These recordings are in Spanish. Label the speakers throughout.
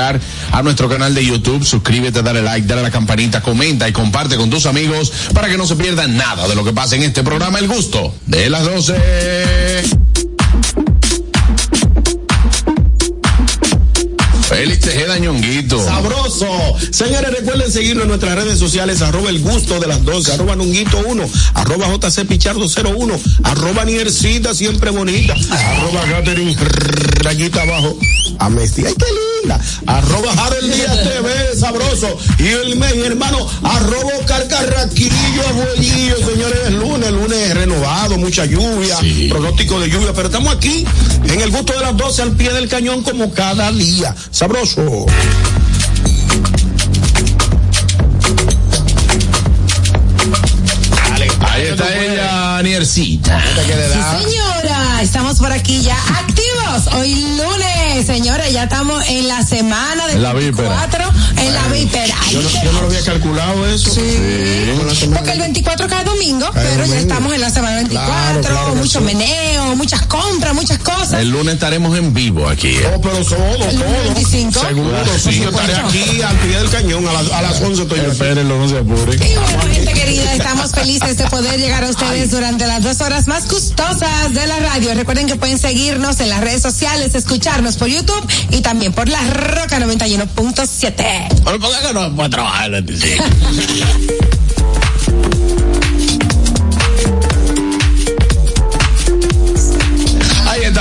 Speaker 1: a nuestro canal de YouTube, suscríbete, dale like, dale a la campanita, comenta y comparte con tus amigos para que no se pierdan nada de lo que pasa en este programa El Gusto de las 12. Félix Tejeda Ñonguito.
Speaker 2: Sabroso. Señores, recuerden seguirnos en nuestras redes sociales, arroba el gusto de las 12, arroba nunguito 1, arroba JC Pichardo 01, arroba Niercita siempre bonita, arroba Catherine rayita abajo, Amesti. Ay, qué Arroba Harold Díaz TV, sabroso. Y el mi hermano, arroba Carcarraquillo, abuelillo, señores, el lunes, lunes renovado, mucha lluvia, pronóstico de lluvia, pero estamos aquí en el gusto de las 12 al pie del cañón como cada día. Sabroso.
Speaker 1: Ahí está ella, Niercita.
Speaker 3: Sí, señora, estamos por aquí ya activos. Hoy lunes, señora, ya estamos en la semana del
Speaker 1: La víspera.
Speaker 3: 24, en la víspera.
Speaker 2: Yo no, yo no lo había calculado eso.
Speaker 3: Porque el 24 cae domingo, pero ya estamos en la semana 24,
Speaker 2: Claro, claro
Speaker 3: mucho
Speaker 2: sí.
Speaker 3: meneo, muchas compras, muchas cosas.
Speaker 1: El lunes estaremos en vivo aquí. ¿eh?
Speaker 2: No, pero todo,
Speaker 3: El
Speaker 2: todo.
Speaker 3: 25.
Speaker 2: Seguro,
Speaker 1: Sí.
Speaker 2: sí, yo estaré aquí al pie del cañón a las, a las 11 estoy aquí.
Speaker 1: Espérenlo, no se apuren.
Speaker 3: Y bueno, gente querida, estamos felices de poder llegar a ustedes durante las dos horas más gustosas de la radio. Recuerden que pueden seguirnos en las redes sociales, escucharnos por YouTube y también por la Roca 91.7.
Speaker 1: Pero ¿por qué no puede trabajar el 25?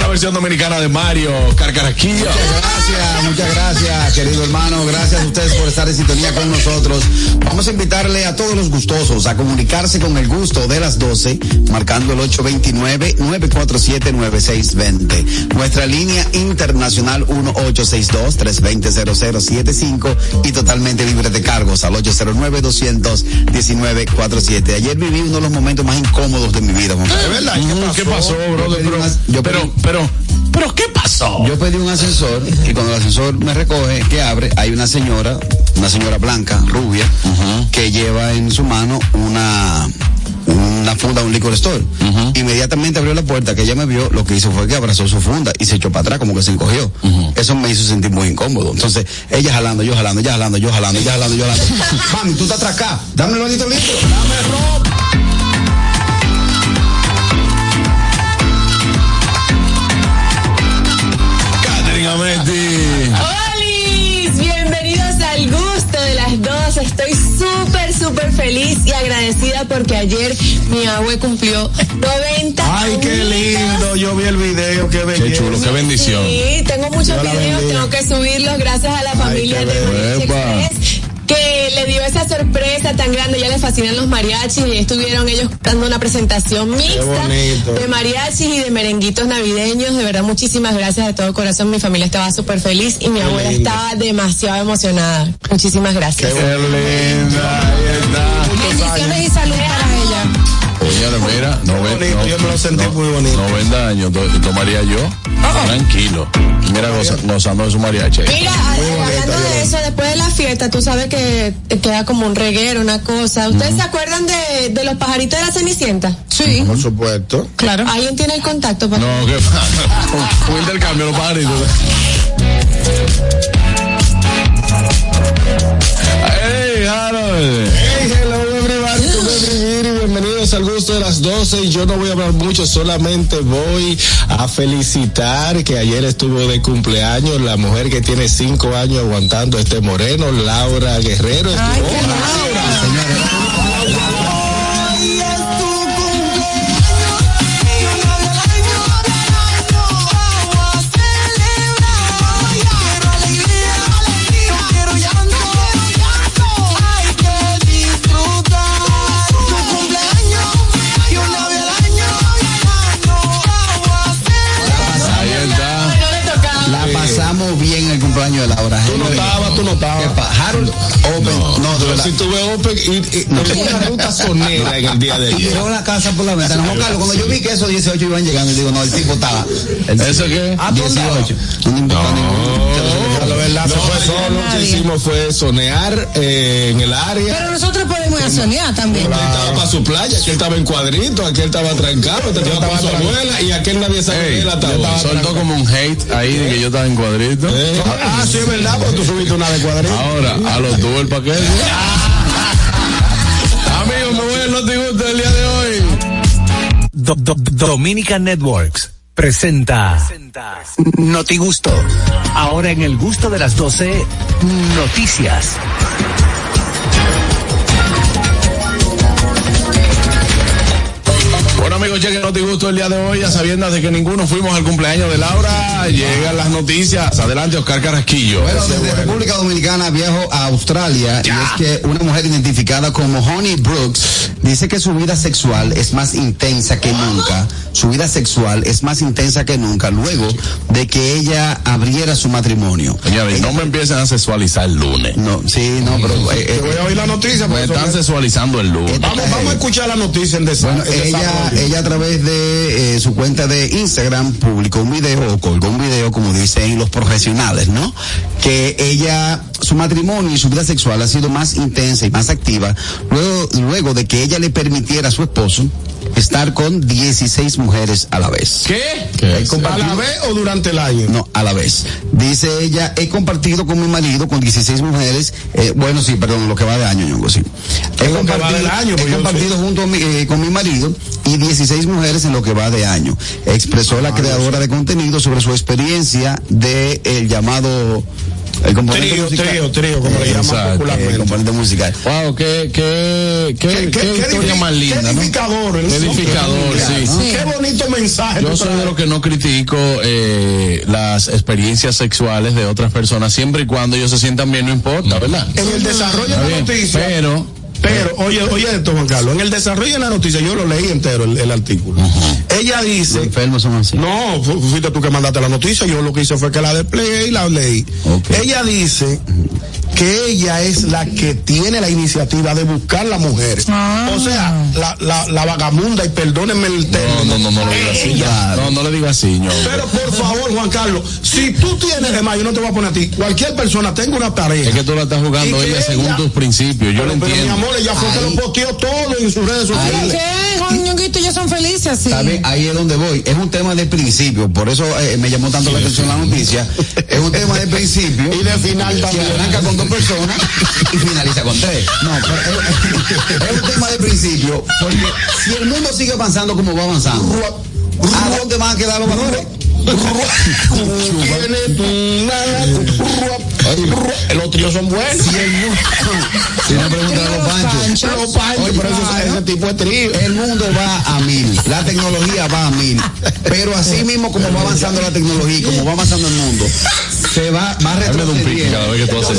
Speaker 1: versión dominicana de Mario Carcaraquillo.
Speaker 4: Gracias, muchas gracias, querido hermano. Gracias a ustedes por estar en sintonía con nosotros. Vamos a invitarle a todos los gustosos a comunicarse con el gusto de las 12, marcando el 829-947-9620. Nuestra línea internacional 1862-320-0075 y totalmente libre de cargos al 809-219-47. Ayer viví uno de los momentos más incómodos de mi vida.
Speaker 1: Mm, ¿Qué pasó, brother?
Speaker 4: pedí
Speaker 1: Pero,
Speaker 4: unas- yo
Speaker 1: pero,
Speaker 4: pedí-
Speaker 1: pero, pero, ¿qué pasó?
Speaker 4: Yo pedí un ascensor y cuando el ascensor me recoge, que abre, hay una señora, una señora blanca, rubia, que lleva en su mano una una funda, un liquor store. Inmediatamente abrió la puerta, que ella me vio, lo que hizo fue que abrazó su funda y se echó para atrás, como que se encogió. Eso me hizo sentir muy incómodo. Entonces, ella jalando, yo jalando, ella jalando, yo jalando, ella jalando, yo jalando. Mami, tú estás atrás acá, dame el maldito litro, dame ropa.
Speaker 5: Súper, feliz y agradecida porque ayer mi abue cumplió 90
Speaker 2: Ay, qué lindo. Yo vi el video, qué belleza.
Speaker 1: Qué chulo, qué bendición.
Speaker 5: Sí, tengo muchos videos, tengo que subirlos gracias a la familia
Speaker 2: qué
Speaker 5: de que le dio esa sorpresa tan grande, ya les fascinan los mariachis y estuvieron ellos dando una presentación mixta de mariachis y de merenguitos navideños, de verdad muchísimas gracias de todo corazón, mi familia estaba súper feliz y mi abuela
Speaker 2: lindo.
Speaker 5: estaba demasiado emocionada. Muchísimas gracias.
Speaker 1: Qué linda.
Speaker 3: Bendiciones y salud para ella.
Speaker 1: Señores, mira, no ven,
Speaker 2: bonito,
Speaker 1: no,
Speaker 2: yo me lo sentí
Speaker 1: no-
Speaker 2: muy bonito.
Speaker 1: 90 años to- tomaría yo. Tranquilo. Mira, goza- gozando de su mariachi.
Speaker 5: Mira, hablando de eso, después de la fiesta, tú sabes que te queda como un reguero, una cosa. ¿Ustedes se acuerdan de, de los pajaritos de la Cenicienta?
Speaker 3: Sí,
Speaker 2: Por supuesto.
Speaker 3: claro.
Speaker 5: ¿Alguien tiene el contacto? para-
Speaker 1: No, qué pasa. Un intercambio, los pajaritos. Hey, Harold.
Speaker 2: Bienvenidos al gusto de las 12 y yo no voy a hablar mucho, solamente voy a felicitar que ayer estuvo de cumpleaños la mujer que tiene cinco años aguantando este moreno, Laura Guerrero.
Speaker 3: Ay,
Speaker 2: Estuvo-
Speaker 3: qué lindo.
Speaker 4: De Laura.
Speaker 2: Tú no estabas, tú no estabas.
Speaker 4: ¿Qué pa- Harold Open. No, verdad.
Speaker 2: sí tuve Open y, y tengo una ruta sonera en el día de
Speaker 4: Y
Speaker 2: ayer.
Speaker 4: a la casa por la ventana. Juan Carlos, cuando yo vi que esos 18 iban llegando, digo, no, el tipo estaba.
Speaker 1: ¿Eso qué?
Speaker 4: Ah, 18. No, no,
Speaker 2: la verdad se fue solo.
Speaker 6: Lo que hicimos fue sonear eh, en el área.
Speaker 3: Pero nosotros podemos ir a soñar también.
Speaker 6: Él estaba para su playa, aquel estaba en cuadrito, aquel estaba trancado, este estaba para su abuela y aquel nadie que él estaba.
Speaker 1: soltó como un hate ahí de que yo estaba en cuadrito.
Speaker 6: Eh,
Speaker 2: Ah, sí, es verdad, porque tú subiste una de cuadrito.
Speaker 1: Ahora, a los tuvo el paquete. Amigos, me voy al notigusto del día de hoy.
Speaker 7: Do- Do- Dominica Networks presenta Notigusto. Ahora en el gusto de las 12, noticias.
Speaker 1: Chequen Notigusto el día de hoy, a sabiendas de que ninguno fuimos al cumpleaños de Laura, llegan las noticias. Adelante, Oscar Carrasquillo.
Speaker 4: Bueno, desde República Dominicana viajo a Australia y es que una mujer identificada como Honey Brooks dice que su vida sexual es más intensa que nunca. Su vida sexual es más intensa que nunca luego de que ella abriera su matrimonio.
Speaker 1: Señores, no me empiecen a sexualizar el lunes.
Speaker 4: No, sí, no, pero eh,
Speaker 2: Te voy
Speaker 4: eh,
Speaker 2: a oír la noticia.
Speaker 1: Me
Speaker 2: porque eso
Speaker 1: están
Speaker 2: me-
Speaker 1: sexualizando el lunes.
Speaker 2: Vamos, vamos a escuchar la noticia en desa-
Speaker 4: Bueno,
Speaker 2: en
Speaker 4: ella,
Speaker 2: desarrollo.
Speaker 4: ella a través de eh, su cuenta de Instagram publicó un video o colgó un video, como dicen los profesionales, ¿no? Que ella, su matrimonio y su vida sexual ha sido más intensa y más activa luego, luego de que ella le permitiera a su esposo estar con 16 mujeres a la vez.
Speaker 2: ¿Qué?
Speaker 1: ¿Qué?
Speaker 2: ¿A la vez o durante el año?
Speaker 4: No, a la vez. Dice ella, he compartido con mi marido con 16 mujeres, eh, bueno, sí, perdón, lo que va de año, Ñongo, sí. He
Speaker 2: va año, pues yo
Speaker 4: compartido junto a mi- eh, con mi marido y 16 mujeres en lo que va de año. Expresó la creadora de contenido sobre su experiencia de el llamado el componente
Speaker 2: Trío,
Speaker 4: musical.
Speaker 2: trío, trío, como le llaman
Speaker 4: Eh, el
Speaker 2: popularmente.
Speaker 4: componente musical.
Speaker 1: Wow, qué, qué, qué,
Speaker 2: Qué-
Speaker 1: qué,
Speaker 2: qué- qué
Speaker 1: historia más linda,
Speaker 2: qué
Speaker 1: ¿no?
Speaker 2: edificador, el
Speaker 1: Qué edificador, sí.
Speaker 3: Sí.
Speaker 2: Qué bonito mensaje.
Speaker 1: Yo soy de los que no critico eh, las experiencias sexuales de otras personas, siempre y cuando ellos se sientan bien, no importa, ¿verdad?
Speaker 2: En el desarrollo de la noticia.
Speaker 1: Pero,
Speaker 2: Pero, oye, oye esto, Juan Carlos, en el desarrollo de la noticia, yo lo leí entero, el, el artículo. Ella
Speaker 4: Los
Speaker 2: dice,
Speaker 4: enfermos son así.
Speaker 2: no, fu- fuiste tú que mandaste la noticia, yo lo que hice fue que la desplegué y la leí. Ella dice que ella es la que tiene la iniciativa de buscar las mujeres.
Speaker 3: Ah.
Speaker 2: O sea, la, la, la vagamunda, y perdónenme el
Speaker 1: no,
Speaker 2: término.
Speaker 1: no, no, no lo diga así. No, no le diga así, ño.
Speaker 2: Pero por favor, Juan Carlos, si tú tienes, además, yo no te voy a poner a ti, cualquier persona tenga una tarea.
Speaker 1: Es que tú la estás jugando ella según tus principios, yo
Speaker 2: pero,
Speaker 1: lo
Speaker 2: pero, mi
Speaker 1: entiendo.
Speaker 2: Amor, ella fue que lo posteó todo en sus redes sociales.
Speaker 3: ¿Qué? Ellos son felices así.
Speaker 4: Ahí es donde voy. Es un tema de principio, por eso eh, me llamó tanto la atención la noticia. Es un tema de principio.
Speaker 2: Y de final
Speaker 4: que
Speaker 2: también.
Speaker 4: arranca con dos personas y finaliza con tres. No, pero es, es un tema de principio, porque si el mundo sigue avanzando como va avanzando, ¿a dónde van a quedar los valores?
Speaker 2: Los tríos son buenos.
Speaker 4: Si el mundo, si no preguntan a los panchos,
Speaker 2: Los panchos,
Speaker 4: Oye,
Speaker 2: pero eso-
Speaker 4: claro.
Speaker 2: ese tipo de trío.
Speaker 4: El mundo va a mil, la tecnología va a mil, pero así mismo como va avanzando la tecnología y como va avanzando el mundo, se va, va retrocediendo.
Speaker 1: cada vez que tú haces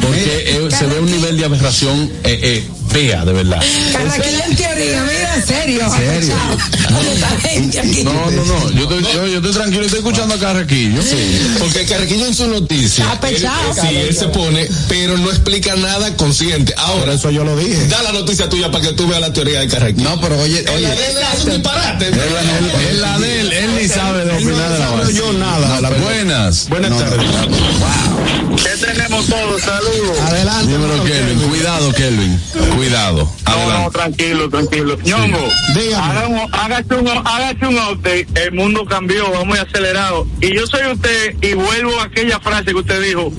Speaker 1: Porque eh, se ve un nivel de aberración eh, eh, fea, de verdad.
Speaker 3: Carraquillo en teoría, mira, en serio.
Speaker 4: serio?
Speaker 1: No, no, no. Yo estoy, yo, yo estoy tranquilo, estoy escuchando a Carraquillo.
Speaker 6: Porque Carrequillo en su noticia,
Speaker 3: Está pechado.
Speaker 6: él- sí, él se pone, pero no explica nada consciente.
Speaker 2: Por
Speaker 6: Ahora,
Speaker 2: eso yo lo dije.
Speaker 6: da la noticia tuya para que tú veas la teoría de Carrequillo.
Speaker 4: No, pero oye,
Speaker 6: Oye, es
Speaker 1: la de él, él ni sabe de opinar de la base.
Speaker 2: yo nada.
Speaker 1: Buenas.
Speaker 2: Buenas tardes.
Speaker 8: ¿Qué tenemos todos? Saludos.
Speaker 2: Adelante.
Speaker 1: Dímelo, Kelvin. Cuidado, Kelvin. Cuidado.
Speaker 8: No, no,
Speaker 1: Adelante.
Speaker 8: tranquilo, tranquilo. Ñongo,
Speaker 2: Dígame.
Speaker 8: haga un- hágase un, hágase un update. El mundo cambió, va muy acelerado. Y yo soy usted y vuelvo a aquella frase que usted dijo.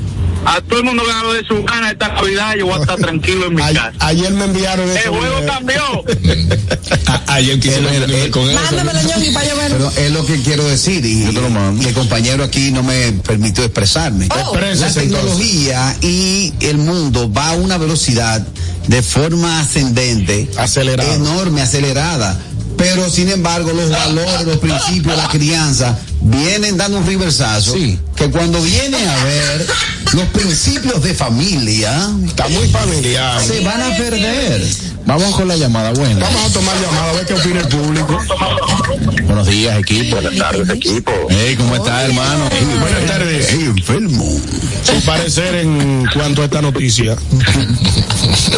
Speaker 8: A todo el mundo lo de su gana esta Navidad, yo voy a estar tranquilo en mi casa.
Speaker 2: ayer me enviaron
Speaker 8: El
Speaker 2: ese
Speaker 8: juego
Speaker 2: video.
Speaker 8: cambió.
Speaker 6: A- Ayer quisieron
Speaker 4: él-
Speaker 6: con eso.
Speaker 3: Mándamelo, Ñongui, para yo verlo.
Speaker 4: pero es lo que quiero decir y,
Speaker 1: Yo te lo mando.
Speaker 4: y el compañero aquí no me permitió expresarme.
Speaker 3: Oh.
Speaker 4: La tecnología y el mundo va a una velocidad de forma ascendente,
Speaker 2: Acelerada.
Speaker 4: enorme, acelerada. Pero sin embargo, los valores, los principios, la crianza vienen dando un reversazo.
Speaker 1: Sí.
Speaker 4: Que cuando viene a ver los principios de familia,
Speaker 2: Está muy familiar.
Speaker 4: se van a perder.
Speaker 1: Vamos con la llamada buena.
Speaker 2: Vamos a tomar llamada a ver qué opina el público.
Speaker 1: Buenos días, equipo.
Speaker 8: Buenas tardes, equipo.
Speaker 1: Hey, ¿cómo está, hermano?
Speaker 2: Buenas tardes.
Speaker 4: Ey, enfermo.
Speaker 2: Su parecer en cuanto a esta noticia.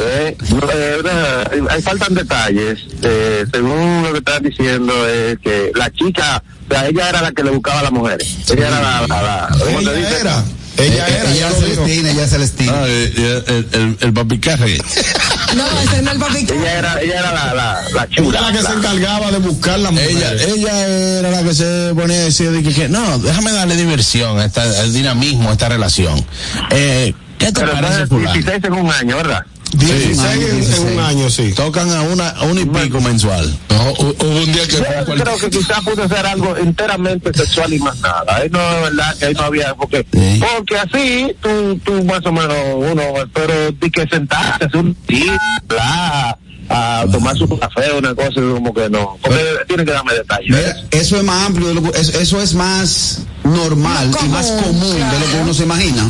Speaker 8: Eh, no, eh, faltan detalles. Eh, según lo que están diciendo es que la chica, o sea, ella era la que le buscaba a las mujeres. Ella era la, la, la- ¿cómo
Speaker 2: Ella
Speaker 8: dice?
Speaker 2: era. Ella era,
Speaker 4: ella
Speaker 2: ya
Speaker 4: es
Speaker 2: lo dijo.
Speaker 4: Celestina, ella es Celestina.
Speaker 1: Ah, eh, eh, el, el, el papi Carre.
Speaker 3: No, ese no es el papi.
Speaker 8: Ella era, ella era la, la, la
Speaker 2: Ella
Speaker 8: chula.
Speaker 2: era la que se encargaba de buscar la mujer.
Speaker 1: Ella, ella era la que se ponía a decir de que, que, no, déjame darle diversión, a esta, al dinamismo a esta relación. Eh, ¿Qué te
Speaker 8: Pero
Speaker 1: parece,
Speaker 8: entonces,
Speaker 1: fulano?
Speaker 8: 16 en un año, ¿verdad?
Speaker 2: 16
Speaker 4: Sí,
Speaker 2: en, en
Speaker 4: 16.
Speaker 2: un año, sí.
Speaker 1: Tocan a una, a un y pico mensual.
Speaker 6: No, hu- hubo un día que
Speaker 8: Yo creo que quizás pudo ser algo enteramente sexual y más nada. Ahí no es verdad que ahí no había, porque,
Speaker 1: Sí.
Speaker 8: porque así tú, tú más o menos uno, pero de que sentarse, hacer un tip, bla, a tomar su café, una cosa como que no. Porque tienen que darme detalles.
Speaker 4: Mira, eso es más amplio, de lo que- eso, eso es más normal y más común de lo que uno se imagina.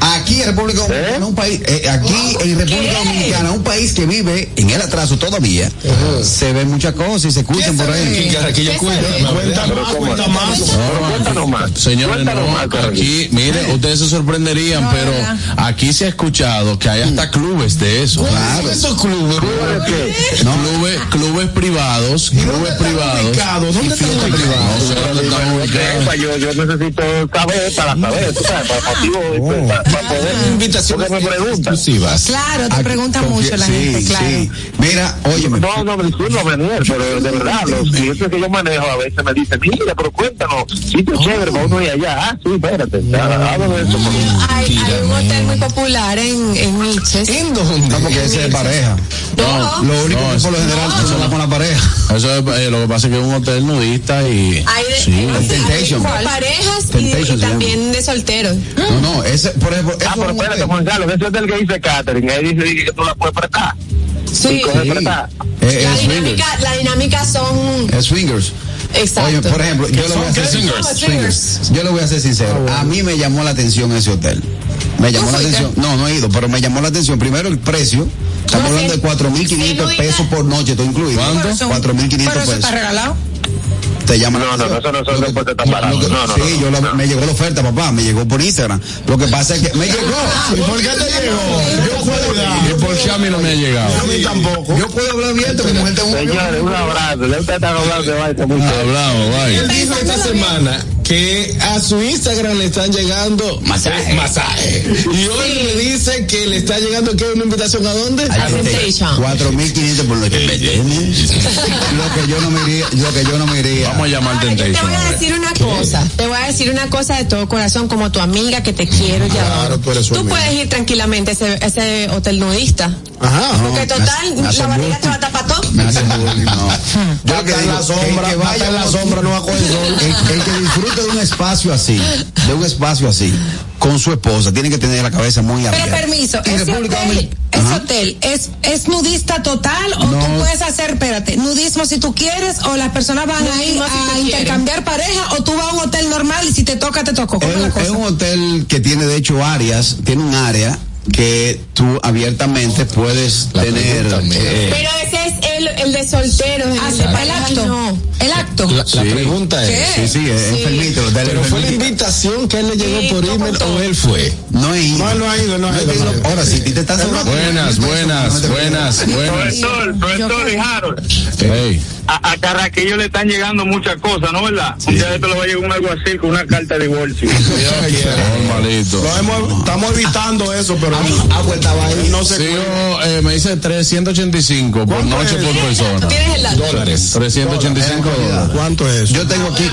Speaker 4: Aquí en República Dominicana, un país, eh, aquí en República Dominicana, un país que vive en el atraso todavía, se ven muchas cosas y se escuchan por ahí.
Speaker 6: Aquí, Carraquillo, cuenta.
Speaker 2: Cuenta más, cuenta más.
Speaker 8: Pero cuéntanos más.
Speaker 1: Señores,
Speaker 8: Cuéntanos
Speaker 1: no,
Speaker 8: más, Carolina.
Speaker 1: aquí, mire, ustedes se sorprenderían, pero aquí se ha escuchado que hay hasta clubes de eso.
Speaker 4: Claro.
Speaker 6: Esos clubes,
Speaker 1: Clubes, clubes privados, clubes privados.
Speaker 2: ¿Dónde están ubicados?
Speaker 8: yo, yo necesito saber para saber, tú sabes, para para, para poder.
Speaker 6: invitaciones
Speaker 8: Porque me preguntan.
Speaker 6: exclusivas.
Speaker 3: Claro, te
Speaker 4: Aquí,
Speaker 3: pregunta
Speaker 4: confía-
Speaker 3: mucho la
Speaker 4: sí,
Speaker 3: gente, claro.
Speaker 4: sí. Mira, óyeme.
Speaker 8: No, no, disculpa, Daniel, pero de verdad, los clientes que yo manejo a veces me dicen, mira, pero cuéntanos, sitio chévere para uno ir allá. Ah, sí, espérate, ya, hablo de eso.
Speaker 5: Hay, hay un hotel muy popular en, en Miches.
Speaker 6: ¿En dónde?
Speaker 4: No, porque ese es de pareja.
Speaker 5: No,
Speaker 4: Lo único
Speaker 1: No,
Speaker 4: que por lo general se va con la pareja.
Speaker 1: Eso es, eh, lo que pasa es que es un hotel nudista y.
Speaker 5: hay de,
Speaker 1: Sí.
Speaker 5: hay
Speaker 4: Temptation.
Speaker 5: parejas y, y también de solteros.
Speaker 4: No, no, ese, por ejemplo, eso
Speaker 8: Ah, pero
Speaker 4: es
Speaker 8: espérate. Juan Carlos, ese hotel que dice Catherine, ahí dice que tú la puedes prestar.
Speaker 5: Sí.
Speaker 8: Coge
Speaker 4: Sí.
Speaker 8: prestar.
Speaker 4: Eh,
Speaker 5: La
Speaker 4: es
Speaker 5: dinámica, la dinámica son
Speaker 4: Es swingers.
Speaker 5: exacto.
Speaker 4: Oye, por ejemplo, yo le voy a hacer
Speaker 5: Swingers.
Speaker 4: swingers. Yo le voy a ser sincero. A mí me llamó la atención ese hotel. Me llamó la atención. No, no he ido, pero me llamó la atención. Primero el precio. Estamos
Speaker 5: No,
Speaker 4: hablando de
Speaker 5: sí.
Speaker 4: 4.500
Speaker 5: Sí,
Speaker 4: pesos por noche, todo incluido.
Speaker 3: Eso-
Speaker 4: 4.500
Speaker 3: Pero eso está
Speaker 4: pesos.
Speaker 3: regalado.
Speaker 4: Te llama la
Speaker 8: No, no,
Speaker 4: atención.
Speaker 8: eso no son
Speaker 4: Lo que-
Speaker 8: deportes tan baratos.
Speaker 4: que-
Speaker 8: No, no,
Speaker 4: Sí,
Speaker 8: no,
Speaker 4: yo la-
Speaker 8: no.
Speaker 4: me llegó la oferta, papá. Me llegó por Instagram. Lo que pasa es que me llegó.
Speaker 2: ¿Y por qué te llegó? Yo puedo
Speaker 1: ¿Y
Speaker 2: dar.
Speaker 1: por qué a mí no me ha llegado?
Speaker 2: A mí tampoco.
Speaker 4: Yo puedo hablar abierto, mi mujer un
Speaker 8: Señores, un abrazo. Ya están hablando de muy serio.
Speaker 1: Hablamos, vaya.
Speaker 6: Él dijo esta semana que a su Instagram le están llegando
Speaker 4: Masaje.
Speaker 6: masaje. Y hoy me dice que le está llegando que una invitación a dónde?
Speaker 5: A Temptation.
Speaker 4: 4.500 por noche. ¿Me entiendes? Lo que yo no me iría, lo que yo no me iría.
Speaker 1: Vamos a llamar
Speaker 5: yo te
Speaker 1: Temptation.
Speaker 5: voy a decir una cosa, te voy a decir una cosa de todo corazón, como tu amiga que te quiero y
Speaker 2: Claro, tú eres su amiga.
Speaker 5: puedes ir tranquilamente a ese, hotel nudista.
Speaker 2: Ajá.
Speaker 5: Porque
Speaker 4: me
Speaker 5: total,
Speaker 4: hace- me
Speaker 5: la
Speaker 4: hace
Speaker 5: barriga te va a tapar todo.
Speaker 4: Me bullying, no. Yo lo que digo,
Speaker 2: la sombra,
Speaker 4: que
Speaker 2: está
Speaker 4: vaya
Speaker 2: en la sombra, no va a coger sol.
Speaker 4: El, el que de un espacio así, de un espacio así, con su esposa, tiene que tener la cabeza muy
Speaker 3: Pero
Speaker 4: abierta.
Speaker 3: permiso,
Speaker 4: En
Speaker 3: ese
Speaker 4: República
Speaker 3: hotel,
Speaker 4: Dominicana-
Speaker 3: ese hotel es, es nudista total o
Speaker 4: No.
Speaker 3: tú puedes hacer, espérate, nudismo si tú quieres o las personas van ahí
Speaker 5: si
Speaker 3: a intercambiar pareja o tú vas a un hotel normal y si te toca, te tocó. ¿Cómo
Speaker 4: Es,
Speaker 3: es
Speaker 4: un hotel que tiene de hecho áreas, tiene un área que tú abiertamente puedes
Speaker 6: La
Speaker 4: tener. eh,
Speaker 5: Pero ese es el, el de solteros, el
Speaker 3: Ah,
Speaker 5: de
Speaker 3: el
Speaker 5: parejas
Speaker 3: acto.
Speaker 5: no.
Speaker 3: El acto.
Speaker 6: La, la
Speaker 4: Sí.
Speaker 6: pregunta es,
Speaker 3: ¿Qué?
Speaker 4: sí, sí, es enfermito. el
Speaker 6: ¿pero fue la invitación que él le llegó
Speaker 5: Sí,
Speaker 6: por
Speaker 5: ¿cómo
Speaker 6: email o él fue?
Speaker 4: No he ido.
Speaker 2: No, no ha ido, no ha
Speaker 4: No
Speaker 2: ido, no ido.
Speaker 4: Ahora sí, ti te estás hablando.
Speaker 1: Buenas, buenas, buenas, buenas.
Speaker 8: Profesor, profesor y Harold,
Speaker 1: Hey.
Speaker 8: A, a Carraquillo le están llegando muchas cosas, ¿no verdad? Un día de esto le va a llegar un alguacil con una carta de divorcio.
Speaker 1: Normalito.
Speaker 2: Lo hemos- estamos evitando eso, pero
Speaker 4: Agua estaba ahí.
Speaker 2: no se
Speaker 1: Sí,
Speaker 2: cuida.
Speaker 1: yo, eh, me dice 385 por
Speaker 2: ¿Cuánto
Speaker 1: noche
Speaker 2: es?
Speaker 1: por persona.
Speaker 5: Tienes el dato.
Speaker 6: Dólares.
Speaker 1: 385 dólares.
Speaker 2: ¿Cuánto es eso?
Speaker 4: Yo tengo aquí.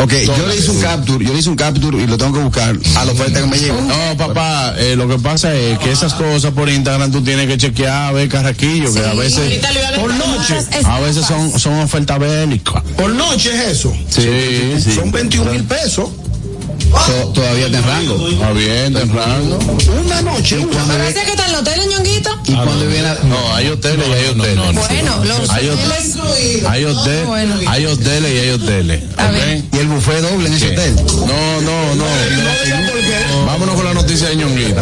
Speaker 4: Ok, yo le hice un capture, yo le hice un capture y lo tengo que buscar a la oferta que me llegó.
Speaker 1: No, papá, eh, lo que pasa es que esas cosas por Instagram tú tienes que chequear, a ver, carraquillo, que a veces,
Speaker 2: Por noche.
Speaker 1: a veces son, son ofertas bélicas.
Speaker 2: Por noche es eso.
Speaker 1: Sí,
Speaker 2: Son 21 mil pesos.
Speaker 4: To- todavía está en rango.
Speaker 1: Está bien, está en rango.
Speaker 2: Una noche, una.
Speaker 3: ¿Pero ese que está en el hotel, ñonguito?
Speaker 4: Y cuando viene a-
Speaker 1: No, hay hoteles y hay hoteles.
Speaker 3: Bueno, los
Speaker 1: Hay
Speaker 3: hoteles.
Speaker 1: Hay, hotel-
Speaker 3: Ah, bueno.
Speaker 1: hay hoteles y hay hoteles.
Speaker 4: Y el buffet doble en ese hotel.
Speaker 1: No, no, no. Vámonos con la noticia de ñonguito.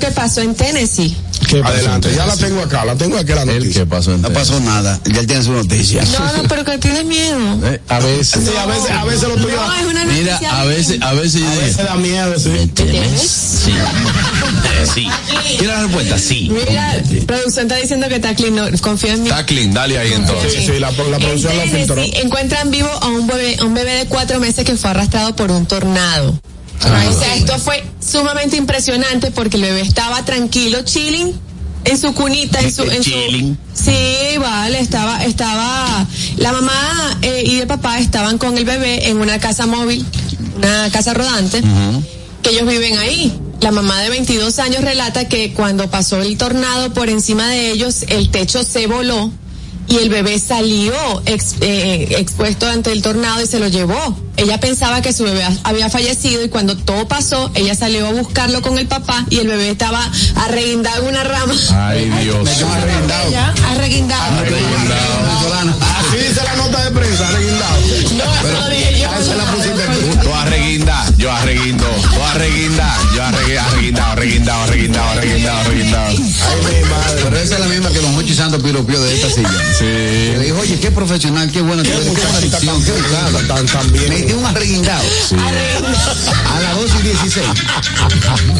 Speaker 5: Lo que pasó en Tennessee.
Speaker 6: ¿Qué pasó
Speaker 2: Adelante, ya la tengo acá, la tengo aquí la
Speaker 1: El
Speaker 2: noticia.
Speaker 1: que pasó
Speaker 4: No pasó nada, ya él tiene su noticia.
Speaker 5: No, no, pero que tienes miedo.
Speaker 1: Eh, a veces.
Speaker 2: Sí, a veces, a veces lo tuyo.
Speaker 5: No, es una
Speaker 1: Mira,
Speaker 5: noticia
Speaker 1: a veces, a veces
Speaker 2: A da miedo, sí.
Speaker 1: ¿me temes? Sí. Sí. ¿Quiere la respuesta? Sí.
Speaker 5: Mira, producción está diciendo que está clean, no, confía en mí.
Speaker 1: Está clean, dale ahí
Speaker 2: Sí,
Speaker 1: entonces.
Speaker 2: sí, la, la producción lo
Speaker 5: En
Speaker 2: filtró.
Speaker 5: Encuentran vivo a un bebé, a un bebé de cuatro meses que fue arrastrado por un tornado. O sea, esto fue sumamente impresionante porque el bebé estaba tranquilo, chilling, en su cunita, en su, en su
Speaker 1: Chilling.
Speaker 5: sí, vale, estaba, estaba, la mamá eh, y el papá estaban con el bebé en una casa móvil, una casa rodante, que ellos viven ahí. La mamá de 22 años relata que cuando pasó el tornado por encima de ellos, el techo se voló y el bebé salió ex- eh, expuesto ante el tornado y se lo llevó. Ella pensaba que su bebé había fallecido y cuando todo pasó, ella salió a buscarlo con el papá y el bebé estaba arreguindado en una rama.
Speaker 1: Ay, Dios.
Speaker 3: Ella, arreguindado.
Speaker 2: Así dice la nota de prensa, reguindado.
Speaker 5: No, eso lo dije yo.
Speaker 2: Esa la pusiste tú.
Speaker 1: Tú arreguinda, yo arreguindo, tú arreguinda, yo arregui- arreguindado, arreguindado, arreguindado, arreguindado, arreguindado.
Speaker 2: Ay, mi madre.
Speaker 4: Pero esa es la misma que los Mochi Santos piropió de esta silla.
Speaker 1: Sí.
Speaker 4: Le dijo, oye, qué profesional, qué bueno, qué, buena dicción, qué educado. Me dio un arreguindado. A las 2 y 16.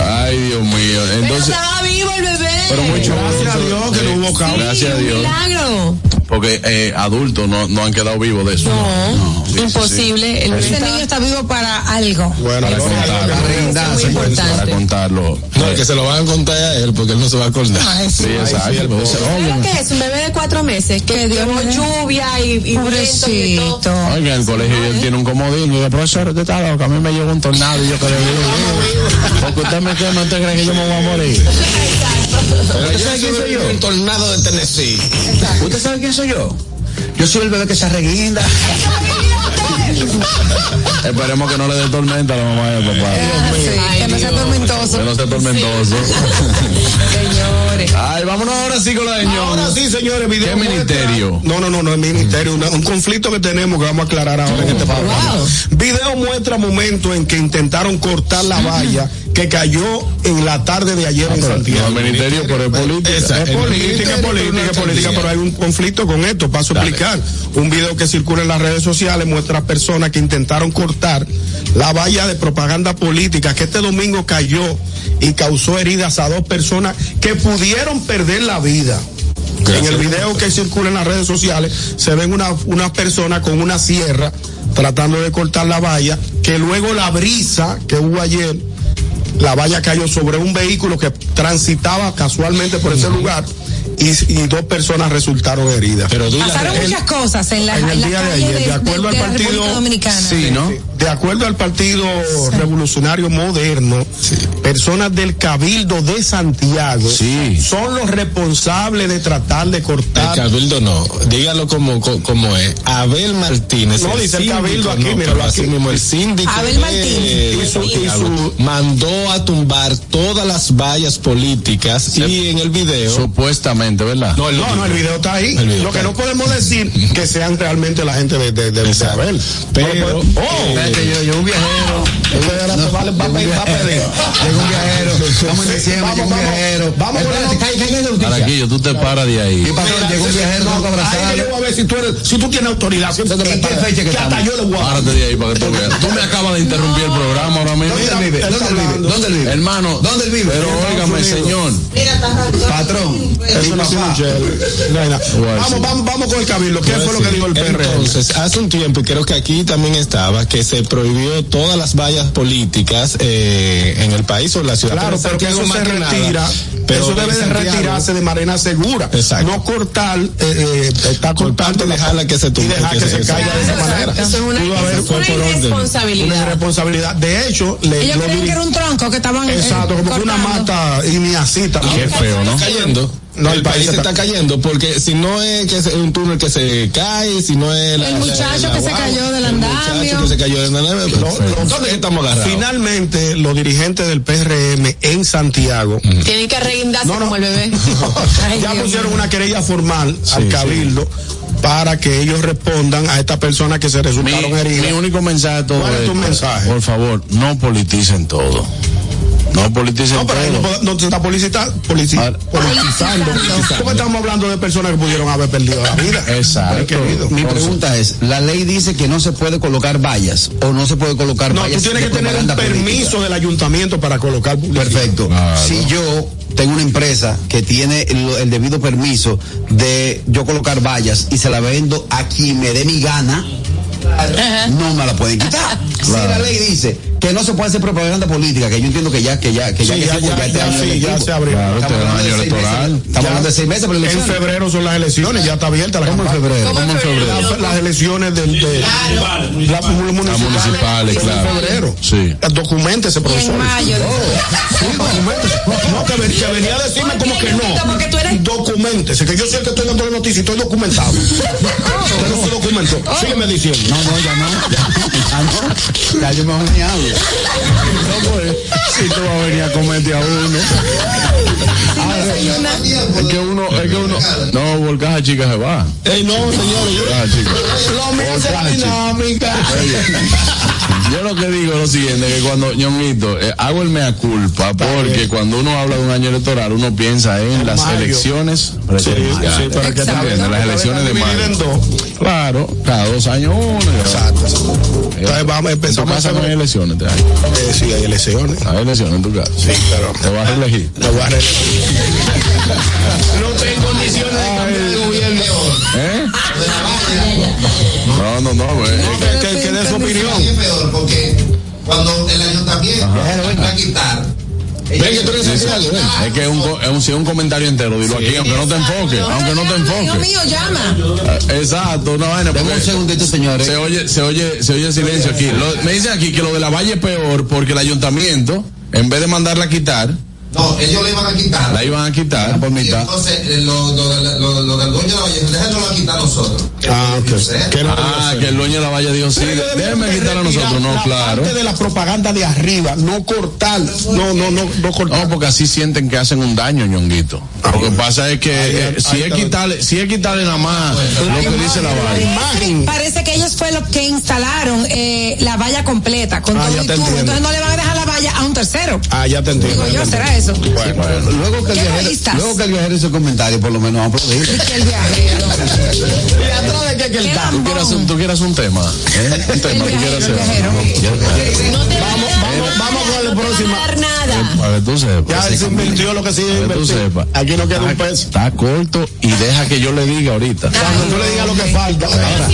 Speaker 1: Ay, Dios mío.
Speaker 5: Pero
Speaker 1: Entonces,
Speaker 5: estaba vivo el bebé.
Speaker 1: pero mucho
Speaker 2: Gracias a Dios que no hubo caos.
Speaker 1: Gracias a Dios.
Speaker 5: milagro.
Speaker 1: Porque eh, adultos no, no han quedado vivos de eso.
Speaker 5: No,
Speaker 1: Sí, sí,
Speaker 5: imposible. El bebé
Speaker 3: Ese niño está vivo para algo.
Speaker 2: Bueno,
Speaker 1: Para
Speaker 2: no
Speaker 5: muy
Speaker 4: señor.
Speaker 1: Para contarlo.
Speaker 6: No, el que se lo van a contar a él porque él no se va a acordar.
Speaker 1: Sí, exacto.
Speaker 2: El
Speaker 1: Pues,
Speaker 5: ¿Sabes lo que es? Un bebé de cuatro meses que dio lluvia y, y
Speaker 3: Pobrecito.
Speaker 5: todo.
Speaker 1: Oiga, en el colegio él tiene un comodín y dice, profesor, usted está loco, a mí me llegó un tornado y yo quedé vivo. Porque usted me quema, usted cree que yo me voy a morir.
Speaker 6: ¿Usted sabe quién soy yo? El tornado de Tennessee.
Speaker 4: ¿Usted sabe quién soy yo? Yo soy el bebé que se arreguinda.
Speaker 1: Esperemos que no le dé tormenta a la mamá del papá.
Speaker 3: Sí, que no sea tormentoso.
Speaker 1: Que no sea tormentoso.
Speaker 5: Señores.
Speaker 1: Ay, vámonos ahora sí con la de.
Speaker 2: Ahora sí, señores, video.
Speaker 1: ¿Qué
Speaker 2: muestra-
Speaker 1: ministerio?
Speaker 2: No, no, no, no es ministerio. una- un conflicto que tenemos que vamos a aclarar ahora en este programa. Video muestra momentos en que intentaron cortar la valla que cayó en la tarde de ayer en
Speaker 1: No
Speaker 2: Santiago.
Speaker 1: es ministerio, pero es política.
Speaker 2: Es
Speaker 6: el
Speaker 2: política, es política,
Speaker 6: no
Speaker 2: es política, pero hay un conflicto con esto. Paso a explicar. Un video que circula en las redes sociales muestra personas que intentaron cortar la valla de propaganda política que este domingo cayó y causó heridas a dos personas que pudieron perder la vida. En el video que circula en las redes sociales se ven una, una persona con una sierra tratando de cortar la valla, que luego la brisa que hubo ayer, la valla cayó sobre un vehículo que transitaba casualmente por ese lugar y, y dos personas resultaron heridas.
Speaker 6: Pero
Speaker 3: Pasaron muchas cosas en la,
Speaker 2: en
Speaker 3: en
Speaker 2: el
Speaker 3: la
Speaker 2: día de ayer, de,
Speaker 3: de,
Speaker 2: acuerdo
Speaker 3: de-
Speaker 2: al partido,
Speaker 3: Dominicana.
Speaker 2: sí, ¿no? De acuerdo al Partido Revolucionario Moderno, personas del Cabildo de Santiago
Speaker 1: Sí.
Speaker 2: son los responsables de tratar de
Speaker 6: El
Speaker 2: cortar.
Speaker 6: cabildo no, dígalo como, co- como es. Abel Martínez.
Speaker 2: No, dice el cabildo aquí,
Speaker 6: no,
Speaker 2: míralo
Speaker 6: pero así
Speaker 2: aquí.
Speaker 6: mismo el síndico.
Speaker 3: Abel Martínez.
Speaker 2: Y su- y su-
Speaker 6: mandó a tumbar todas las vallas políticas y en el video.
Speaker 1: Supuestamente, ¿verdad?
Speaker 6: no, lo
Speaker 2: No, no, el video está ahí.
Speaker 6: El video
Speaker 2: Lo que no podemos decir que sean realmente la gente de, de, de, de
Speaker 6: Exacto.
Speaker 2: Abel.
Speaker 6: Pero, eh,
Speaker 4: Espérate, yo, yo un viajero. Estamos en diciembre,
Speaker 2: Vamos,
Speaker 4: llegó un
Speaker 2: vamos,
Speaker 4: viajero.
Speaker 2: vamos con la
Speaker 4: noticia.
Speaker 1: Tú te paras de ahí.
Speaker 4: ¿Qué pasó? Llegó un viajero, abrazarlo.
Speaker 2: yo voy a ver si tú, eres, si tú tienes autoridad. siéntate
Speaker 4: ¿En qué fecha que
Speaker 2: hasta
Speaker 4: estamos?
Speaker 2: yo le voy a
Speaker 1: Párate de ahí para que tú veas. Tú me acabas de interrumpir el programa ahora mismo.
Speaker 4: ¿Dónde él vive? ¿Dónde vive? ¿Dónde él vive?
Speaker 1: Hermano.
Speaker 4: ¿Dónde él vive?
Speaker 1: Pero óigame, señor.
Speaker 4: Patrón.
Speaker 2: Eso no. No. Vamos, vamos, vamos con el cabildo. ¿Qué fue lo que dijo el PRM?
Speaker 6: Entonces, hace un tiempo, y creo que aquí también estaba, que se prohibió todas las vallas políticas eh, en el país o en la ciudad.
Speaker 2: Claro,
Speaker 6: en
Speaker 2: pero que
Speaker 6: Santiago
Speaker 2: eso se retira.
Speaker 6: pero
Speaker 2: eso debe de retirarse de manera segura.
Speaker 6: Exacto.
Speaker 2: No cortar, eh, eh, está cortando
Speaker 6: y dejarla que se
Speaker 2: y
Speaker 6: tumbe,
Speaker 2: dejar
Speaker 6: que
Speaker 2: que
Speaker 6: se-
Speaker 2: se caiga de esa manera.
Speaker 5: Eso es una, eso una
Speaker 2: orden. Una
Speaker 5: irresponsabilidad.
Speaker 2: irresponsabilidad. De hecho, le,
Speaker 3: Ellos
Speaker 2: lo
Speaker 3: que era un tronco que estaban eh,
Speaker 2: Exacto, como que una mata y ni así también.
Speaker 1: Qué feo, ¿no?
Speaker 6: está cayendo.
Speaker 2: No,
Speaker 6: el
Speaker 2: el
Speaker 6: país
Speaker 2: país
Speaker 6: está,
Speaker 2: está-
Speaker 6: cayendo porque si no es que es un túnel que se cae, si no es la-
Speaker 3: El
Speaker 6: la-
Speaker 3: muchacho
Speaker 6: la
Speaker 3: que se cayó del
Speaker 6: el
Speaker 3: andamio.
Speaker 6: muchacho que se cayó del andamio. ¿Dónde estamos agarrados?
Speaker 2: Finalmente, los dirigentes del PRM en Santiago
Speaker 5: Tienen que arreguindarse
Speaker 2: No, no.
Speaker 5: como el bebé. Ay,
Speaker 2: ya
Speaker 5: Dios
Speaker 2: pusieron una querella formal al cabildo para que ellos respondan a estas personas que se
Speaker 1: Mi,
Speaker 2: resultaron heridas.
Speaker 1: mi único mensaje a todo
Speaker 2: ¿Cuál es tu
Speaker 1: esto,
Speaker 2: mensaje?
Speaker 1: Por favor, no politicen todo. No politicen
Speaker 2: No, pero ahí no, no se está policita- polici-
Speaker 1: Ahora-
Speaker 2: politizando. Porque estamos hablando de personas que pudieron haber perdido la vida.
Speaker 1: Exacto.
Speaker 4: Mi pregunta es, la ley dice que no se puede colocar vallas o no se puede colocar
Speaker 2: No, tú
Speaker 4: vallas
Speaker 2: tienes
Speaker 4: de
Speaker 2: que tener un permiso
Speaker 4: política.
Speaker 2: del ayuntamiento para colocar publicidad.
Speaker 4: Perfecto.
Speaker 1: Claro.
Speaker 4: Si yo tengo una empresa que tiene el, el debido permiso de yo colocar vallas y se la vendo a quien me dé mi gana, no me la pueden quitar. Si la ley dice que no se puede hacer propaganda política, que yo entiendo que ya, que ya, que ya,
Speaker 2: Sí,
Speaker 4: que
Speaker 2: ya,
Speaker 4: se-
Speaker 2: ya,
Speaker 4: este
Speaker 2: ya,
Speaker 4: año
Speaker 2: sí, ya se abrió.
Speaker 1: Claro,
Speaker 4: Estamos
Speaker 1: este
Speaker 4: hablando
Speaker 1: año
Speaker 4: de seis
Speaker 1: electoral.
Speaker 4: meses- Estamos hablando de seis meses para
Speaker 2: En
Speaker 4: elecciones.
Speaker 2: febrero son las elecciones, ya está abierta la
Speaker 4: ¿Cómo en
Speaker 2: campaña.
Speaker 4: febrero?
Speaker 5: ¿Cómo en febrero?
Speaker 2: Las, las elecciones del, de las municipales,
Speaker 1: municipales,
Speaker 2: son
Speaker 1: claro.
Speaker 2: en febrero.
Speaker 1: Sí.
Speaker 2: Documentese, profesor.
Speaker 3: en mayo.
Speaker 2: Sí, documentese. No, que, ven- que venía a decirme como que no.
Speaker 5: Porque tú eres-
Speaker 2: Documentese, que yo sé que estoy dando la noticia y estoy documentado. Usted no se documentó. Sígueme diciendo.
Speaker 4: No, no, ya no. Ya no. Ya yo me voy a
Speaker 1: No, pues, si tú vas a venir a comerte a uno. Es que uno, es que uno. No, volcaja chica se va.
Speaker 2: Ey, no, señores. yo-
Speaker 1: Volcaja chica.
Speaker 2: Lo mío es dinámica.
Speaker 1: Yo lo que digo es lo siguiente, que cuando, ñonguito, eh, hago el mea culpa, porque cuando uno habla de un año electoral, uno piensa en las
Speaker 2: mayo.
Speaker 1: elecciones
Speaker 2: Sí,
Speaker 1: presidenciales.
Speaker 2: sí, para que.
Speaker 1: ¿Entiendes? Las elecciones de
Speaker 2: Dividir en
Speaker 1: mayo.
Speaker 2: dos.
Speaker 1: Claro, cada dos años uno.
Speaker 2: Exacto. Entonces vamos,
Speaker 1: En tu
Speaker 2: empezamos a
Speaker 1: casa no hay elecciones, te hay.
Speaker 2: Eh, sí, hay elecciones.
Speaker 1: Hay elecciones en tu casa.
Speaker 2: Sí, pero.
Speaker 1: Te vas a reelegir.
Speaker 2: No voy a re- No estoy en condiciones de cambiar de gobierno.
Speaker 1: ¿Eh? No, no, no, güey.
Speaker 2: Que, que, que dé su opinión.
Speaker 9: es peor porque cuando el ayuntamiento va a quitar.
Speaker 2: Ven que tú eres
Speaker 1: Sí, sí.
Speaker 2: social, ven.
Speaker 1: Es que es un, es un, sí, un comentario entero, dilo aquí, aunque no te enfoque, aunque no te enfoque.
Speaker 3: mío, llama.
Speaker 1: Eh, Exacto, una vaina.
Speaker 4: Deme un segundito, señores.
Speaker 1: Se oye, se oye, se oye silencio aquí. Lo- me dicen aquí que lo de la valle es peor porque el ayuntamiento, en vez de mandarla a quitar,
Speaker 9: No, ellos le iban a quitar.
Speaker 1: la iban a quitar por
Speaker 9: Y
Speaker 1: mitad.
Speaker 9: entonces, eh, lo, lo, del- lo, lo del dueño de la valle, déjenos la quitar a nosotros.
Speaker 2: Ah, ok. Que no
Speaker 1: Ah, que el dueño de la valle dijo, sí,
Speaker 2: debieron
Speaker 1: quitar a nosotros. No,
Speaker 2: la
Speaker 1: claro.
Speaker 2: parte de la propaganda de arriba, no cortar. No, no, no, no cortar.
Speaker 1: No, porque así sienten que hacen un daño, ñonguito. Lo que pasa es que
Speaker 2: Ahí-
Speaker 1: eh,
Speaker 2: ahí
Speaker 1: si es quitarle, si es quitarle nada más lo que dice la
Speaker 2: La imagen.
Speaker 3: Parece que ellos fue los que instalaron eh, la valla completa con
Speaker 2: Ah,
Speaker 3: todo
Speaker 2: ya
Speaker 3: y
Speaker 2: te
Speaker 3: tubo.
Speaker 2: entiendo.
Speaker 3: Entonces no le van a dejar la valla a un tercero.
Speaker 2: Ah, ya te entiendo.
Speaker 3: Digo yo, ¿será eso?
Speaker 2: Entiendo. Bueno,
Speaker 4: Luego que el viajero, luego que el viajero hizo comentario, por lo menos vamos a aplaudir.
Speaker 3: Y que el viajero.
Speaker 2: ¿Y atrás de qué que él
Speaker 3: Qué
Speaker 2: está?
Speaker 1: ¿Tú quieres, un, tú quieres un tema? ¿Eh? Un
Speaker 3: El
Speaker 1: tema, tú quieres
Speaker 3: viajero, el
Speaker 1: hacer.
Speaker 3: viajero.
Speaker 5: No te
Speaker 2: Vamos, vamos, vamos con el próximo.
Speaker 5: a nada.
Speaker 1: Que tú sepas.
Speaker 2: Ya se invirtió lo que
Speaker 1: que tú
Speaker 2: invirtió.
Speaker 1: sepas.
Speaker 2: Aquí no queda un
Speaker 1: Está-
Speaker 2: peso.
Speaker 1: Está corto y deja que yo le diga ahorita.
Speaker 2: Cuando tú le digas lo que falta. Ahora,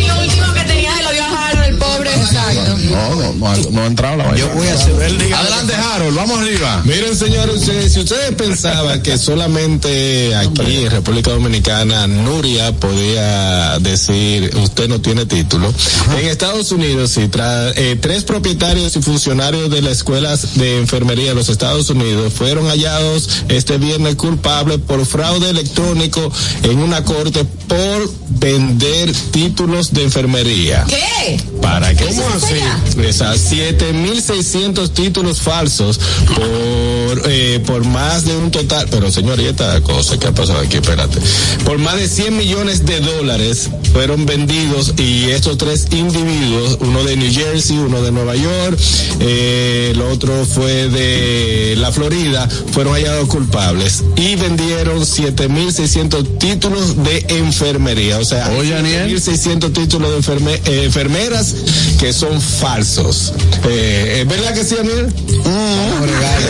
Speaker 1: No, no, no, ha- entrado la vaina.
Speaker 4: Yo voy a hacer.
Speaker 1: Adelante, Harold, vamos arriba.
Speaker 6: Miren, señores, ustedes- si ustedes pensaban que solamente aquí en República Dominicana Nuria podía decir usted no tiene título, en Estados Unidos tra- eh, tres propietarios y funcionarios de las escuelas de enfermería de los Estados Unidos fueron hallados este viernes culpables por fraude electrónico en una corte por vender títulos de enfermería.
Speaker 5: ¿Qué?
Speaker 6: ¿Para qué?
Speaker 5: ¿Cómo así?
Speaker 6: Esas 7.600 títulos falsos por, eh, por más de un total, pero señor, y esta cosa que ha pasado aquí, espérate, por más de 100 millones de dólares fueron vendidos y estos tres individuos, uno de New Jersey, uno de Nueva York, eh, el otro fue de la Florida, fueron hallados culpables y vendieron 7.600 títulos de enfermería, o sea,
Speaker 1: Oye, Daniel.
Speaker 6: 1.600 títulos de enferme- eh, enfermeras que son falsos. Eh, ¿Es verdad que sí, Daniel?
Speaker 4: Vamos a agregarlo.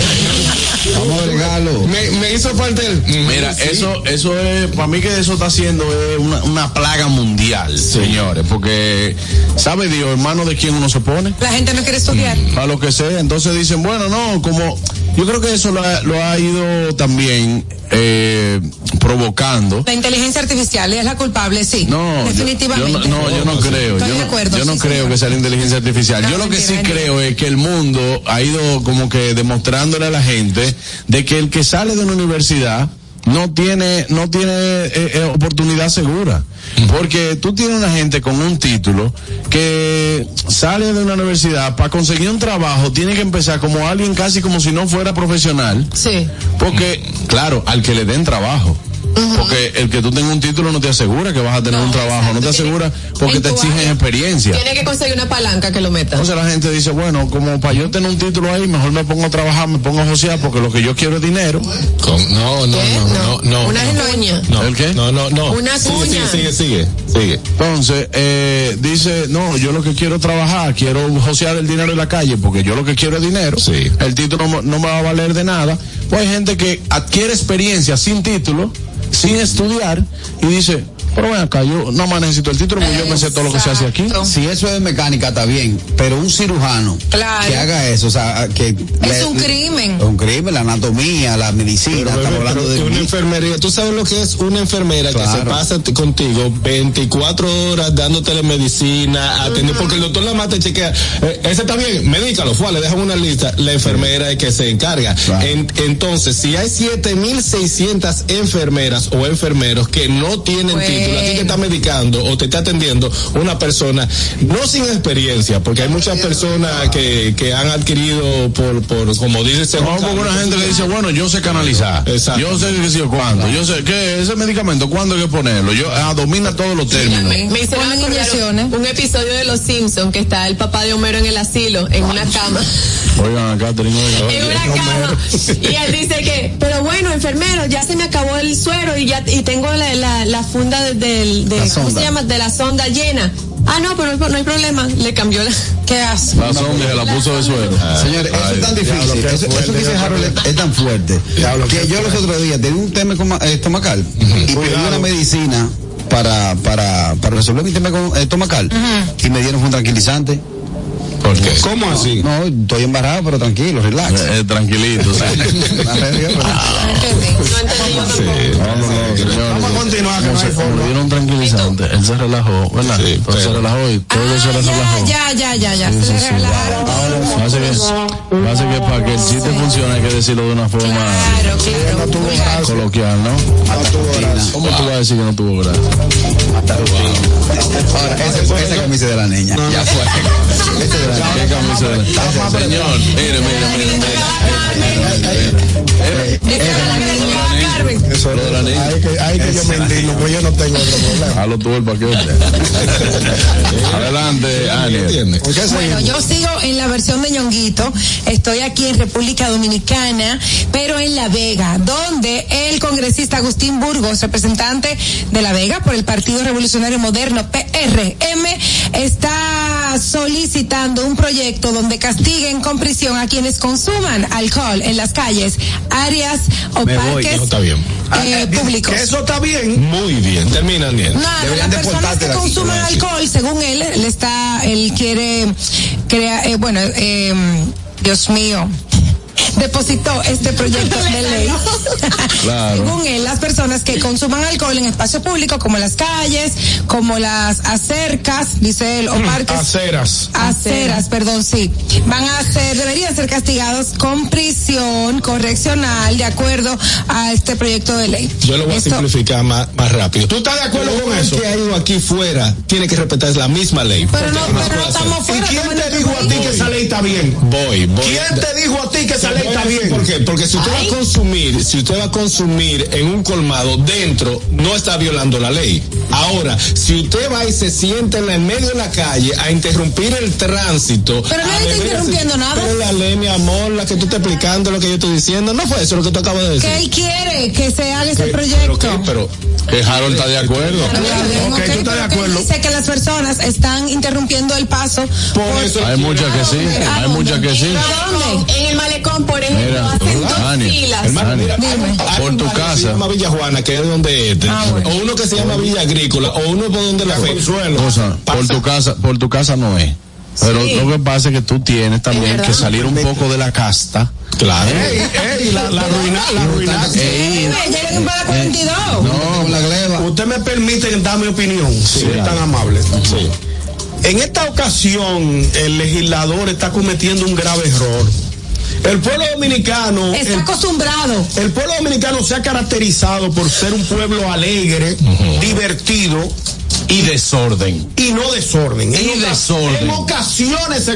Speaker 4: Vamos a agregarlo.
Speaker 6: Me, me hizo falta el...
Speaker 1: Mira,
Speaker 6: Sí.
Speaker 1: eso, eso es, para mí que eso está haciendo es una, una plaga mundial, señores, porque sabe Dios, hermano, de quién uno se pone,
Speaker 3: La gente no quiere estudiar.
Speaker 1: a lo que sea. Entonces dicen, bueno, no, como yo creo que eso lo ha, lo ha ido también eh, provocando.
Speaker 3: La inteligencia artificial es la culpable, sí.
Speaker 1: No, yo-
Speaker 3: definitivamente.
Speaker 1: Yo, no, no, yo no creo.
Speaker 3: Estoy
Speaker 1: yo
Speaker 3: de
Speaker 1: no,
Speaker 3: acuerdo,
Speaker 1: yo no
Speaker 3: sí,
Speaker 1: creo
Speaker 3: señor.
Speaker 1: que sea la inteligencia artificial.
Speaker 3: No,
Speaker 1: yo lo que sí creo es que el mundo ha ido como que demostrándole a la gente de que el que sale de una universidad no tiene no tiene eh, eh, oportunidad segura porque tú tienes una gente con un título que sale de una universidad para conseguir un trabajo tiene que empezar como alguien casi como si no fuera profesional
Speaker 3: Sí.
Speaker 1: porque claro al que le den trabajo Porque el que tú tengas un título no te asegura que vas a tener
Speaker 5: No,
Speaker 1: un trabajo, no te asegura porque te exigen
Speaker 5: área.
Speaker 1: experiencia.
Speaker 5: Tiene que conseguir una palanca que lo meta.
Speaker 1: Entonces la gente dice, bueno, como para yo tener un título ahí, mejor me pongo a trabajar, me pongo a josear, porque lo que yo quiero es dinero.
Speaker 6: No, no,
Speaker 5: ¿Qué?
Speaker 6: no, no, no.
Speaker 5: Una
Speaker 6: no.
Speaker 1: ¿El qué?
Speaker 6: No, no, no.
Speaker 5: Una
Speaker 6: sigue,
Speaker 5: cuña.
Speaker 6: Sigue, sigue, sigue, sigue.
Speaker 1: Entonces, eh, dice, no, yo lo que quiero es trabajar, quiero josear el dinero en la calle, porque yo lo que quiero es dinero.
Speaker 6: Sí.
Speaker 1: El título no, no me va a valer de nada. Pues hay gente que adquiere experiencia sin título, sin estudiar, y dice, pero ven acá, yo no más necesito el título, porque yo pensé todo lo que se hace aquí.
Speaker 3: Exacto.
Speaker 4: Si eso es mecánica, está bien, pero un cirujano
Speaker 3: Claro.
Speaker 4: que haga eso, o sea, que...
Speaker 3: Es un crimen.
Speaker 4: Es un crimen, la anatomía, la medicina,
Speaker 6: Pero,
Speaker 4: estamos hablando
Speaker 6: pero
Speaker 4: de...
Speaker 6: una
Speaker 4: mí.
Speaker 6: enfermería, tú sabes lo que es una enfermera que
Speaker 4: Claro.
Speaker 6: se pasa contigo 24 horas dándote la medicina, atendiendo, porque el doctor la mata y chequea, eh, ese está bien, medícalo, fue, le dejan una lista, la enfermera es que se encarga.
Speaker 4: Claro.
Speaker 6: En- entonces, si hay 7600 enfermeras o enfermeros que no tienen
Speaker 3: Bueno.
Speaker 6: título, a ti te está medicando o te está atendiendo una persona no sin experiencia, porque hay muchas personas que, que han adquirido por, por como dice ese
Speaker 1: No, porque una gente que dice, bueno, yo sé canalizar.
Speaker 6: Exacto.
Speaker 1: Yo sé que sé yo cuándo. Yo sé que ese medicamento, ¿cuándo hay que ponerlo? Yo, ah, domina todos los términos.
Speaker 5: Me, me hicieron
Speaker 3: inyecciones.
Speaker 5: un episodio de Los Simpsons que está el papá de Homero en el asilo, en una cama.
Speaker 1: Oigan, acá tenemos
Speaker 5: en una cama. Y él dice que, pero bueno, enfermero, ya se me acabó el suero y ya y tengo la, la, la funda de, del- de,
Speaker 4: La
Speaker 5: ¿cómo
Speaker 4: sonda.
Speaker 5: se llama? De la sonda llena. Ah, no, pero no hay, no hay problema. Le cambió la.
Speaker 3: ¿Qué hace?
Speaker 1: La sonda se la puso de suero.
Speaker 4: Señores, eso es tan difícil, eso, eso que dice Harold es, es tan fuerte, que yo los otros días tenía un tema coma- eh, estomacal y pedí una medicina para, para, para resolver mi tema con- estomacal y me dieron un tranquilizante.
Speaker 1: ¿Por qué?
Speaker 6: ¿Cómo así?
Speaker 4: No, estoy embarrado, pero tranquilo, relax.
Speaker 1: Eh, eh, tranquilito, sí.
Speaker 2: Vamos a continuar, que
Speaker 1: No
Speaker 2: hay
Speaker 1: como
Speaker 2: forma.
Speaker 1: le dieron un tranquilizante, él se relajó, ¿verdad?
Speaker 6: Sí,
Speaker 1: se relajó y todo se
Speaker 3: Ah,
Speaker 1: le relajó.
Speaker 3: ya, ya, ya, ya, Se le
Speaker 1: sí, sí.
Speaker 3: relajaron.
Speaker 1: Pasa que, pasa que para que el chiste funcione hay que decirlo de una forma
Speaker 3: Claro, claro.
Speaker 1: coloquial, ¿no? ¿Cómo tú vas a decir que no tuvo gracia?
Speaker 4: Ahora, esa, esa camisa de la niña, ya fue. Esa de la niña.
Speaker 1: ¿Qué camisa de- Señor, mire, mire, mire.
Speaker 5: Carmen.
Speaker 2: Eso
Speaker 1: Lo de la niña.
Speaker 2: Hay que, hay que yo me indigno, pues yo no tengo otro problema.
Speaker 1: Jalo tú el paquete. Adelante, Aniel.
Speaker 6: ¿Entiendes?
Speaker 2: ¿Por qué
Speaker 3: Bueno, yo sigo en la versión de Ñonguito. Estoy aquí en República Dominicana, pero en La Vega, donde el congresista Agustín Burgos, representante de La Vega por el Partido Revolucionario Moderno, PRM, está solicitando un proyecto donde castiguen con prisión a quienes consuman alcohol en las calles, áreas o
Speaker 4: Me voy,
Speaker 3: parques
Speaker 6: no, está bien.
Speaker 3: eh, públicos.
Speaker 2: Que eso está bien.
Speaker 6: Muy bien, termina, Aniel.
Speaker 3: Nada,
Speaker 4: Deberían
Speaker 3: las personas que consuman alcohol, según él, él está, él quiere crear, eh, bueno, eh, Dios mío, depositó este proyecto de ley.
Speaker 1: Claro.
Speaker 3: según él, las personas que consuman alcohol en espacio público, como las calles, como las acercas, dice él, o parques.
Speaker 2: Aceras.
Speaker 3: Aceras, perdón, sí. Van a ser, deberían ser castigados con prisión correccional de acuerdo a este proyecto de ley.
Speaker 6: Yo lo voy a simplificar más, más rápido.
Speaker 2: ¿Tú estás de acuerdo con
Speaker 6: el
Speaker 2: eso?
Speaker 6: que ha ido aquí fuera tiene que respetar la misma ley.
Speaker 3: Pero no, pero no estamos
Speaker 2: ¿Y
Speaker 3: fuera.
Speaker 2: quién
Speaker 3: estamos en
Speaker 2: te dijo a ti que esa ley está bien?
Speaker 6: Voy, voy.
Speaker 2: ¿Quién te dijo a ti que esa ley está bien?
Speaker 6: ¿Por qué? Porque si usted va a consumir, si usted va a consumir en un colmado dentro, no está violando la ley. Ahora, si usted va y se sienta en el medio de la calle a interrumpir el tránsito.
Speaker 3: Pero nadie está interrumpiendo
Speaker 6: así-
Speaker 3: nada.
Speaker 6: Pero la ley, mi amor, la que tú estás explicando, lo que yo estoy diciendo, no fue eso lo que tú acabas de decir.
Speaker 3: que él quiere que se haga ese proyecto.
Speaker 6: ¿Pero qué? Pero,
Speaker 1: Que Harold está de acuerdo.
Speaker 3: Está bien,
Speaker 2: Ok,
Speaker 3: ok,
Speaker 2: tú estás de acuerdo.
Speaker 3: Dice que las personas están interrumpiendo el paso.
Speaker 6: Por eso
Speaker 1: Hay muchas que sí,
Speaker 3: ¿A
Speaker 1: hay
Speaker 3: dónde?
Speaker 1: muchas que sí.
Speaker 3: ¿A dónde?
Speaker 5: En el malecón, por ejemplo,
Speaker 1: Mira,
Speaker 5: hacen dos
Speaker 1: Dani,
Speaker 5: filas.
Speaker 6: Hermano, mira, hay
Speaker 1: por tu
Speaker 6: barrio que
Speaker 1: casa.
Speaker 6: Se llama Villa Juana, que es donde este.
Speaker 3: Ah, bueno.
Speaker 6: O uno que se llama Villa Agrícola, o uno por donde la fe.
Speaker 1: Cosa, por tu casa, por tu casa no es. Pero
Speaker 5: Sí.
Speaker 1: lo que pasa es que tú tienes también que salir un poco de la casta.
Speaker 6: Claro.
Speaker 2: Ey, ey, la, la ruina, la ruina.
Speaker 3: Eh, Lleguen para 42.
Speaker 1: No,
Speaker 4: la gleba.
Speaker 2: Usted me permite dar mi opinión, si es tan amable.
Speaker 6: Sí.
Speaker 2: En esta ocasión, el legislador está cometiendo un grave error. El pueblo dominicano,
Speaker 3: Está
Speaker 2: el,
Speaker 3: acostumbrado.
Speaker 2: el pueblo dominicano se ha caracterizado por ser un pueblo alegre, divertido,
Speaker 1: Y desorden.
Speaker 2: y no desorden.
Speaker 1: Y
Speaker 2: en,
Speaker 1: desorden.
Speaker 2: en ocasiones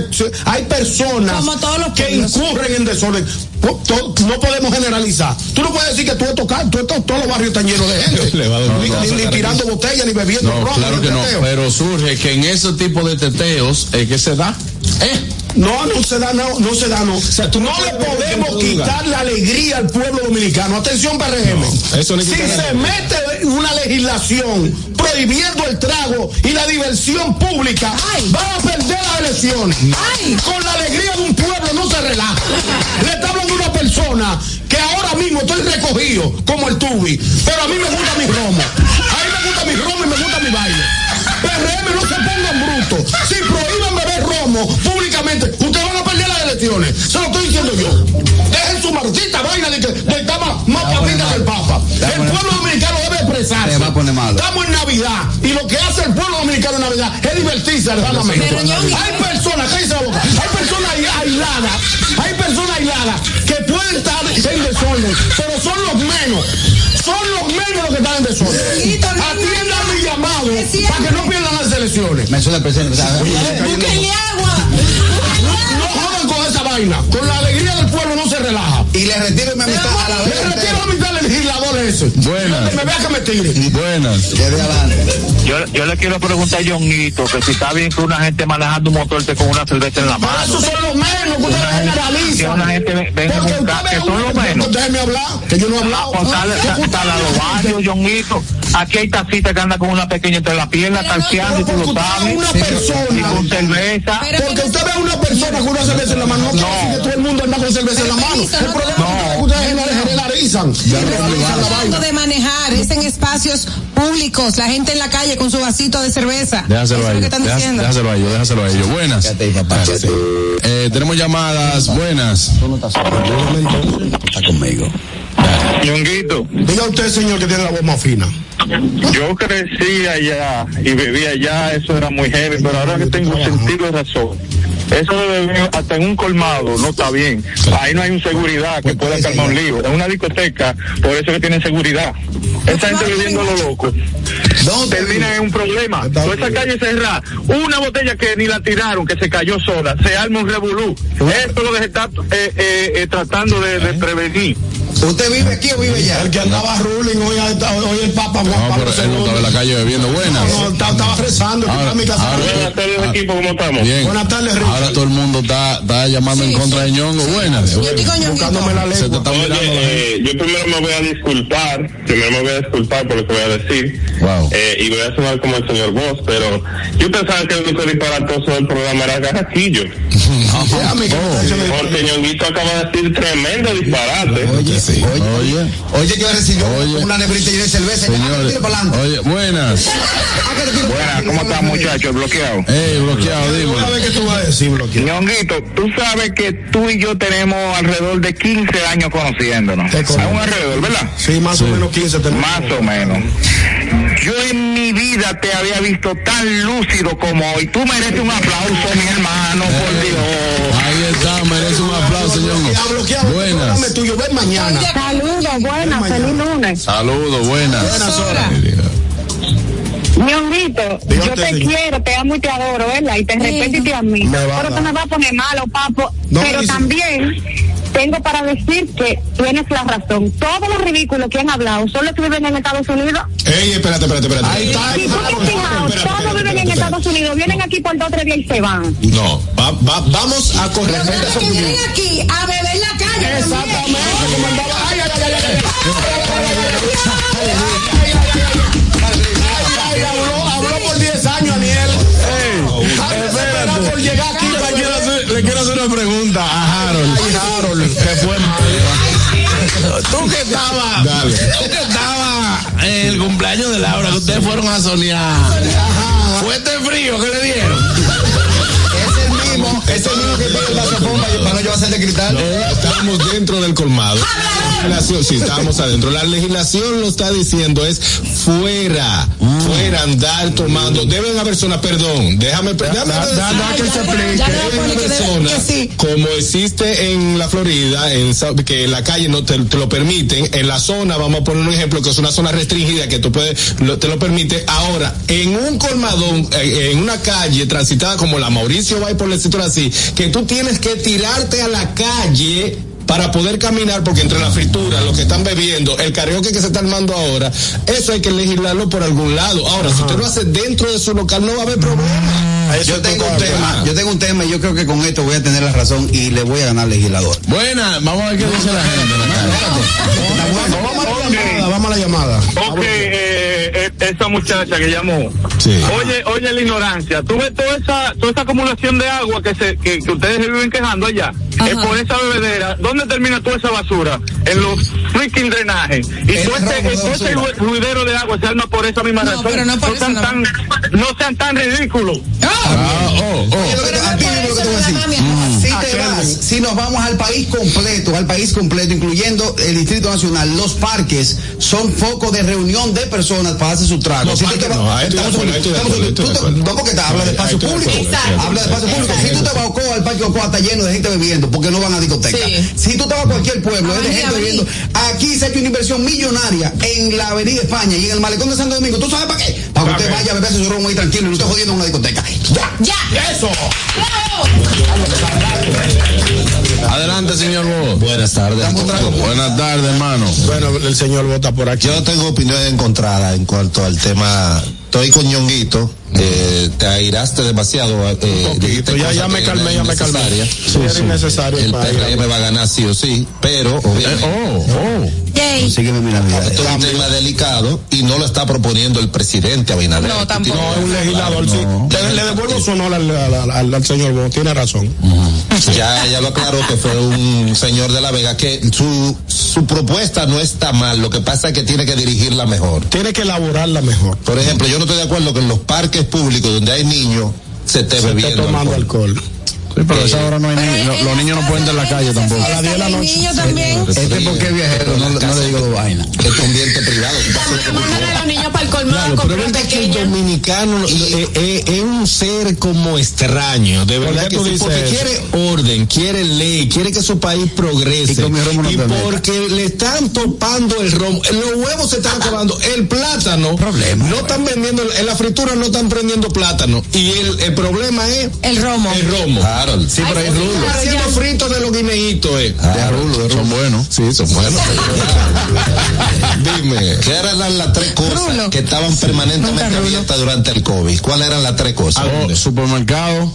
Speaker 2: hay personas
Speaker 3: Como todos los
Speaker 2: que incurren en desorden. No podemos generalizar. Tú no puedes decir que tú esto, tú esto- todos los barrios están llenos de gente.
Speaker 6: Le va a dar
Speaker 2: ni, tirando botellas, ni bebiendo
Speaker 1: No,
Speaker 2: ron,
Speaker 1: claro
Speaker 2: ni
Speaker 1: que no.
Speaker 2: teteo.
Speaker 1: Pero surge que en ese tipo de teteos es que se da. ¿Eh?
Speaker 2: No, no se da, no, no se da, no.
Speaker 6: tú no
Speaker 2: no le podemos quitar la alegría al pueblo dominicano. Atención, PRM.
Speaker 6: No, eso
Speaker 2: si se
Speaker 6: alegría.
Speaker 2: mete una legislación prohibiendo el trago y la diversión pública,
Speaker 3: Ay.
Speaker 2: van a perder las elecciones.
Speaker 3: Ay.
Speaker 2: Con la alegría de un pueblo no se relaja. Le está hablando una persona que ahora mismo estoy recogido como el tubi, pero a mí me gusta mi romo. A mí me gusta mi romo y me gusta mi baile. PRM no se pongan brutos. Si prohíben beber romo públicamente, ustedes van a perder las elecciones. Se lo estoy diciendo yo. Dejen su maldita vaina de que está más, más papita que el
Speaker 4: malo.
Speaker 2: Papa. El pueblo dominicano debe expresarse.
Speaker 4: Te va a poner malo.
Speaker 2: Estamos en Navidad y lo que hace el pueblo dominicano en Navidad es divertirse
Speaker 3: Ñongui.
Speaker 2: Hay personas, cállese la boca, hay personas aisladas, hay personas aisladas pueden estar en desorden, pero son los menos. Son los menos los que están en desorden. Atiendan mi llamado para que no pierdan las elecciones.
Speaker 4: Me suena el presidente. ¿sabes?
Speaker 3: Búsquenle agua.
Speaker 2: Vaina. Con la alegría del pueblo no se relaja.
Speaker 4: Y le retiro mi amistad a la
Speaker 2: Le
Speaker 4: vez.
Speaker 2: retiro la mitad del legislador ese.
Speaker 1: Buenas.
Speaker 2: Que me vea que me tire.
Speaker 1: Buenas.
Speaker 8: Yo, yo le quiero preguntar a Johnito que si está bien que una gente manejando un motor con una cerveza en la
Speaker 2: Pero
Speaker 8: mano.
Speaker 2: esos son los menos que ustedes
Speaker 8: Que
Speaker 2: generalizan.
Speaker 8: una gente ve- venga ca-
Speaker 2: usted
Speaker 8: que son los menos.
Speaker 2: Déjeme hablar, que yo no he hablado.
Speaker 8: Pues sale,
Speaker 2: ¿Qué
Speaker 8: sa-
Speaker 2: puta
Speaker 8: sale a los barrios, Johnito. Aquí hay tacitas que andan con una pequeña entre las piernas,
Speaker 3: Pero no,
Speaker 8: calceando, y tú lo
Speaker 2: usted
Speaker 8: sabes.
Speaker 2: una
Speaker 8: Y
Speaker 2: persona.
Speaker 8: con cerveza.
Speaker 3: Pero
Speaker 2: Porque
Speaker 3: que
Speaker 2: usted ve a una persona con una cerveza en la mano, no que todo el mundo anda con cerveza en la
Speaker 3: Pero
Speaker 2: mano.
Speaker 3: permiso,
Speaker 2: El
Speaker 3: no
Speaker 2: problema es que ustedes gener- generalizan.
Speaker 3: Estamos hablando de manejar, es en espacios públicos, la gente en la calle con su vasito de cerveza.
Speaker 1: Déjaselo
Speaker 3: Eso
Speaker 1: a
Speaker 3: es lo que
Speaker 1: ellos.
Speaker 3: están
Speaker 1: Deja-
Speaker 3: diciendo.
Speaker 1: Déjaselo a ellos, déjaselo a ellos. Buenas.
Speaker 4: Ahí.
Speaker 1: Eh, tenemos llamadas. Buenas.
Speaker 4: No. Está conmigo.
Speaker 8: Ñonguito,
Speaker 2: Diga usted, señor, que tiene la voz más fina.
Speaker 8: yo crecí allá y vivía allá, eso era muy heavy, pero ahora que tengo sentido de razón. Eso de hasta en un colmado no está bien. Ahí no hay un seguridad que pueda calmar un lío. En una discoteca, por eso que tienen seguridad. Esa gente viviendo lo loco. Termina en un problema. Toda esa calle cerrada. Una botella que ni la tiraron, que se cayó sola. Se arma un revolú. Esto es lo que se está eh, eh, eh, tratando de, de prevenir.
Speaker 4: ¿Usted vive aquí o vive allá?
Speaker 2: El que andaba ruling hoy, hoy el Papa Juan
Speaker 1: No,
Speaker 2: Pablo
Speaker 1: no
Speaker 2: II.
Speaker 1: estaba en la calle bebiendo. Buenas.
Speaker 2: No, estaba, estaba rezando.
Speaker 1: Ahora-
Speaker 2: estaba en mi casa.
Speaker 1: ahora-
Speaker 8: Buenas tardes, equipo, ¿cómo estamos?
Speaker 1: Bien.
Speaker 2: Buenas tardes, Richard.
Speaker 1: Ahora todo el mundo está, está llamando
Speaker 3: Sí,
Speaker 1: en contra
Speaker 3: sí.
Speaker 1: de Ñongo. Buenas.
Speaker 3: Yo
Speaker 2: Buscándome la lengua.
Speaker 1: está.
Speaker 10: Oye, eh, yo primero me voy a disculpar, primero me voy a disculpar por lo que voy a decir,
Speaker 1: Wow.
Speaker 10: eh, y voy a sonar como el señor Voss, pero yo pensaba que el único disparatoso del programa era Carraquillo,
Speaker 2: echando el-
Speaker 10: porque Ñonguito acaba de decir tremendo disparate.
Speaker 4: Oye,
Speaker 1: Sí.
Speaker 4: oye,
Speaker 1: Oye.
Speaker 4: oye, que recibió
Speaker 1: Oye.
Speaker 4: una nebrita llena de cerveza.
Speaker 1: Señores. Oye, buenas.
Speaker 4: Ah,
Speaker 8: Buenas. ¿cómo están muchachos? Bloqueado.
Speaker 1: Ey, bloqueado, dime.
Speaker 2: Una vez que tú vas a decir, bloqueado.
Speaker 8: Ñonguito, tú sabes que tú y yo tenemos alrededor de 15 años conociéndonos.
Speaker 2: Es correcto.
Speaker 8: A un alrededor, ¿verdad?
Speaker 2: Sí, más o menos 15 tenemos.
Speaker 8: Más o menos. Yo en mi vida te había visto tan lúcido como hoy. Tú mereces un aplauso, mi hermano, por Dios.
Speaker 1: Ahí está, merece un aplauso,
Speaker 2: bloqueado.
Speaker 1: Buenas.
Speaker 2: Dame tuyo, ven mañana.
Speaker 11: Saludos, buenas, feliz lunes.
Speaker 1: Saludos, buenas.
Speaker 2: Buenas horas.
Speaker 11: Ñonguito,
Speaker 2: Diga
Speaker 11: yo te
Speaker 2: señor.
Speaker 11: quiero, te amo y te adoro, ¿verdad? Y te respeto y te admiro. Pero tú me vas a poner malo, papo.
Speaker 2: No,
Speaker 11: Pero también tengo para decir que tienes la razón. Todos los ridículos que han hablado son los que viven en Estados Unidos.
Speaker 2: Ey, espérate, espérate, espérate. Ahí está.
Speaker 11: Si tú te has fijado, todos viven en Estados Unidos, vienen aquí por dos o tres días y se van.
Speaker 2: No, va- va- vamos a corregir esa opinión.
Speaker 3: vienen aquí a beber la calle. también.
Speaker 2: Exactamente, como andaba. Ay, ay, ay, ay, ay, ay,
Speaker 1: quiero, hacer, le quiero hacer una pregunta a Harold.
Speaker 2: Ay, Harold, que fue.
Speaker 1: Tú que estabas,
Speaker 2: Dale.
Speaker 1: tú que estabas en el cumpleaños de Laura, que ustedes fueron a soñar. Fue este frío que le dieron.
Speaker 4: Es el mismo, es el mismo que tiene el vasofón para para no llevarse el de cristal.
Speaker 6: Estábamos dentro del colmado. La legislación- sí, estábamos adentro. La legislación lo está diciendo es fuera, fuera andar tomando. Deben haber zonas, perdón, déjame, déjame
Speaker 2: da- da- da que se explique.
Speaker 6: Deben haber
Speaker 3: sí.
Speaker 6: Como existe en la Florida, en, que en la calle no te, te lo permiten, en la zona, vamos a poner un ejemplo, que es una zona restringida que tú puedes, lo- te lo permite. Ahora, en un colmadón, eh, en una calle transitada como la Mauricio va por decirlo así, que tú tienes que tirarte a la calle para poder caminar, porque entre la fritura, lo que están bebiendo, el karaoke que se está armando ahora, eso hay que legislarlo por algún lado. Ahora, si usted lo hace dentro de su local, no va a haber problema.
Speaker 4: Yo tengo un tema, yo tengo un tema y yo creo que con esto voy a tener la razón y le voy a ganar al legislador.
Speaker 1: Buena, vamos a ver qué dice la gente.
Speaker 2: Vamos a la llamada, vamos a la llamada.
Speaker 8: Ok, eh, eh, esa muchacha que llamó.
Speaker 6: Sí.
Speaker 8: Oye, oye la ignorancia. Tú ves toda esa, toda esa acumulación de agua que se, que, que ustedes se viven quejando allá. Es por esa bebedera. ¿Dónde termina toda esa basura? En los freaking drenajes. Y todo ese, ruidero de agua se arma por esa misma
Speaker 3: No,
Speaker 8: razón.
Speaker 3: pero no
Speaker 8: sean tan, no sean tan ridículos.
Speaker 1: Ah, oh, oh.
Speaker 4: Te- a ti te. Si te vas, si nos vamos al país completo, al país completo, incluyendo el Distrito Nacional, los parques son foco de reunión de personas para hacer su trago.
Speaker 6: No,
Speaker 4: Si tú te vas-
Speaker 6: no,
Speaker 4: porque te habla de espacio público. Habla de espacio público. Si tú te vas a Ocoa, el parque Ocoa está lleno de gente bebiendo porque no van a discoteca.
Speaker 5: Sí.
Speaker 4: Si tú te vas a cualquier pueblo, es de gente bebiendo. Aquí se ha hecho una inversión millonaria en la Avenida España y en el Malecón de Santo Domingo. ¿Tú sabes para qué? Para que usted vaya a beberse su romo ahí tranquilo y no esté jodiendo en una discoteca. Ya.
Speaker 3: Ya.
Speaker 2: Eso.
Speaker 1: Adelante, señor Bo.
Speaker 12: Buenas tardes.
Speaker 1: Buenas tardes, hermano.
Speaker 2: Bueno, el señor vota por aquí.
Speaker 12: Yo tengo opinión encontrada en cuanto al tema. Estoy con Ñonguito. Eh, te airaste demasiado. Eh, dijiste
Speaker 2: ya, ya me calmé, ya me calmé. Sí, era innecesario.
Speaker 12: El
Speaker 2: para ir a-
Speaker 12: PRM va a ganar sí o sí, pero
Speaker 1: Eh,
Speaker 12: obviamente.
Speaker 1: oh, oh.
Speaker 12: Esto es un tema delicado y no lo está proponiendo el presidente Abinader.
Speaker 3: No, tampoco.
Speaker 2: No, es un legislador, sí. Le, le devuelvo su honor al, al- al- al señor Bo, tiene razón.
Speaker 12: Ya ella lo aclaró que fue un señor de La Vega que su, su propuesta no está mal, lo que pasa es que tiene que dirigirla mejor.
Speaker 2: Tiene que elaborarla mejor.
Speaker 12: Por ejemplo, yo no estoy de acuerdo que en los parques públicos donde hay niños se esté
Speaker 2: Se
Speaker 12: bebiendo.
Speaker 2: tomando
Speaker 12: alcohol.
Speaker 2: alcohol.
Speaker 1: Sí, pero a esa hora no hay niños. Lo- Los niños no pueden estar en la calle tampoco.
Speaker 2: A las 10 de la noche.
Speaker 3: niños también.
Speaker 4: Este porque es viajero, no, no le digo vaina.
Speaker 12: Es tu ambiente privado. quieras.
Speaker 5: a los niños para el colmado
Speaker 6: Claro, pero es que el dominicano eh, eh, es un ser como extraño, de verdad que sí, porque
Speaker 2: eso?
Speaker 6: quiere orden, quiere ley, quiere que su país progrese.
Speaker 4: Y no
Speaker 6: porque le están topando el romo, los huevos se están acabando, el plátano,
Speaker 4: Problema,
Speaker 6: no están vendiendo, en la fritura no están prendiendo plátano. Y el, el problema es
Speaker 3: El romo.
Speaker 6: el romo.
Speaker 12: Claro,
Speaker 6: Sí, pero hay rulo. Haciendo frito de los guineitos, eh.
Speaker 1: Son buenos.
Speaker 6: Sí, son buenos. Dime.
Speaker 12: ¿qué eran las, las tres cosas
Speaker 3: Rulo.
Speaker 12: que estaban permanentemente abiertas durante el COVID? ¿Cuáles eran las tres cosas?
Speaker 1: Oh, supermercado,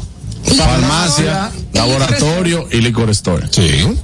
Speaker 3: La
Speaker 1: farmacia, laboratorio y licor store.
Speaker 6: Sí.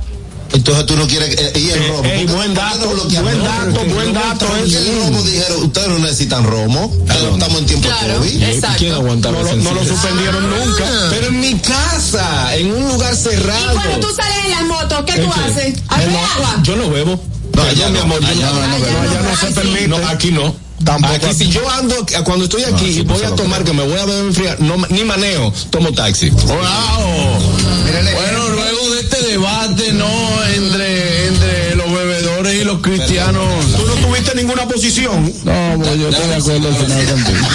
Speaker 12: Entonces tú no quieres eh, y el romo.
Speaker 2: ey,
Speaker 12: ¿Por qué-
Speaker 2: buen dato, buen dato, buen
Speaker 12: el romo
Speaker 2: dato, es-
Speaker 12: el romo dijeron, ustedes no necesitan romo, pero estamos en tiempo
Speaker 5: Claro,
Speaker 12: de COVID.
Speaker 5: exacto.
Speaker 6: ¿Quién aguantaba
Speaker 2: No, no lo suspendieron nunca.
Speaker 6: Pero en mi casa, en un lugar
Speaker 5: Y
Speaker 6: cerrado.
Speaker 5: cuando tú sales en las motos, ¿qué tú haces? ¿Hay
Speaker 6: No,
Speaker 5: agua?
Speaker 6: Yo no bebo. No, allá, mi amor, yo
Speaker 12: allá
Speaker 6: no,
Speaker 12: no,
Speaker 6: no,
Speaker 3: allá
Speaker 2: No, ya no se permite.
Speaker 6: no, aquí no.
Speaker 2: Tampoco
Speaker 6: aquí, si yo ando, cuando estoy aquí y voy a tomar, que me voy a beber enfriar, no, ni maneo, tomo taxi.
Speaker 1: ¡Wow! Bueno, de este debate, ¿no? Entre, entre los bebedores y los cristianos.
Speaker 2: Tú no tuviste ninguna posición.
Speaker 1: No, pues yo estoy de acuerdo al final contigo.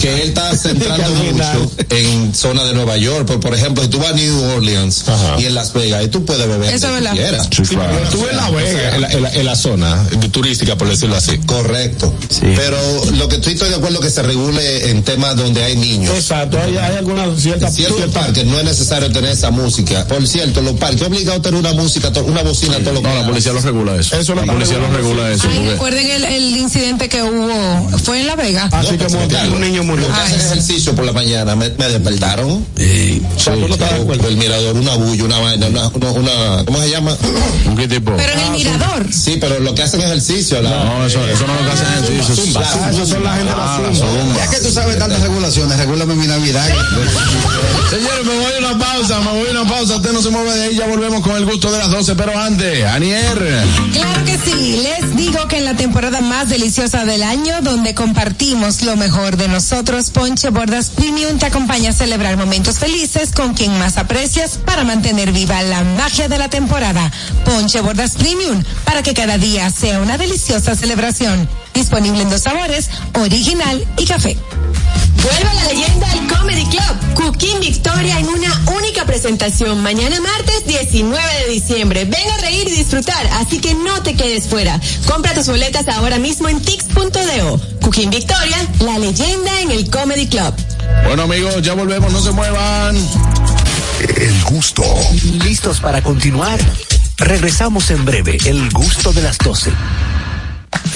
Speaker 12: que él está centrando mucho en zona de Nueva York. Por, por ejemplo, si tú vas a New Orleans
Speaker 6: Ajá.
Speaker 12: y en Las Vegas, y tú puedes beber
Speaker 3: Eso
Speaker 12: donde quieras.
Speaker 1: Sí, claro.
Speaker 2: En La Vega.
Speaker 6: En la, en la- en la zona turística, por decirlo así.
Speaker 12: Correcto. Pero lo que estoy, acuerdo que se regule en temas donde hay niños.
Speaker 2: Exacto, hay, hay alguna cierta
Speaker 12: En ciertos
Speaker 2: cierta-
Speaker 12: parques no es necesario tener esa música. Por cierto, los parques es obligado a tener una música, to- una bocina todo lo que
Speaker 1: No, la policía lo regula eso.
Speaker 2: Eso
Speaker 1: la policía lo regula eso.
Speaker 3: Ay,
Speaker 1: porque-
Speaker 3: recuerden el, el incidente que hubo. Fue en La Vega.
Speaker 2: Así
Speaker 12: No,
Speaker 2: como
Speaker 12: claro.
Speaker 2: un niño murió.
Speaker 12: Los que hacen ejercicio por la mañana me, me despertaron.
Speaker 2: O sea, tú no de.
Speaker 12: El mirador, una bulla, una vaina, una, una, una- ¿cómo se llama?
Speaker 1: ¿Un qué tipo?
Speaker 3: Pero en el mirador.
Speaker 12: Sí, pero lo que hacen ejercicio, la,
Speaker 1: No, eso, eso no es lo que hacen ejercicio.
Speaker 2: Ah, esos son la gente la zumba.
Speaker 4: Ya que tú sabes tantas regulaciones, regúlame mi Navidad.
Speaker 1: Señores, me voy a una pausa, me voy a una pausa. Usted no se mueve de ahí, ya volvemos con el gusto de las 12. Pero antes, Anier.
Speaker 3: Claro que sí, les digo que en la temporada más deliciosa del año, donde compartimos lo mejor de nosotros, Ponche Bordas Premium te acompaña a celebrar momentos felices con quien más aprecias para mantener viva la magia de la temporada. Ponche Bordas Premium, para que cada día sea una deliciosa celebración. Disponible en dos sabores, original y café.
Speaker 5: Vuelve a la leyenda del Comedy Club. Cooking Victoria en una única presentación. Mañana martes 19 de diciembre. Ven a reír y disfrutar, así que no te quedes fuera. Compra tus boletas ahora mismo en tix.do. Cooking Victoria, la leyenda en el Comedy Club.
Speaker 1: Bueno amigos, ya volvemos, no se muevan.
Speaker 7: El gusto. ¿Listos para continuar? Regresamos en breve, el gusto de las 12.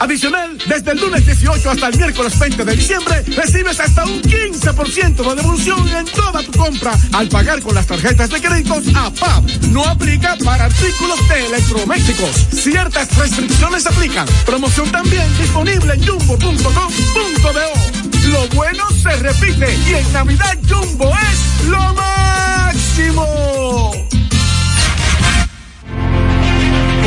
Speaker 13: Adicional, desde el lunes 18 hasta el miércoles 20 de diciembre, recibes hasta un 15% de devolución en toda tu compra al pagar con las tarjetas de créditos APAP. No aplica para artículos de electrodomésticos. Ciertas restricciones aplican. Promoción también disponible en jumbo.com.do. Lo bueno se repite y en Navidad Jumbo es lo máximo.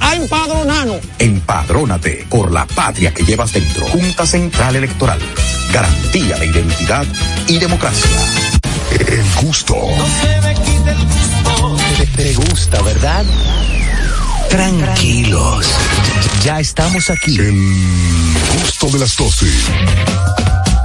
Speaker 14: a empadronarnos.
Speaker 7: Empadrónate por la patria que llevas dentro. Junta Central Electoral. Garantía de identidad y democracia. El gusto. Te, te gusta, ¿verdad? Tranquilos. Ya estamos aquí. El gusto de las 12.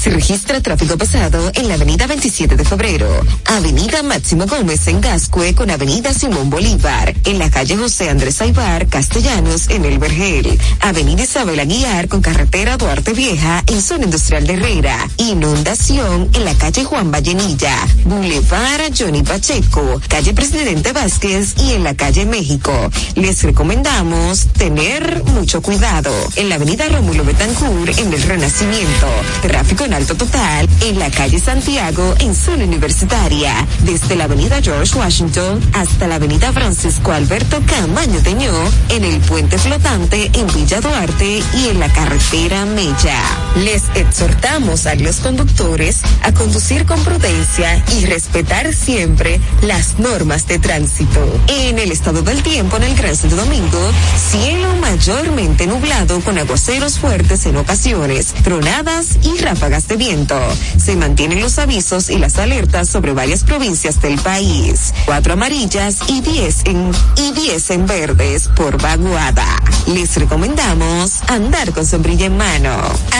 Speaker 15: Se registra tráfico pesado en la avenida 27 de febrero, avenida Máximo Gómez en Gascue con avenida Simón Bolívar, en la calle José Andrés Aibar, Castellanos en El Vergel, avenida Isabel Aguiar con carretera Duarte Vieja en zona industrial de Herrera, inundación en la calle Juan Vallenilla, Boulevard Johnny Pacheco, calle Presidente Vázquez y en la calle México. Les recomendamos tener mucho cuidado. En la avenida Rómulo Betancourt en el Renacimiento, tráfico alto total en la calle Santiago en zona universitaria, desde la avenida George Washington hasta la avenida Francisco Alberto Camaño Teñó, en el puente flotante en Villa Duarte y en la carretera Mella. Les exhortamos a los conductores a conducir con prudencia y respetar siempre las normas de tránsito. En el estado del tiempo en el Gran Santo Domingo, cielo mayormente nublado con aguaceros fuertes en ocasiones, tronadas y ráfagas de viento. Se mantienen los avisos y las alertas sobre varias provincias del país. Cuatro amarillas y diez en, y diez en verdes por vaguada. Les recomendamos andar con sombrilla en mano.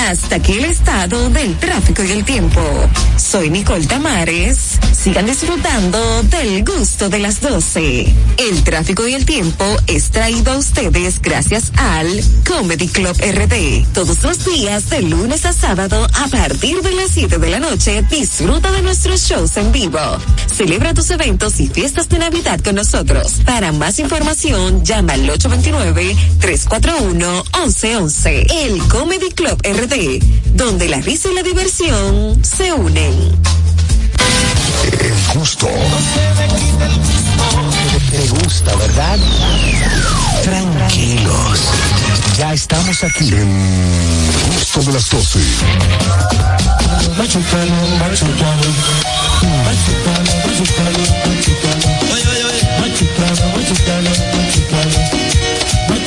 Speaker 15: Hasta aquí el estado del tráfico y el tiempo. Soy Nicole Tamares. Sigan disfrutando del gusto de las 12. El tráfico y el tiempo es traído a ustedes gracias al Comedy Club RD. Todos los días, de lunes a sábado, a partir de las 7 de la noche, disfruta de nuestros shows en vivo. Celebra tus eventos y fiestas de Navidad con nosotros. Para más información, llama al 829-341-1111. El Comedy Club RD, donde la risa y la diversión se unen.
Speaker 16: El gusto. Te gusta, ¿verdad? Tranquilos. Ya estamos aquí. El gusto de las 12.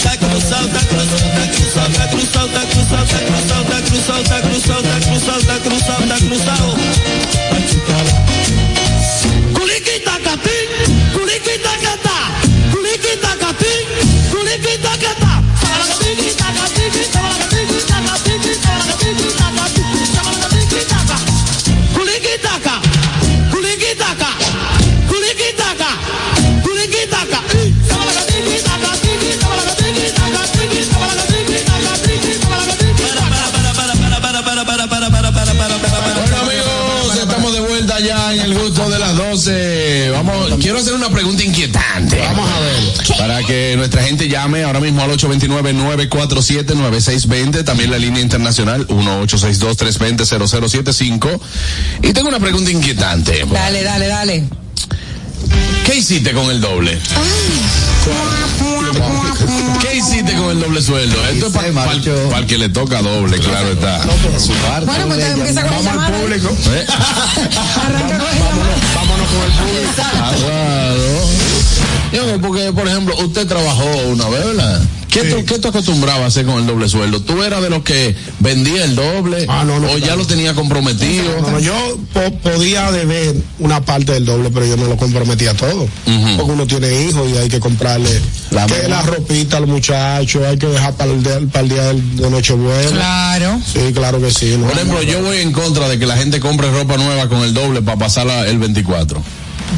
Speaker 17: Tá cruzado, tá cruzado, tá cruzado, tá cruzado, tá cruzado, tá cruzado, tá cruzado, tá cruzado, tá cruzado, tá cruzado, tá cruzado.
Speaker 1: Para que nuestra gente llame ahora mismo al 829-947-9620, también la línea internacional 1862-320-0075. Y tengo una pregunta inquietante.
Speaker 3: Dale, dale, dale.
Speaker 1: ¿Qué hiciste con el doble? ¿Qué hiciste con el doble sueldo? Esto es para el que le toca doble, claro está.
Speaker 3: Bueno, pues empieza con la llamada.
Speaker 2: público.
Speaker 1: ¿Eh?
Speaker 2: Vámonos con el público.
Speaker 1: Yo, porque, por ejemplo, usted trabajó una vez, ¿verdad? ¿Qué, tú, ¿Qué tú acostumbrabas a hacer con el doble sueldo? ¿Tú eras de los que vendía el doble? ¿O ya lo tenía comprometido?
Speaker 2: No, no, yo po- podía deber una parte del doble, pero yo no lo comprometía todo. Porque uno tiene hijos y hay que comprarle
Speaker 1: La
Speaker 2: que la ropita al muchacho, hay que dejar para el, para el día del- de Nochebuena.
Speaker 3: Claro.
Speaker 2: Sí, claro que sí. ¿no?
Speaker 1: Por ejemplo, yo voy en contra de que la gente compre ropa nueva con el doble para pasarla el 24.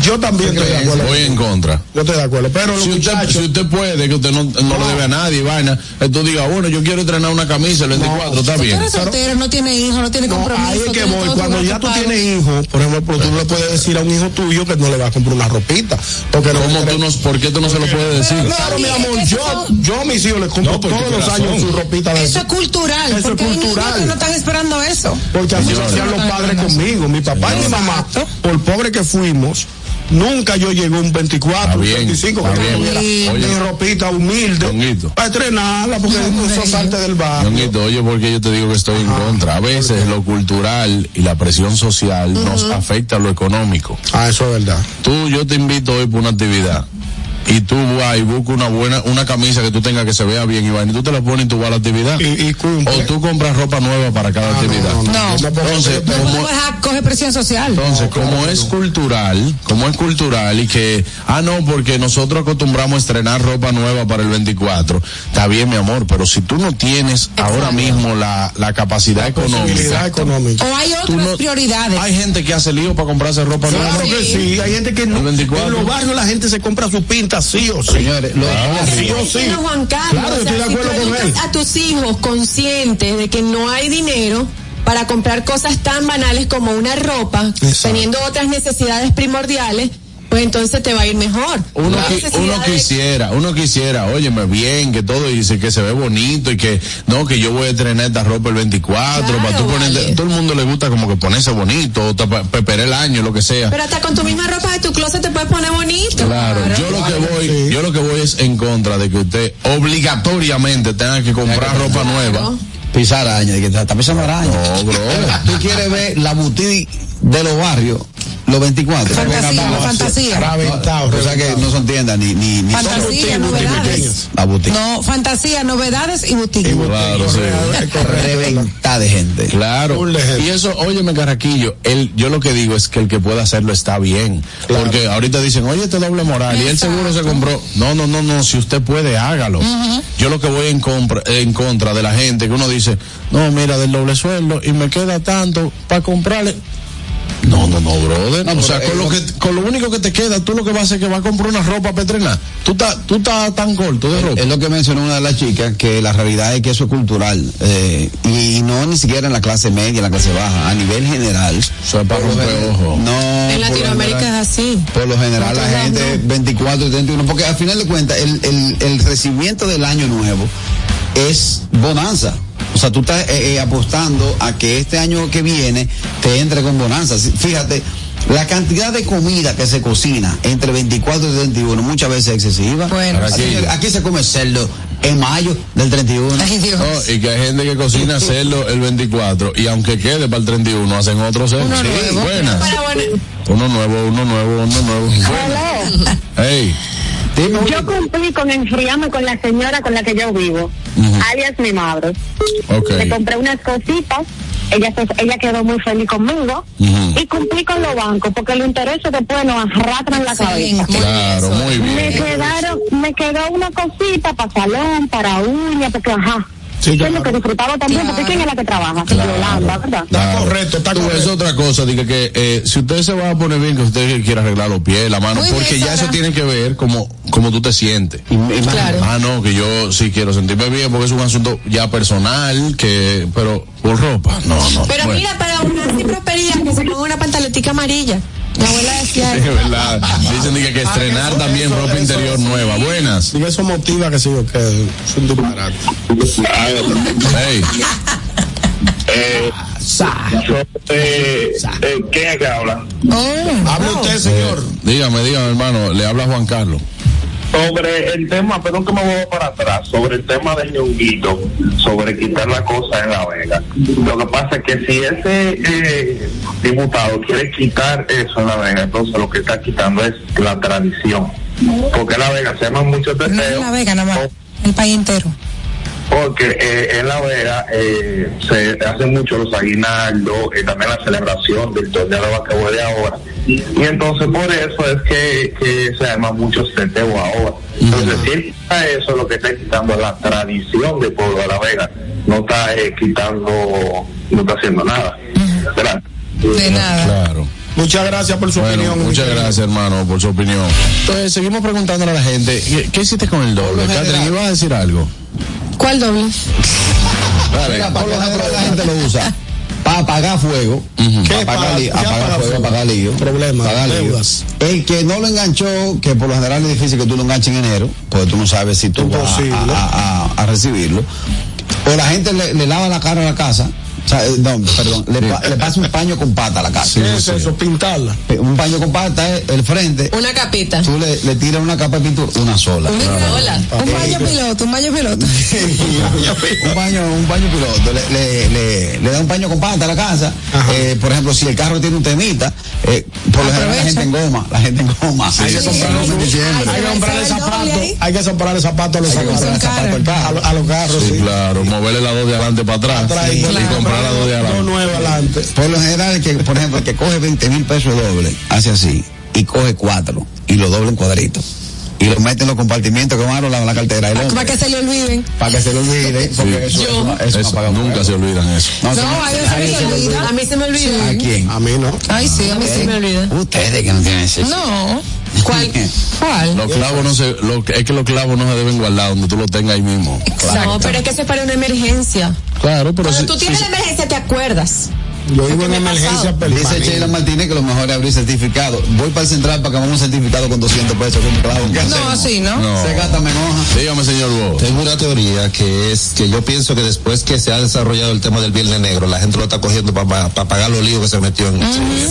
Speaker 2: Yo también estoy de acuerdo.
Speaker 1: Voy en contra.
Speaker 2: Yo estoy de acuerdo. Pero
Speaker 1: Si usted,
Speaker 2: muchachos.
Speaker 1: si usted puede, que usted no, no le debe a nadie, vaina, entonces diga, bueno, yo quiero entrenar una camisa el 24, está
Speaker 3: Si tú
Speaker 1: bien.
Speaker 3: eres soltero, no tienes hijos, no tienes compromiso.
Speaker 2: Ahí es que voy. Cuando ya tú tienes hijos, por ejemplo, tú le puedes decir a un hijo tuyo que no le va a comprar una ropita. Porque no
Speaker 1: ¿Cómo tú no, ¿Por qué tú no se lo puedes decir?
Speaker 2: Claro, mi amor, yo, yo a mis hijos les compro
Speaker 1: No,
Speaker 2: todos los
Speaker 1: tiene
Speaker 2: años su ropita de
Speaker 3: Eso es cultural,
Speaker 2: Eso es cultural.
Speaker 3: no están esperando eso.
Speaker 2: Porque así lo hacían los padres conmigo, mi papá y mi mamá, por pobre que fuimos, nunca yo llegué a un 24, un
Speaker 1: bien,
Speaker 2: 25, que tuviera
Speaker 1: Oye.
Speaker 2: mi ropita humilde
Speaker 1: Ñonguito.
Speaker 2: para estrenarla, porque eso salte del barrio.
Speaker 1: Ñonguito, oye, porque yo te digo que estoy en contra. A veces lo cultural y la presión social nos afecta a lo económico.
Speaker 2: Ah, eso es verdad.
Speaker 1: Tú, yo te invito hoy por una actividad. Y tú vas y buscas una buena, una camisa que tú tengas que se vea bien, Iván, y tú te la pones y tú vas a la actividad. o tú compras ropa nueva para cada actividad.
Speaker 3: No.
Speaker 1: Entonces,
Speaker 3: No
Speaker 1: como,
Speaker 3: puedes dejar coger presión social.
Speaker 1: entonces, como es cultural, como es cultural y que, ah, no, porque nosotros acostumbramos a estrenar ropa nueva para el 24, está bien, mi amor, pero si tú no tienes ahora mismo la, la capacidad económica,
Speaker 2: Posibilidad económica.
Speaker 3: O hay otras
Speaker 1: no-
Speaker 3: prioridades.
Speaker 1: hay gente que hace lío para comprarse ropa nueva.
Speaker 2: Claro que sí, hay gente que no,
Speaker 1: El 24.
Speaker 2: en los barrios la gente se compra su pinta sí o sí.
Speaker 4: Señores, lo-
Speaker 2: sí o sí.
Speaker 5: Juan Carlos,
Speaker 2: Claro,
Speaker 5: o sea,
Speaker 2: estoy de
Speaker 5: si
Speaker 2: acuerdo
Speaker 5: tú
Speaker 2: con él.
Speaker 5: a tus hijos conscientes de que no hay dinero para comprar cosas tan banales como una ropa,
Speaker 2: Exacto.
Speaker 5: teniendo otras necesidades primordiales, pues entonces te va a ir mejor.
Speaker 1: Uno, qui- uno
Speaker 5: de-
Speaker 1: quisiera, uno quisiera, óyeme bien, que todo dice que se ve bonito y que no, que yo voy a estrenar esta ropa el 24, para tú ponerte, todo el mundo le gusta como que ponerse bonito, peper el año, lo que sea.
Speaker 5: Pero hasta con tu misma ropa de tu closet te puedes poner bonito.
Speaker 1: Claro, yo lo que voy, yo lo que voy es en contra de que usted obligatoriamente tenga que comprar ropa nueva.
Speaker 4: Pisar araña, y que está pisando araña.
Speaker 1: No, bro.
Speaker 4: Tú quieres ver la boutique de los barrios, los 24.
Speaker 3: Fantasía,
Speaker 4: No,
Speaker 3: fantasía.
Speaker 4: no, O sea que no son tiendas ni, ni, ni
Speaker 3: Fantasía, novedades.
Speaker 4: la boutique.
Speaker 3: No, fantasía, novedades y boutique.
Speaker 1: Claro, sí.
Speaker 4: Reventa de gente.
Speaker 1: Claro. Y eso, óyeme, Carraquillo, él, yo lo que digo es que el que pueda hacerlo está bien. Porque ahorita dicen, oye, este doble moral. Y él seguro se compró. No, no, no, no, si usted puede, hágalo. Yo lo que voy en, compra, en contra de la gente que uno dice, no, mira, del doble sueldo y me queda tanto para comprarle. No, no, no, brother. o sea, con lo, que, con lo único que te queda, tú lo que vas a hacer es que vas a comprar una ropa para estrenar. Tú estás tú estás tan corto de ropa.
Speaker 4: Es lo que mencionó una de las chicas, que la realidad es que eso es cultural. eh, y no ni siquiera en la clase media, en la clase baja, a nivel general.
Speaker 1: Eso es para romper ojo.
Speaker 4: No.
Speaker 5: En Latinoamérica
Speaker 4: general-
Speaker 5: es así.
Speaker 4: Por lo general, la gente 24 y 31, porque al final de cuentas, el, el, el recibimiento del año nuevo es bonanza. O sea, tú estás eh, eh, apostando a que este año que viene te entre con bonanza. Fíjate, la cantidad de comida que se cocina entre 24 y 31 muchas veces es excesiva.
Speaker 3: Bueno.
Speaker 4: aquí, aquí se come cerdo en mayo del 31.
Speaker 3: Ay, Dios.
Speaker 1: No, y que hay gente que cocina cerdo el 24 y aunque quede para el 31 hacen otro cerdo.
Speaker 3: Uno
Speaker 1: Sí,
Speaker 3: nuevo.
Speaker 1: buenas. Uno nuevo, uno nuevo, uno nuevo. Buenas. Hey,
Speaker 18: Yo cumplí con enfriarme con la señora con la que yo vivo, alias mi madre. Le compré unas cositas, ella ella quedó muy feliz conmigo y cumplí con los bancos porque los intereses después nos arrastran la cabeza.
Speaker 1: Claro, muy
Speaker 18: Me
Speaker 1: bien.
Speaker 18: quedaron, me quedó una cosita para salón, para uña, porque ajá.
Speaker 2: Sí,
Speaker 18: Yo es lo
Speaker 2: claro.
Speaker 18: que disfrutaba también, porque ¿quién es la que trabaja? Yolanda, ¿verdad?
Speaker 1: Claro.
Speaker 2: correcto, está correcto.
Speaker 1: Es otra cosa, diga que eh, si usted se va a poner bien, que usted quiera arreglar los pies, la mano,
Speaker 3: Muy bien,
Speaker 1: porque ya
Speaker 3: Sara.
Speaker 1: eso tiene que ver como, como tú te sientes.
Speaker 5: Claro.
Speaker 1: Ah, no, que yo sí quiero sentirme bien porque es un asunto ya personal, que, pero por ropa, no, no.
Speaker 5: pero
Speaker 1: bueno.
Speaker 5: mira, para una así prosperidad que se ponga una pantaletica amarilla. Mi abuela decía
Speaker 1: Sí, es verdad. Dicen diga, que estrenar también ropa interior nueva. Buenas.
Speaker 2: Y eso motiva que sí que es un disparate.
Speaker 1: Hey.
Speaker 8: Eh, eh, ¿Quién es que habla?
Speaker 3: Oh,
Speaker 2: Hable usted, señor.
Speaker 1: Eh, dígame, dígame, hermano, le habla Juan Carlos.
Speaker 8: Sobre el tema, perdón que me voy para atrás, sobre el tema del ñonguito, sobre quitar la cosa en La Vega. Lo que pasa es que si ese eh, diputado quiere quitar eso en La Vega, entonces lo que está quitando es la tradición. Porque en La Vega se llaman muchos
Speaker 3: no
Speaker 8: deseos.
Speaker 3: La Vega nada más. El país entero.
Speaker 8: Porque eh, en La Vega eh, se hacen mucho los aguinaldos, eh, también la celebración del torneo de vaquebol de ahora. Y entonces por eso es que, que se llama mucho seteo ahora. Entonces si él quita eso, lo que está quitando es la tradición del pueblo de La Vega. No está eh, quitando, no está haciendo nada. ¿Verdad?
Speaker 3: De nada.
Speaker 1: Claro.
Speaker 2: Muchas gracias por su
Speaker 1: Bueno,
Speaker 2: opinión.
Speaker 1: muchas gracias, hermano, por su opinión. Entonces, seguimos preguntándole a la gente, ¿qué, qué hiciste con el doble? Catherine, ¿ibas a decir algo?
Speaker 5: ¿Cuál doble?
Speaker 1: Dale.
Speaker 4: Mira, por lo general la gente lo usa para apagar fuego, para apagar, li-
Speaker 2: qué
Speaker 4: apagar
Speaker 2: apaga
Speaker 4: fuego,
Speaker 2: fuego?
Speaker 4: apagar lío,
Speaker 2: Problemas,
Speaker 4: apagar lío. El que no lo enganchó, que por lo general es difícil que tú lo enganches en enero, porque tú no sabes si tú vas a,
Speaker 2: Imposible.
Speaker 4: a- a- a recibirlo. O la gente le, le lava la cara a la casa, o sea, eh, no, perdón, le, pa- le pasa un paño con pata a la casa.
Speaker 2: ¿Qué es eso? Pintarla.
Speaker 4: Eh, Un paño con pata es el frente,
Speaker 5: Una capita.
Speaker 4: tú le, le tiras una capa de pintura, una sola.
Speaker 5: Una sola.
Speaker 3: Un baño piloto, un baño piloto.
Speaker 4: un baño, un baño piloto, le, le, le, le da un paño con pata a la casa. Eh, por ejemplo, si el carro tiene un temita, eh, por lo general la gente en goma, la gente en goma.
Speaker 2: Hay que
Speaker 4: Sí, sí,
Speaker 2: hay que comprarle zapatos. Hay que comprarle zapatos a los zapatos. A, los carros,
Speaker 1: Sí,
Speaker 2: sí.
Speaker 1: claro, moverle la dos de adelante para atrás
Speaker 2: y
Speaker 1: comprar dos de
Speaker 2: No
Speaker 1: adelante.
Speaker 4: Por lo general, que, por ejemplo, el que coge 20 mil pesos de doble, hace así, y coge cuatro, y lo doble en cuadritos. Y lo mete en los compartimientos que van a la, la cartera hombre.
Speaker 3: Para que se le olviden.
Speaker 4: Para que se le olvide, porque eso,
Speaker 5: Yo.
Speaker 4: eso, eso,
Speaker 1: Eso, nunca se olvidan eso.
Speaker 4: No,
Speaker 3: No,
Speaker 4: se-
Speaker 3: hay veces que se olvida.
Speaker 5: A mí se me olvidó.
Speaker 4: ¿A quién?
Speaker 2: A mí no.
Speaker 3: Ay, sí, a mí
Speaker 5: Se
Speaker 3: sí.
Speaker 5: me olvida.
Speaker 4: Ustedes que no tienen ese.
Speaker 3: No.
Speaker 5: ¿Cuál?
Speaker 3: ¿Cuál?
Speaker 1: Los clavos no se, lo, es que los clavos no se deben guardar donde tú los tengas ahí mismo.
Speaker 5: No, pero es que eso es para una emergencia.
Speaker 1: Claro, pero
Speaker 5: Cuando
Speaker 1: si,
Speaker 5: tú tienes
Speaker 1: si-
Speaker 5: la emergencia, te acuerdas.
Speaker 2: Yo vivo en emergencia
Speaker 4: Dice. Sheila Martínez que lo mejor es abrir certificado. Voy para el central para que hagamos un certificado con 200 pesos. que me clavo. ¿Qué
Speaker 3: No, así, ¿no?
Speaker 1: No.
Speaker 4: Se gasta me enoja.
Speaker 1: Dígame, señor Bo.
Speaker 12: Tengo una teoría que es que yo pienso que después que se ha desarrollado el tema del viernes negro, la gente lo está cogiendo para pagar los líos que se metió en.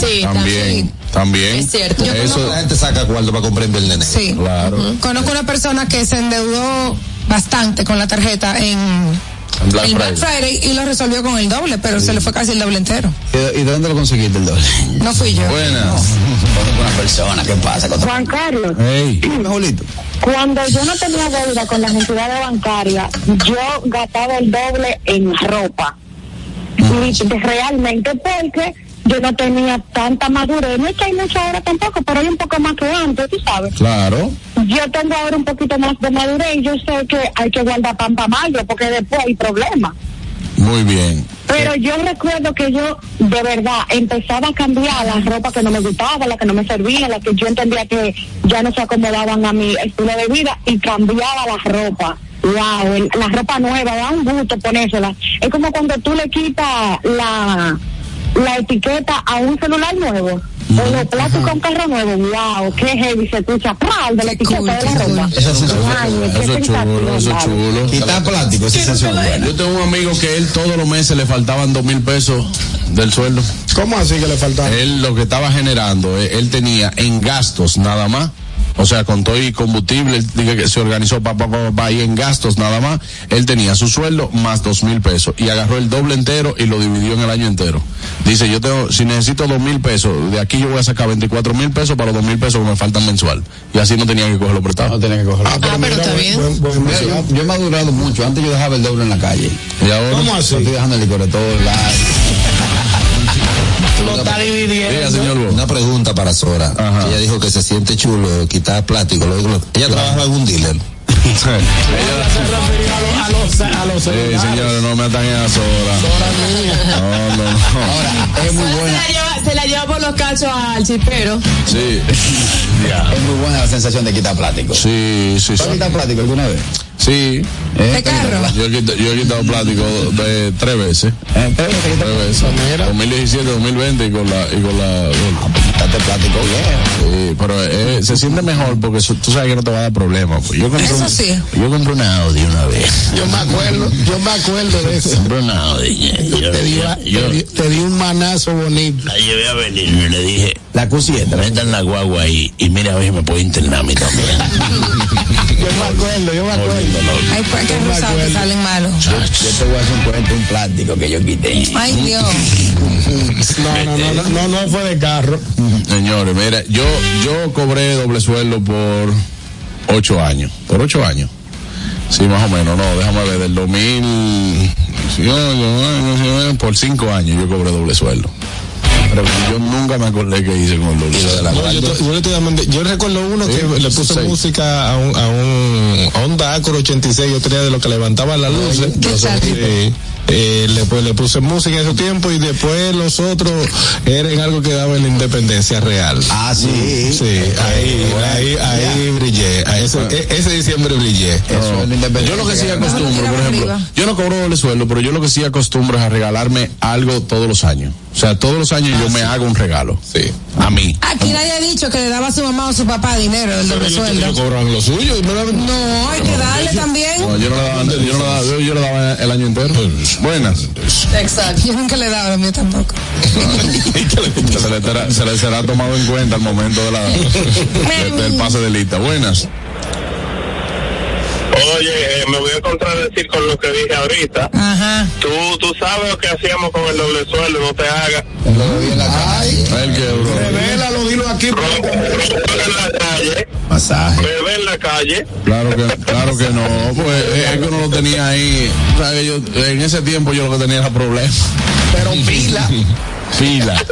Speaker 5: Sí,
Speaker 1: También, también.
Speaker 5: Es cierto. Yo
Speaker 1: Eso,
Speaker 12: La gente saca cuarto para comprar en viernes negro.
Speaker 3: Sí.
Speaker 1: claro.
Speaker 3: Conozco una persona que se endeudó bastante con la tarjeta en
Speaker 1: En Black
Speaker 3: el Black
Speaker 1: Friday.
Speaker 3: Friday y lo resolvió con el doble, pero se le fue casi el doble entero.
Speaker 4: ¿Y de dónde lo conseguiste el doble?
Speaker 3: No fui yo.
Speaker 1: Buenas.
Speaker 4: Una persona. ¿Qué pasa? con
Speaker 18: Juan Carlos,
Speaker 1: Hey.
Speaker 4: Julito.
Speaker 18: cuando yo no tenía deuda con las entidades bancarias, yo gastaba el doble en ropa. Y realmente porque yo no tenía tanta madurez. No es que hay mucha ahora tampoco, pero hay un poco más que antes, tú sabes.
Speaker 1: Claro.
Speaker 18: Yo tengo ahora un poquito más de madurez y yo sé que hay que guardar pan para mayo porque después hay problemas.
Speaker 1: Muy bien.
Speaker 18: Pero yo recuerdo que yo de verdad empezaba a cambiar la ropa que no me gustaba, la que no me servía, la que yo entendía que ya no se acomodaban a mi estilo de vida y cambiaba la ropa. Wow, el- la ropa nueva, da un gusto ponérsela. Es como cuando tú le quitas la, la etiqueta a un celular nuevo. O los plásticos a un carro nuevo, wow, qué heavy se escucha, ¡pral! de la etiqueta de la ropa.
Speaker 4: Eso es
Speaker 18: qué
Speaker 1: Eso es chulo, eso es chulo.
Speaker 4: Quitar plástico, es buena.
Speaker 1: Yo tengo un amigo que él todos los meses le faltaban dos mil pesos del sueldo.
Speaker 2: ¿Cómo así que le faltaba?
Speaker 1: Él lo que estaba generando, eh, él tenía en gastos nada más. O sea, con todo y combustible, él dice que se organizó pa, pa, pa, pa, y en gastos nada más, él tenía su sueldo más dos mil pesos y agarró el doble entero y lo dividió en el año entero. Dice, yo tengo, si necesito dos mil pesos, de aquí yo voy a sacar 24 mil pesos para los dos mil pesos que me faltan mensual. Y así no tenía que cogerlo prestado.
Speaker 4: No tenía que cogerlo.
Speaker 2: Ah, pero,
Speaker 3: Ah, pero
Speaker 2: mira,
Speaker 3: está bien.
Speaker 2: buen- buen
Speaker 4: Mira,
Speaker 2: mensaje.
Speaker 4: yo, yo he madurado mucho. Antes yo dejaba el doble en la calle.
Speaker 1: Y ahora,
Speaker 2: ¿Cómo así?
Speaker 4: Estoy dejando el licor de todo el
Speaker 14: Lo está dividiendo.
Speaker 1: diga, señor Bo.
Speaker 12: Una pregunta para Sora.
Speaker 1: Ajá.
Speaker 12: Ella dijo que se siente chulo quitar plástico. Lo- lo- ella trabaja en un dealer.
Speaker 14: A los, a los, a los
Speaker 1: Sí,
Speaker 14: celulares.
Speaker 1: señores, no me ataquen a Sora. No, no, no.
Speaker 4: Ahora, es muy
Speaker 5: Se
Speaker 4: buena.
Speaker 5: la, lleva, se la lleva por los cachos al chipero.
Speaker 1: Sí.
Speaker 4: Es muy buena la sensación de quitar plástico.
Speaker 1: Sí, sí,
Speaker 4: ¿Tú has
Speaker 1: sí.
Speaker 4: quitado plástico alguna vez?
Speaker 1: Sí.
Speaker 4: ¿Eh?
Speaker 3: ¿De carro?
Speaker 1: Yo he, quitado, yo he quitado plástico de tres veces.
Speaker 4: ¿Eh? ¿Tres veces
Speaker 1: Tres veces. 2017, 2020 y con la, y con la,
Speaker 4: Quitaste plástico bien.
Speaker 1: Sí, pero eh, se siente mejor porque tú sabes que no te va a dar problemas. pues. Yo un-
Speaker 3: sí.
Speaker 1: yo compré una Audi una vez.
Speaker 2: Yo me acuerdo, yo me acuerdo de eso.
Speaker 1: Compré una Audi. Yo,
Speaker 2: Te di,
Speaker 1: yo- yo
Speaker 2: te di- te di un manazo bonito.
Speaker 1: la llevé a venir y le dije,
Speaker 4: La Q7.
Speaker 1: metan la guagua ahí y mira a ver si me puede internar a mí también.
Speaker 2: Yo me acuerdo, yo me acuerdo.
Speaker 3: Hay pues que
Speaker 2: Yo
Speaker 3: salen malos.
Speaker 4: Yo te voy a hacer un cuento, un plástico que yo quité.
Speaker 3: Ay, Dios.
Speaker 2: No, no, no, no, no, no fue de carro.
Speaker 1: Señores, mira, yo, yo cobré doble sueldo por ocho años. Por ocho años. Sí, más o menos, no, déjame ver, del 2000, sí, yo- yo- por cinco años yo cobré doble sueldo. Pero yo nunca me acordé que hice con sueldo.
Speaker 12: No, yo, recuerdo uno que
Speaker 1: Sí,
Speaker 12: le puse
Speaker 1: sí.
Speaker 12: música a un, a un Honda Accord 86, yo tenía de lo que levantaban las luces. Sí. Eh, le, pues, le puse música en ese tiempo y después los otros eran algo que daba en la independencia real.
Speaker 4: Ah, sí.
Speaker 12: Sí, ahí, ahí, ahí brillé. A ese, e- ese diciembre brillé.
Speaker 4: Eso.
Speaker 1: Yo lo que sí acostumbro, por ejemplo,
Speaker 3: arriba.
Speaker 1: yo no cobro doble sueldo, pero yo lo que sí acostumbro es a regalarme algo todos los años. O sea, todos los años yo me hago un regalo.
Speaker 12: Sí.
Speaker 1: A mí.
Speaker 3: Aquí nadie ha dicho que le daba a su mamá o a su papá dinero del doble sueldo.
Speaker 12: Ellos cobran lo suyo y me daban-
Speaker 3: No, hay que darle también.
Speaker 1: No, yo no le daba, yo no le daba, yo, yo le daba el año entero. Buenas.
Speaker 3: Exacto. Yo nunca le he dado a mí tampoco.
Speaker 1: se, le será, se le será tomado en cuenta al momento de la, de- del pase de lista. Buenas.
Speaker 8: Oye, eh, me voy a contradecir con lo que dije ahorita.
Speaker 3: Ajá.
Speaker 8: Tú, tú sabes lo que hacíamos con el doble sueldo, no te hagas.
Speaker 1: El que, bro.
Speaker 2: Revélalo, dilo aquí.
Speaker 8: en la calle,
Speaker 4: Masaje.
Speaker 8: bebé en la calle.
Speaker 1: Claro que, claro que no, pues eh, es que uno lo tenía ahí. O sea, yo, en ese tiempo yo lo que tenía era problemas.
Speaker 14: Pero pila.
Speaker 1: Fila.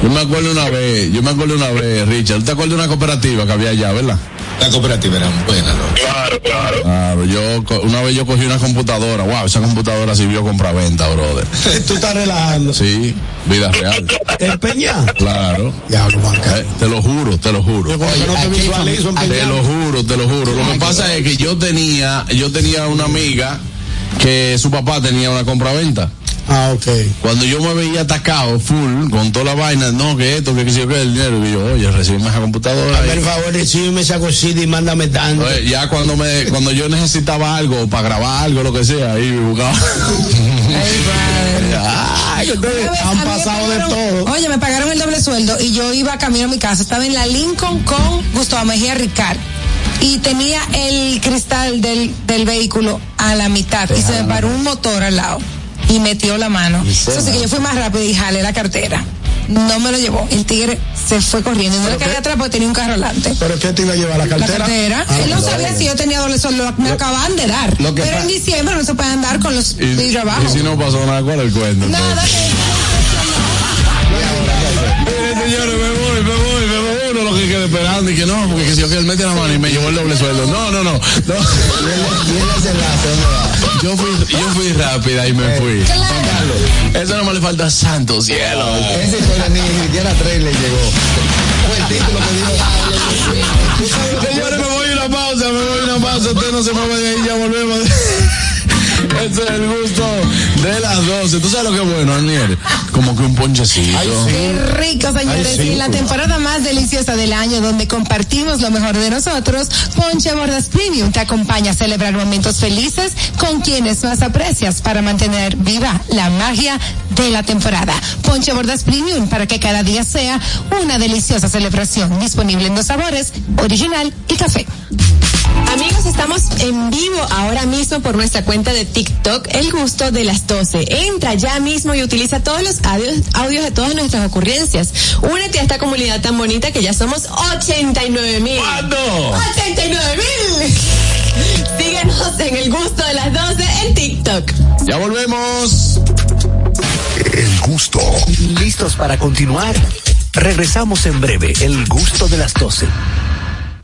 Speaker 1: Yo me acuerdo una vez, yo me acuerdo una vez, Richard, ¿tú te acuerdas de una cooperativa que había allá, verdad?
Speaker 12: La cooperativa era buena, ¿no?
Speaker 8: Claro, claro.
Speaker 1: Claro, yo una vez yo cogí una computadora, wow, esa computadora sirvió compra-venta, brother.
Speaker 2: Tú estás relajando.
Speaker 1: Sí, vida real.
Speaker 2: Empeñar.
Speaker 1: Claro.
Speaker 2: Diablo.
Speaker 1: Eh, te lo juro, te lo juro.
Speaker 2: Que no te visualizo
Speaker 1: Te lo juro, te lo juro. Lo que pasa es que yo tenía, yo tenía una amiga que su papá tenía una compraventa.
Speaker 2: Ah, ok.
Speaker 1: Cuando yo me veía atacado, full, con toda la vaina, no, que esto, que qué sé yo, que el dinero, y yo, oye, recibime esa computadora. Ahí.
Speaker 2: el favor, recíbeme esa cosita y mándame tanto.
Speaker 1: Oye, ya cuando me, cuando yo necesitaba algo, para grabar algo, lo que sea, ahí me buscaba. Ay,
Speaker 3: vez a
Speaker 1: han pasado de
Speaker 3: pagaron-
Speaker 1: todo.
Speaker 3: Oye, me pagaron el doble sueldo y yo iba camino a mi casa. Estaba en la Lincoln con Gustavo Mejía Ricard. Y tenía el cristal del, del vehículo a la mitad. Y se me paró un motor al lado. Y metió la mano. Eso sí que yo fui más rápido y jalé la cartera. No me lo llevó. El tigre se fue corriendo. Y no le caí atrás porque tenía un carro delante.
Speaker 2: ¿Pero qué te iba a llevar la
Speaker 3: La
Speaker 2: cartera?
Speaker 3: cartera.
Speaker 2: Ah,
Speaker 3: Él no sabía si yo tenía doble sueldo. Me lo acababan de dar.
Speaker 1: Lo que
Speaker 3: Pero en diciembre no se puede andar con los
Speaker 1: Y,
Speaker 3: vidrios abajo.
Speaker 1: y si no pasó nada, ¿cuál es el cuento?
Speaker 3: Nada
Speaker 1: Uno lo que quede esperando y que no, porque que si yo que él mete la mano y me llevó el doble sueldo. No, no, no. no. Yo fui, yo fui rápida y me fui. Juan Carlos, Eso no me le falta santo cielo.
Speaker 4: Esa historia ni siquiera a tres le llegó. Fue el título que dijo.
Speaker 1: Señores, me voy a una pausa, me voy a una pausa. Usted no se mueve de ahí, ya volvemos. Ese es el gusto de las 12. ¿Tú sabes lo que es bueno, Aniel? Como que un ponchecito.
Speaker 3: Qué rico, señores.
Speaker 1: Ay, sí,
Speaker 3: y la temporada más deliciosa del año, donde compartimos lo mejor de nosotros, Ponche Bordas Premium te acompaña a celebrar momentos felices con quienes más aprecias para mantener viva la magia de la temporada. Ponche Bordas Premium para que cada día sea una deliciosa celebración. Disponible en dos sabores, original y café.
Speaker 5: Amigos, estamos en vivo ahora mismo por nuestra cuenta de TikTok, El Gusto de las 12. Entra ya mismo y utiliza todos los audios, audios de todas nuestras ocurrencias. Únete a esta comunidad tan bonita que ya somos 89 mil.
Speaker 1: ¿Cuándo?
Speaker 5: 89 mil. Síguenos en El Gusto de las 12 en TikTok.
Speaker 1: Ya volvemos.
Speaker 16: El gusto.
Speaker 7: ¿Listos para continuar? Regresamos en breve, el gusto de las 12.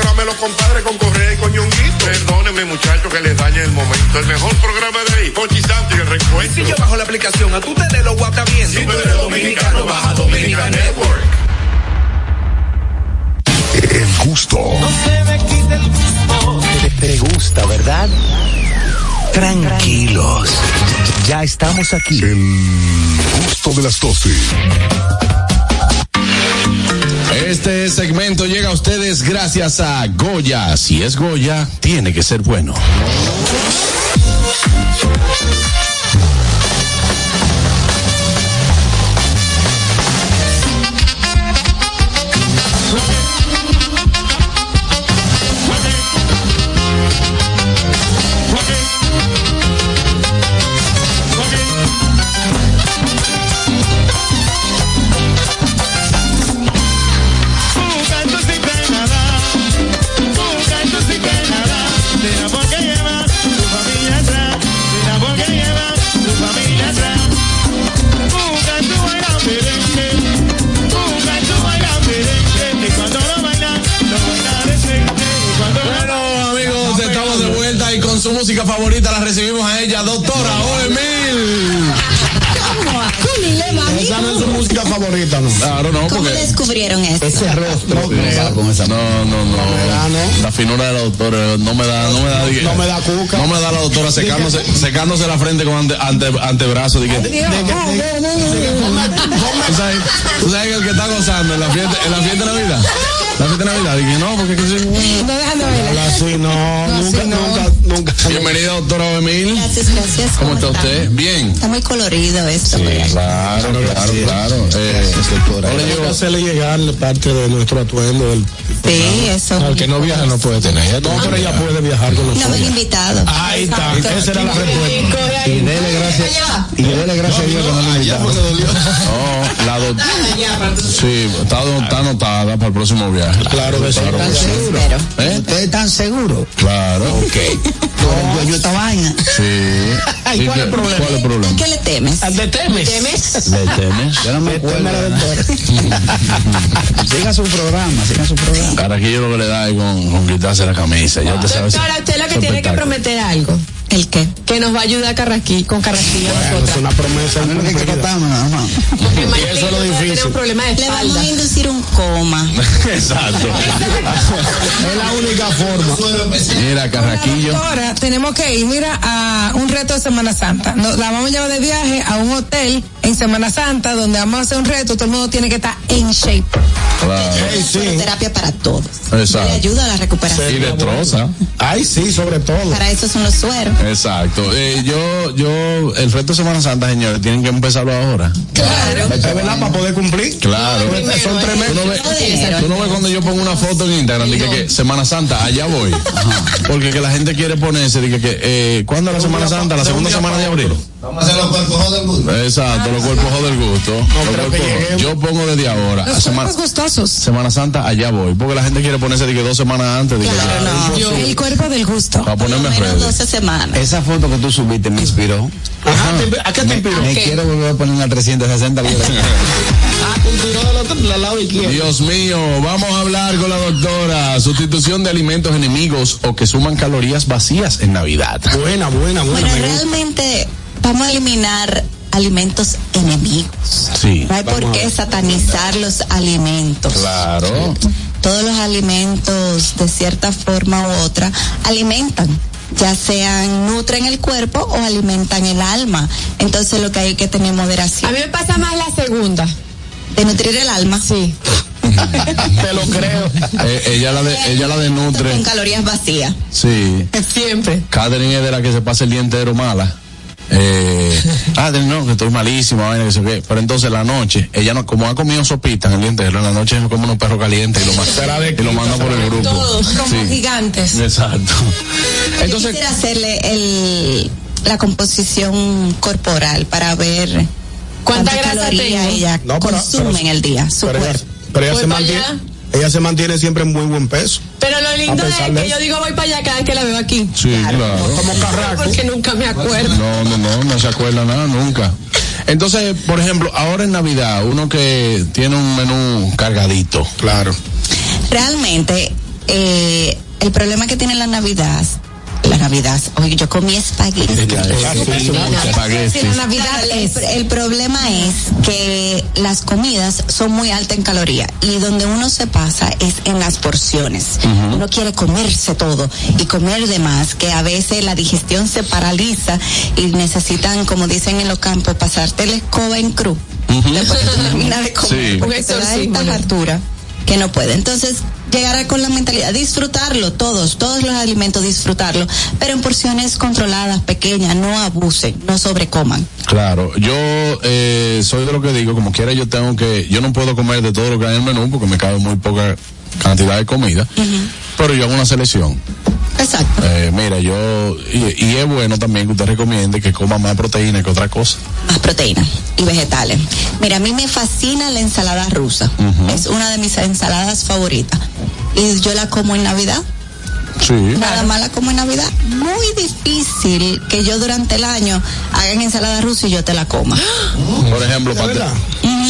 Speaker 19: programa de los compadres con Correa y con Ñonguito. Perdónenme, muchachos, que les dañe el momento. El mejor programa de ahí, Pochi Santo y el recuento.
Speaker 20: Si yo bajo la aplicación, a tu tele lo guata viendo.
Speaker 19: Si tú eres dominicano, baja Dominican Network.
Speaker 16: El gusto.
Speaker 7: Te, te gusta, ¿verdad? Tranquilos. Ya estamos aquí.
Speaker 16: El gusto de las 12.
Speaker 1: Este segmento llega a ustedes gracias a Goya. Si es Goya, tiene que ser bueno. Favorita,
Speaker 2: ¿no?
Speaker 1: Claro, no,
Speaker 21: ¿Cómo
Speaker 1: porque.
Speaker 21: descubrieron eso?
Speaker 2: Ese rostro.
Speaker 1: No, no, no. La finura de la doctora no me da, no me da.
Speaker 2: No me da cuca.
Speaker 1: No me da la doctora secándose, secándose la frente con ante, ante, antebrazo. De que, de que- ¿Tú sabes, tú sabes que el que está gozando en la fiesta, en la fiesta de Navidad. La fiesta de Navidad. Dije, no, porque que sí.
Speaker 3: No de bailar.
Speaker 2: Habla así, no, nunca, nunca, nunca.
Speaker 1: Bienvenida, doctora Emil.
Speaker 21: Gracias, gracias.
Speaker 1: ¿Cómo está usted? Bien.
Speaker 21: Está muy colorido esto.
Speaker 1: Sí,
Speaker 21: ¿verdad?
Speaker 1: claro, claro, claro. Eh,
Speaker 2: No le llegó a hacerle llegar parte de nuestro atuendo. Del,
Speaker 21: Sí, eso.
Speaker 12: Al que no viaja no puede tener.
Speaker 2: no, pero ella puede viajar con
Speaker 21: No me han
Speaker 2: nosotros.
Speaker 21: invitado.
Speaker 2: Ahí está, esa era la respuesta.
Speaker 4: Y dele gracias, y dele gracias a Dios que no le invitaron.
Speaker 1: no, la doctora. Sí, está, está anotada para el próximo viaje.
Speaker 2: Claro que sí.
Speaker 1: Claro que sí.
Speaker 21: Espero.
Speaker 1: ¿Eh?
Speaker 4: ¿Ustedes están seguros?
Speaker 1: Claro.
Speaker 4: Ok. Yo, yo esta vaina.
Speaker 1: Sí.
Speaker 2: ¿Cuál es el
Speaker 1: que-
Speaker 2: problema?
Speaker 1: ¿Cuál es el
Speaker 21: ¿A
Speaker 1: problema?
Speaker 21: qué le temes?
Speaker 2: ¿De temes?
Speaker 1: ¿Le temes?
Speaker 4: Yo no me acuerdo. Siga su programa, siga su programa.
Speaker 1: Caraquillo lo que le da es con, quitarse la camisa. Ya te sabes.
Speaker 5: Doctora, usted lo que tiene que prometer algo.
Speaker 21: ¿El qué?
Speaker 5: Que nos va a ayudar Carrasquillo, con Carrasquillo
Speaker 2: Bueno, es una promesa.
Speaker 4: No que nada más.
Speaker 5: Porque
Speaker 2: Y eso es lo difícil.
Speaker 5: de
Speaker 21: Le vamos a inducir un coma.
Speaker 1: Exacto.
Speaker 2: Es la única forma.
Speaker 1: Mira, Carraquillo.
Speaker 3: Ahora tenemos que ir, mira, a un reto de Semana Santa. Nos, la vamos a llevar de viaje a un hotel en Semana Santa donde vamos a hacer un reto. Todo el mundo tiene que estar en shape.
Speaker 1: Claro.
Speaker 2: Ey, sí.
Speaker 21: Terapia para todos.
Speaker 1: Exacto.
Speaker 21: Le ayuda a la recuperación.
Speaker 1: Y destroza.
Speaker 2: Ay, sí, sobre todo.
Speaker 21: Para eso son los sueros.
Speaker 1: Exacto. Eh, yo, yo, el reto de Semana Santa, señores, tienen que empezarlo ahora.
Speaker 21: Claro.
Speaker 2: Es verdad, para poder cumplir.
Speaker 1: Claro.
Speaker 2: Son tres
Speaker 1: Tú no, ves,
Speaker 21: Primero.
Speaker 1: tú no ves cuando yo pongo una foto en Instagram, dije que Semana Santa, allá voy. Porque que la gente quiere ponerse, dije que, eh, ¿cuándo es la Semana Santa? La segunda semana de abril.
Speaker 4: Vamos a hacer los cuerpos del gusto.
Speaker 1: Exacto, los cuerpos del gusto. Yo pongo desde ahora.
Speaker 3: Los
Speaker 1: Semana,
Speaker 3: cuerpos gustosos.
Speaker 1: Semana Santa, allá voy. Porque la gente quiere ponerse dije, dos semanas antes.
Speaker 21: Claro, no.
Speaker 3: El cuerpo del gusto.
Speaker 1: Para ponerme
Speaker 21: menos
Speaker 1: ready.
Speaker 21: 12 semanas.
Speaker 4: Esa foto que tú subiste me inspiró.
Speaker 2: Ajá, ¿te- ¿a qué te inspiró?
Speaker 4: Me quiero volver a poner una 360 libras.
Speaker 2: Ah, otro del lado izquierdo.
Speaker 1: Dios mío, vamos a hablar con la doctora. Sustitución de alimentos enemigos o que suman calorías vacías en Navidad.
Speaker 2: Buena, buena, buena.
Speaker 21: Bueno,
Speaker 2: me gusta.
Speaker 21: realmente vamos a eliminar alimentos enemigos.
Speaker 1: Sí.
Speaker 21: No hay por qué satanizar los alimentos.
Speaker 1: Claro.
Speaker 21: Todos los alimentos, de cierta forma u otra, alimentan. Ya sean nutren el cuerpo o alimentan el alma. Entonces lo que hay que tener
Speaker 5: A
Speaker 21: moderación.
Speaker 5: mí me pasa más la segunda.
Speaker 21: De nutrir el alma.
Speaker 5: Sí.
Speaker 2: Te lo creo.
Speaker 1: Eh, ella la de, ella la denutre.
Speaker 21: Con calorías vacías.
Speaker 1: Sí.
Speaker 5: Siempre.
Speaker 1: Catherine es de la que se pasa el día entero mala. Eh, ah, no, que estoy malísima, vaina, que sé qué. Pero entonces la noche, ella no, como ha comido sopitas el día entero, en la noche se come unos perros calientes y lo, ma- y lo manda por el grupo.
Speaker 3: Como
Speaker 1: Sí.
Speaker 3: gigantes.
Speaker 1: Exacto.
Speaker 21: Yo
Speaker 1: Entonces,
Speaker 21: quisiera hacerle el, la composición corporal para ver
Speaker 5: ¿Cuánta
Speaker 21: cuántas
Speaker 5: grasa
Speaker 21: ella
Speaker 2: No, pero-
Speaker 21: consume
Speaker 2: pero-
Speaker 21: en el día, su
Speaker 2: Pero ella,
Speaker 21: cuerpo.
Speaker 2: pero ella
Speaker 5: Voy
Speaker 2: se
Speaker 5: pa'
Speaker 2: mantiene.
Speaker 5: allá.
Speaker 2: Ella se mantiene siempre en muy buen peso.
Speaker 5: Pero lo lindo
Speaker 2: A
Speaker 5: es
Speaker 2: de
Speaker 5: que yo digo voy para allá cada vez que la veo aquí.
Speaker 1: sí, claro.
Speaker 2: Como carraco.
Speaker 5: Porque nunca me acuerdo.
Speaker 1: No, no, no, no se acuerda nada nunca. Entonces, por ejemplo, ahora en Navidad, uno que tiene un menú cargadito.
Speaker 2: Claro.
Speaker 21: Realmente, eh, el problema que tiene la Navidad, la Navidad, oye, yo comí espagueti.
Speaker 3: Navidad
Speaker 21: el,
Speaker 3: es.
Speaker 21: el problema es que las comidas son muy altas en calorías y donde uno se pasa es en las porciones. Uno quiere comerse todo y comer de más, que a veces la digestión se paraliza y necesitan, como dicen en los campos, pasarte la escoba en cruz. Después terminas de comer,
Speaker 1: Sí.
Speaker 21: porque
Speaker 5: Un
Speaker 21: te da esta. Que no puede. Entonces, llegar con la mentalidad, disfrutarlo, todos, todos los alimentos, disfrutarlo, pero en porciones controladas, pequeñas, no abusen, no sobrecoman.
Speaker 1: Claro, yo eh, soy de lo que digo, como quiera yo tengo que, yo no puedo comer de todo lo que hay en el menú porque me cabe muy poca cantidad de comida, pero yo hago una selección.
Speaker 21: Exacto.
Speaker 1: Eh, mira, yo, y, y es bueno también que usted recomiende que coma más proteína que otra cosa.
Speaker 21: Más proteína y vegetales. Mira, a mí me fascina la ensalada rusa. Es una de mis ensaladas favoritas. Y yo la como en Navidad.
Speaker 1: Sí.
Speaker 21: Nada más la como en Navidad. Muy difícil que yo durante el año hagan ensalada rusa y yo te la coma.
Speaker 1: Por ejemplo, pastel.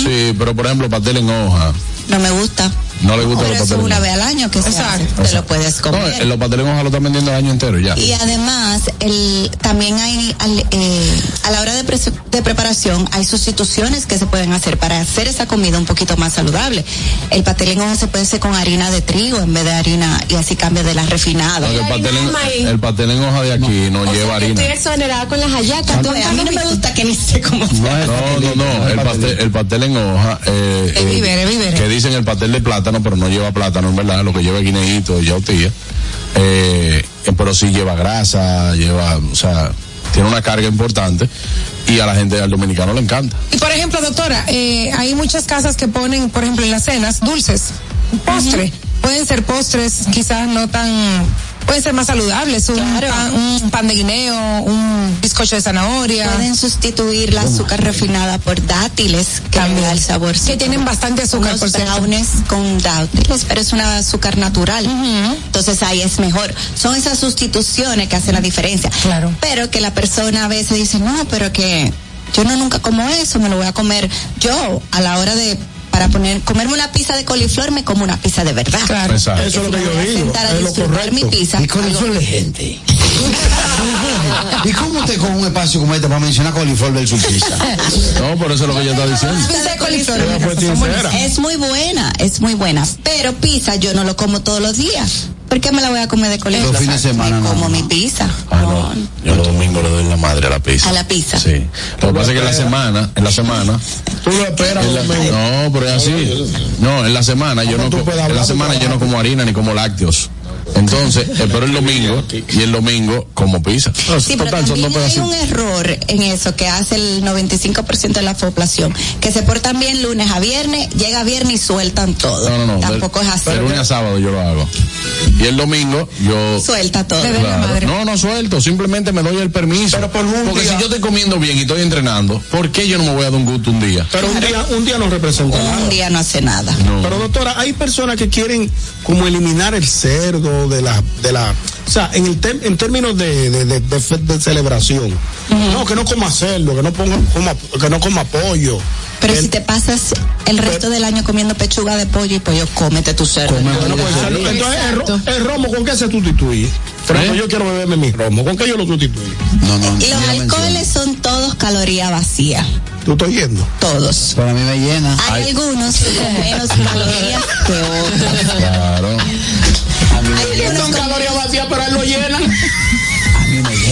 Speaker 1: Sí, pero por ejemplo, pastel en hoja.
Speaker 21: No me gusta.
Speaker 1: No le gusta
Speaker 21: Pero
Speaker 1: los
Speaker 21: eso
Speaker 1: pasteles.
Speaker 21: una vez al año que se hace, te lo puedes
Speaker 1: No,
Speaker 21: comer.
Speaker 1: en los pasteles en hoja lo están vendiendo el año entero ya.
Speaker 21: Y además, el, también hay, al- eh, a la hora de, pre- de preparación, hay sustituciones que se pueden hacer para hacer esa comida un poquito más saludable. El pastel en hoja se puede hacer con harina de trigo en vez de harina y así cambia de la refinada.
Speaker 1: El pastel, en, el pastel en hoja de aquí no lleva harina.
Speaker 5: Estoy exonerada con las hallacas.
Speaker 21: No, a mí no me gusta que ni sé cómo se
Speaker 1: No, no, no, el pastel, el pastel en hoja, eh,
Speaker 21: Es
Speaker 1: eh,
Speaker 21: víveres, víveres.
Speaker 1: que dicen el pastel de plátano, pero no lleva plátano, en verdad, lo que lleva es guineíto y yautía, eh, eh, pero sí lleva grasa, lleva, o sea, tiene una carga importante y a la gente, al dominicano le encanta.
Speaker 3: Y por ejemplo, doctora, eh, hay muchas casas que ponen, por ejemplo, en las cenas, dulces, postre. Pueden ser postres quizás no tan, pueden ser más saludables, un, pan, un pan de guineo, un bizcocho de zanahoria.
Speaker 21: Pueden sustituir la azúcar refinada por dátiles que da el sabor.
Speaker 3: Que tienen bastante azúcar,
Speaker 21: Unos
Speaker 3: por cierto.
Speaker 21: brownies con dátiles, pero es una azúcar natural. Entonces ahí es mejor. Son esas sustituciones que hacen la diferencia.
Speaker 3: Claro.
Speaker 21: Pero que la persona a veces dice, no, pero que yo no nunca como eso, me lo voy a comer. Yo, a la hora de para poner comerme una pizza de coliflor me como una pizza de verdad
Speaker 2: Claro. Exacto. Eso es lo que yo digo, es lo correcto.
Speaker 21: mi pizza
Speaker 4: Y coliflor de gente. ¿Y cómo te con un espacio como este para mencionar coliflor versus pizza?
Speaker 1: No, por eso es lo que ella está diciendo.
Speaker 21: Pizza
Speaker 1: sincera.
Speaker 21: Es muy buena, es muy buena. Pero pizza yo no lo como todos los días. ¿Por qué me la voy a comer de coliflor?
Speaker 4: Los fines de semana,
Speaker 21: Me
Speaker 4: no,
Speaker 21: como
Speaker 4: no.
Speaker 21: mi pizza.
Speaker 1: Ah, no. Yo los domingos le doy la madre a la pizza.
Speaker 21: A la pizza.
Speaker 1: Sí. Lo que pasa es que en la semana, en la semana.
Speaker 2: Tú lo esperas
Speaker 1: la- no, pero es así. No, en la semana yo no, en la semana yo no como harina ni como lácteos. Entonces, espero el domingo y el domingo como pizza.
Speaker 21: Sí, pero
Speaker 1: Total, son dos
Speaker 21: también hay un error en eso que hace el 95% de la población, que se portan bien lunes a viernes, llega viernes y sueltan todo.
Speaker 1: No, no, no.
Speaker 21: Tampoco
Speaker 1: de,
Speaker 21: es así.
Speaker 1: De lunes a sábado yo lo hago. Y el domingo yo.
Speaker 21: Suelta todo.
Speaker 1: Claro. No, no suelto, simplemente me doy el permiso. Porque si yo estoy comiendo bien y estoy entrenando, ¿por qué yo no me voy a dar un gusto un día?
Speaker 2: Pero un día, un día no representa nada.
Speaker 21: Un día no hace nada.
Speaker 2: Pero doctora, hay personas que quieren como eliminar el cerdo de la, de la, o sea, en el tem- en términos de, de, de- de fe- de celebración. No, que no coma cerdo, que no ponga, coma, que no coma pollo.
Speaker 21: Pero si te pasas el resto del año comiendo pechuga de pollo y pollo, cómete tu cerdo.
Speaker 2: Pues, entonces, el, ro- el romo, ¿con qué se sustituye? Por ejemplo, yo quiero beberme mi romo, ¿con qué yo lo sustituyo?
Speaker 4: No, no.
Speaker 21: Y los alcoholes son todos calorías vacías.
Speaker 2: ¿Tú estás yendo?
Speaker 21: Todos.
Speaker 4: Para mí me llena.
Speaker 21: Hay algunos con menos calorías que otros.
Speaker 1: Claro.
Speaker 2: Son calorías vacías, pero él lo llena.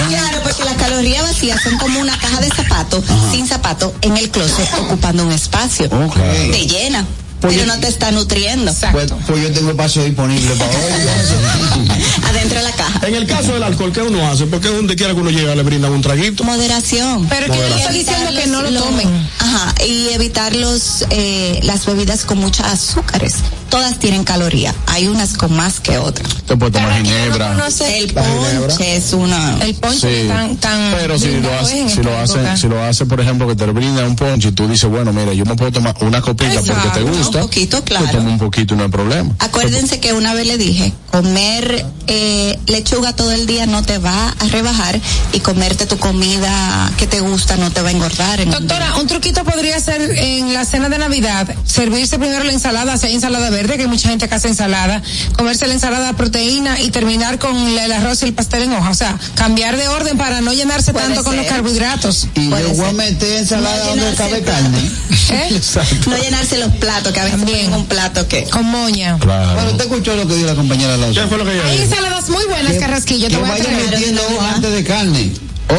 Speaker 21: Claro, porque las calorías vacías son como una caja de zapatos sin zapatos en el closet ocupando un espacio. Te llena, pero no te está nutriendo.
Speaker 4: Pues, pues yo tengo espacio disponible para hoy.
Speaker 21: Adentro de la caja.
Speaker 2: En el caso del alcohol, ¿qué uno hace? Porque donde quiera que uno llega le brindan un traguito.
Speaker 21: Moderación.
Speaker 3: Pero es que yo no estoy diciendo que no lo tomen.
Speaker 21: Ajá, y evitar los, eh, las bebidas con muchas azúcares. Todas tienen caloría. Hay unas con más que otras.
Speaker 1: Te puedes tomar ginebra.
Speaker 21: el ponche es una.
Speaker 3: El ponche
Speaker 1: Sí,
Speaker 3: tan, tan
Speaker 1: pero si lo
Speaker 3: brindado
Speaker 1: hace, si lo hace, si lo hace, por ejemplo, que te brinda un ponche y tú dices, bueno, mira, yo me puedo tomar una copita porque te
Speaker 21: Exacto,
Speaker 1: gusta.
Speaker 21: un poquito, claro.
Speaker 1: Te tomo un poquito y no hay problema.
Speaker 21: Acuérdense que una vez le dije, comer eh, lechuga todo el día no te va a rebajar y comerte tu comida que te gusta no te va a engordar. en
Speaker 3: Doctora, un truquito podría ser en la cena de Navidad, servirse primero la ensalada, si hay ensalada verde, que hay mucha gente que hace ensalada, comerse la ensalada proteína y terminar con el arroz y el pastel en hoja. O sea, cambiar de orden para no llenarse tanto con los carbohidratos.
Speaker 4: Y yo voy a meter ensalada
Speaker 21: No
Speaker 4: donde cabe carne.
Speaker 3: ¿Eh?
Speaker 21: No llenarse los platos, que a veces un plato que...
Speaker 3: Con moña.
Speaker 1: Claro.
Speaker 4: Bueno, usted escuchó lo que dijo la compañera
Speaker 2: ¿Qué
Speaker 4: Lausa.
Speaker 2: fue lo que ella
Speaker 3: Hay ensaladas muy buenas, Carrasquillo, te
Speaker 4: Que
Speaker 3: voy a
Speaker 4: vaya metiendo antes de carne.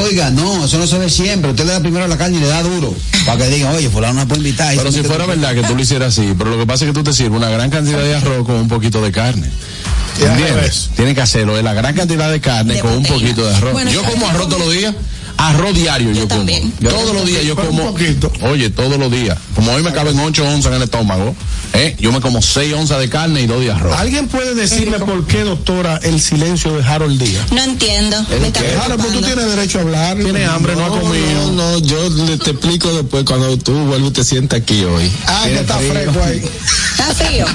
Speaker 4: Oiga, no, eso no se ve siempre. Usted le da primero la carne y le da duro. Para que digan, oye, fulano no puede invitar.
Speaker 1: Pero si fuera verdad que tú lo hicieras así, pero lo que pasa es que tú te sirves una gran cantidad de arroz con un poquito de carne. ¿Entiendes? Tienes que hacerlo, es la gran cantidad de carne
Speaker 21: De
Speaker 1: con un poquito de arroz.
Speaker 3: Bueno,
Speaker 1: yo como- arroz todos los días, arroz diario yo, como. Todos los días yo como.
Speaker 2: un poquito.
Speaker 1: Oye, todos los días. Como hoy me caben 8 onzas en el estómago, ¿eh? yo me como 6 onzas de carne y 2 de arroz.
Speaker 2: ¿Alguien puede decirme por qué, doctora, el silencio de Harold Díaz?
Speaker 21: No entiendo. Me está
Speaker 2: Harold, pues tú tienes derecho a hablar.
Speaker 1: Tiene hambre, no, ha comido.
Speaker 12: No, no, yo le, te explico después cuando tú vuelves y te sientas aquí hoy.
Speaker 2: Ah, que está
Speaker 12: frío.
Speaker 2: fresco ahí.
Speaker 21: Está frío.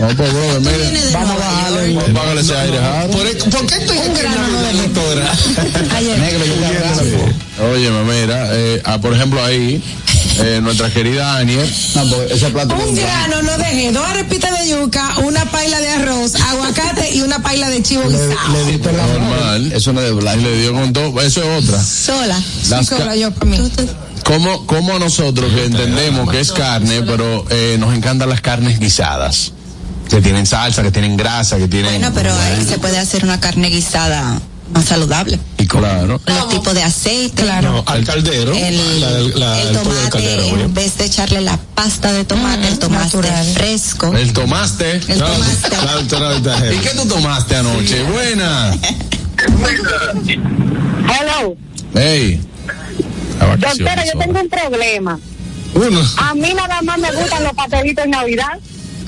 Speaker 1: No, pues, brother, mire.
Speaker 2: Vamos a bajarle.
Speaker 1: Págale ese aire.
Speaker 12: ¿Por, qué estoy en Navidad, doctora?
Speaker 4: Negro, yo.
Speaker 1: Óyeme, mira, eh, ah, por ejemplo ahí, eh, nuestra querida Aniel.
Speaker 4: No, porque ese plato
Speaker 3: Un grano no dejé, dos arepitas de yuca, una paila de arroz, aguacate y una paila de chivo guisado.
Speaker 2: Le diste la
Speaker 1: Normal.
Speaker 4: Eso no es de
Speaker 1: Y
Speaker 4: blanco.
Speaker 1: le dio con todo. Eso es otra.
Speaker 21: Sola.
Speaker 1: Las
Speaker 3: Sola yo para mí.
Speaker 1: como, como nosotros que entendemos que es carne, pero eh, nos encantan las carnes guisadas. Que tienen salsa, que tienen grasa, que tienen.
Speaker 21: Bueno, pero ahí se puede hacer una carne guisada más saludable.
Speaker 1: Y claro.
Speaker 21: Los tipos de aceite.
Speaker 12: No, al caldero.
Speaker 21: El,
Speaker 12: la, la-
Speaker 21: el
Speaker 12: el pollo del
Speaker 21: tomate,
Speaker 12: caldero.
Speaker 21: en vez de echarle la pasta de tomate, el tomate fresco.
Speaker 1: El tomaste.
Speaker 21: El
Speaker 12: No,
Speaker 21: tomaste.
Speaker 1: ¿Y qué tú tomaste anoche? Buena.
Speaker 18: Hello.
Speaker 1: Hey.
Speaker 18: Doctora, yo tengo un problema.
Speaker 12: Uno.
Speaker 18: A mí nada más me gustan los pastelitos en Navidad.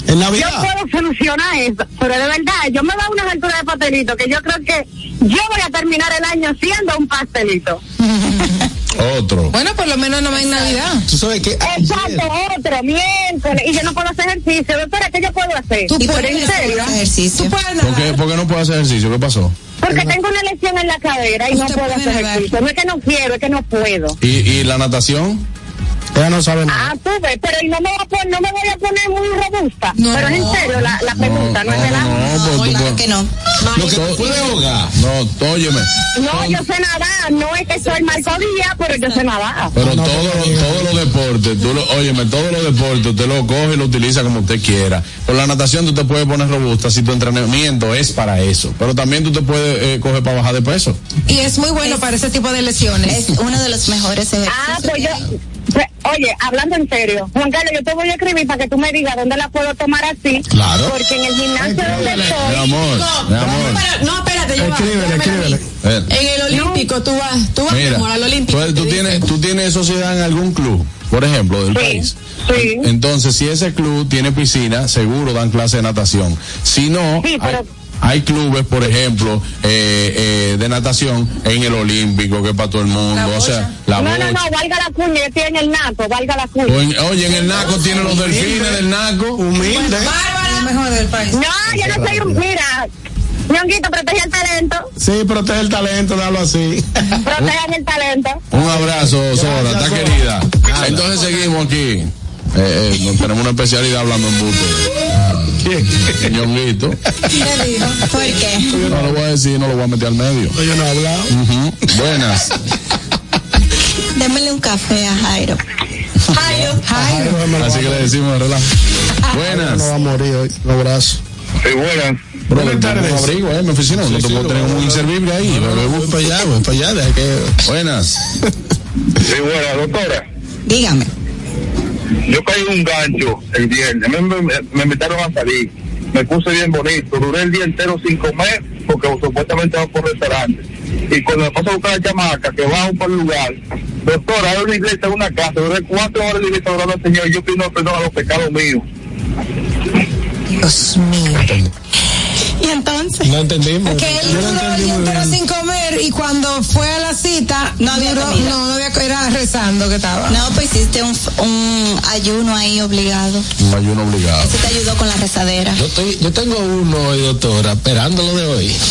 Speaker 2: En
Speaker 18: Yo puedo solucionar eso, pero de verdad, yo me da unas alturas de pastelito que yo creo que yo voy a terminar el año siendo un pastelito.
Speaker 1: Otro.
Speaker 3: Bueno, por lo menos no va en Navidad.
Speaker 12: Tú sabes que
Speaker 18: Exacto, otro, miércoles, y yo no puedo hacer ejercicio. Doctora, ¿qué yo puedo hacer?
Speaker 3: Tú
Speaker 18: ¿Y por
Speaker 3: puedes
Speaker 18: en serio?
Speaker 21: hacer ejercicio.
Speaker 3: Tú puedes
Speaker 1: ¿Por qué,
Speaker 3: nadar.
Speaker 1: por qué no puedo hacer ejercicio? ¿Qué pasó?
Speaker 18: Porque tengo una lesión en la cadera y no puedo hacer ejercicio. No es que no quiero, es que no puedo.
Speaker 1: ¿Y, y la natación?
Speaker 2: Ella no sabe nada.
Speaker 18: Ah, tú ves, pero no me, voy a poner, no me voy a poner muy robusta.
Speaker 3: No.
Speaker 18: pero es en serio la, la pregunta, no, es de la...
Speaker 1: no, tú
Speaker 21: claro
Speaker 1: puedes-
Speaker 21: que no.
Speaker 12: lo que te puede ahogar.
Speaker 1: No, óyeme.
Speaker 18: No, yo sé nadar, no es que soy marcodía, pero yo sé nadar.
Speaker 1: Pero todos los todos los deportes, tú lo, óyeme, todos los deportes usted lo coge y lo utiliza como usted quiera. Con la natación tú te puedes poner robusta si tu entrenamiento es para eso. Pero también tú te puedes eh, coger para bajar de peso.
Speaker 3: Y es muy bueno para ese tipo de lesiones.
Speaker 21: Es uno de los mejores ejercicios.
Speaker 18: Ah, pues yo... pues, Oye, hablando en serio, Juan Carlos, yo te voy a escribir para que tú me digas dónde la puedo tomar así.
Speaker 1: Claro.
Speaker 18: Porque en el gimnasio donde
Speaker 1: Mi
Speaker 18: estoy...
Speaker 1: amor, mi amor.
Speaker 5: Para- no, espérate, yo
Speaker 2: Escríbele, escríbele.
Speaker 5: En el Olímpico, tú vas, tú vas, mi
Speaker 1: Mira,
Speaker 5: amor, al Olímpico.
Speaker 1: tú, tú tienes, tú tienes sociedad en algún club, por ejemplo, del
Speaker 18: Sí,
Speaker 1: país.
Speaker 18: sí.
Speaker 1: Entonces, si ese club tiene piscina, seguro dan clase de natación. Si no,
Speaker 18: Sí, pero-
Speaker 1: hay, hay clubes, por ejemplo, eh, eh, de natación en el Olímpico, que es para todo el mundo. O sea, la
Speaker 18: No, no,
Speaker 1: bocha.
Speaker 18: no, valga la cuña, yo estoy en el naco, valga la cuña.
Speaker 1: En- oye, en el Naco tiene los delfines del Naco.
Speaker 2: Humilde.
Speaker 3: Lo mejor del país.
Speaker 18: No, yo no soy un... Mira, ñonguito, protege el talento,
Speaker 2: Sí, protege el talento, dalo así.
Speaker 18: protejan el talento.
Speaker 1: Un abrazo, Sora, está querida. Entonces seguimos aquí. Eh, eh, nos tenemos una especialidad hablando en buste. Ñonguito.
Speaker 21: ¿Qué? ¿Por qué?
Speaker 1: No lo voy a decir, no lo voy a meter al medio.
Speaker 2: Yo no he hablado.
Speaker 1: Buenas.
Speaker 21: Démele un café a Jairo. Jairo.
Speaker 2: Jairo,
Speaker 1: Así que le decimos de relajo. Buenas.
Speaker 2: No va a morir hoy. Un abrazo.
Speaker 8: Sí, buenas.
Speaker 1: Brother,
Speaker 2: Buenas tardes.
Speaker 1: un abrigo, eh, en mi oficina. No te puedo tener un inservible ahí.
Speaker 12: Voy para allá, voy para allá. deja que...
Speaker 1: Buenas.
Speaker 8: Sí, buenas, doctora.
Speaker 21: Dígame.
Speaker 8: Yo caí en un gancho el viernes. Me, me, me invitaron a salir. Me puse bien bonito. Duré el día entero sin comer porque supuestamente van por restaurante. Y cuando me paso a buscar la chamaca que bajo por el lugar, doctora, hay una iglesia una casa. Duré cuatro horas la iglesia orando al Señor. y Yo pido perdón a los pecados míos.
Speaker 3: Dios mío.
Speaker 21: Y entonces.
Speaker 12: No entendimos.
Speaker 3: Que él duró el día entero sin comer y cuando fue a la cita,
Speaker 21: No había
Speaker 3: duró-
Speaker 21: comida.
Speaker 3: no, no había, era rezando que estaba.
Speaker 21: No, pues hiciste un, un ayuno ahí obligado.
Speaker 1: Un ayuno obligado.
Speaker 21: Ese te ayudó con la rezadera.
Speaker 12: Yo, estoy, yo tengo uno hoy, doctora, esperándolo de hoy.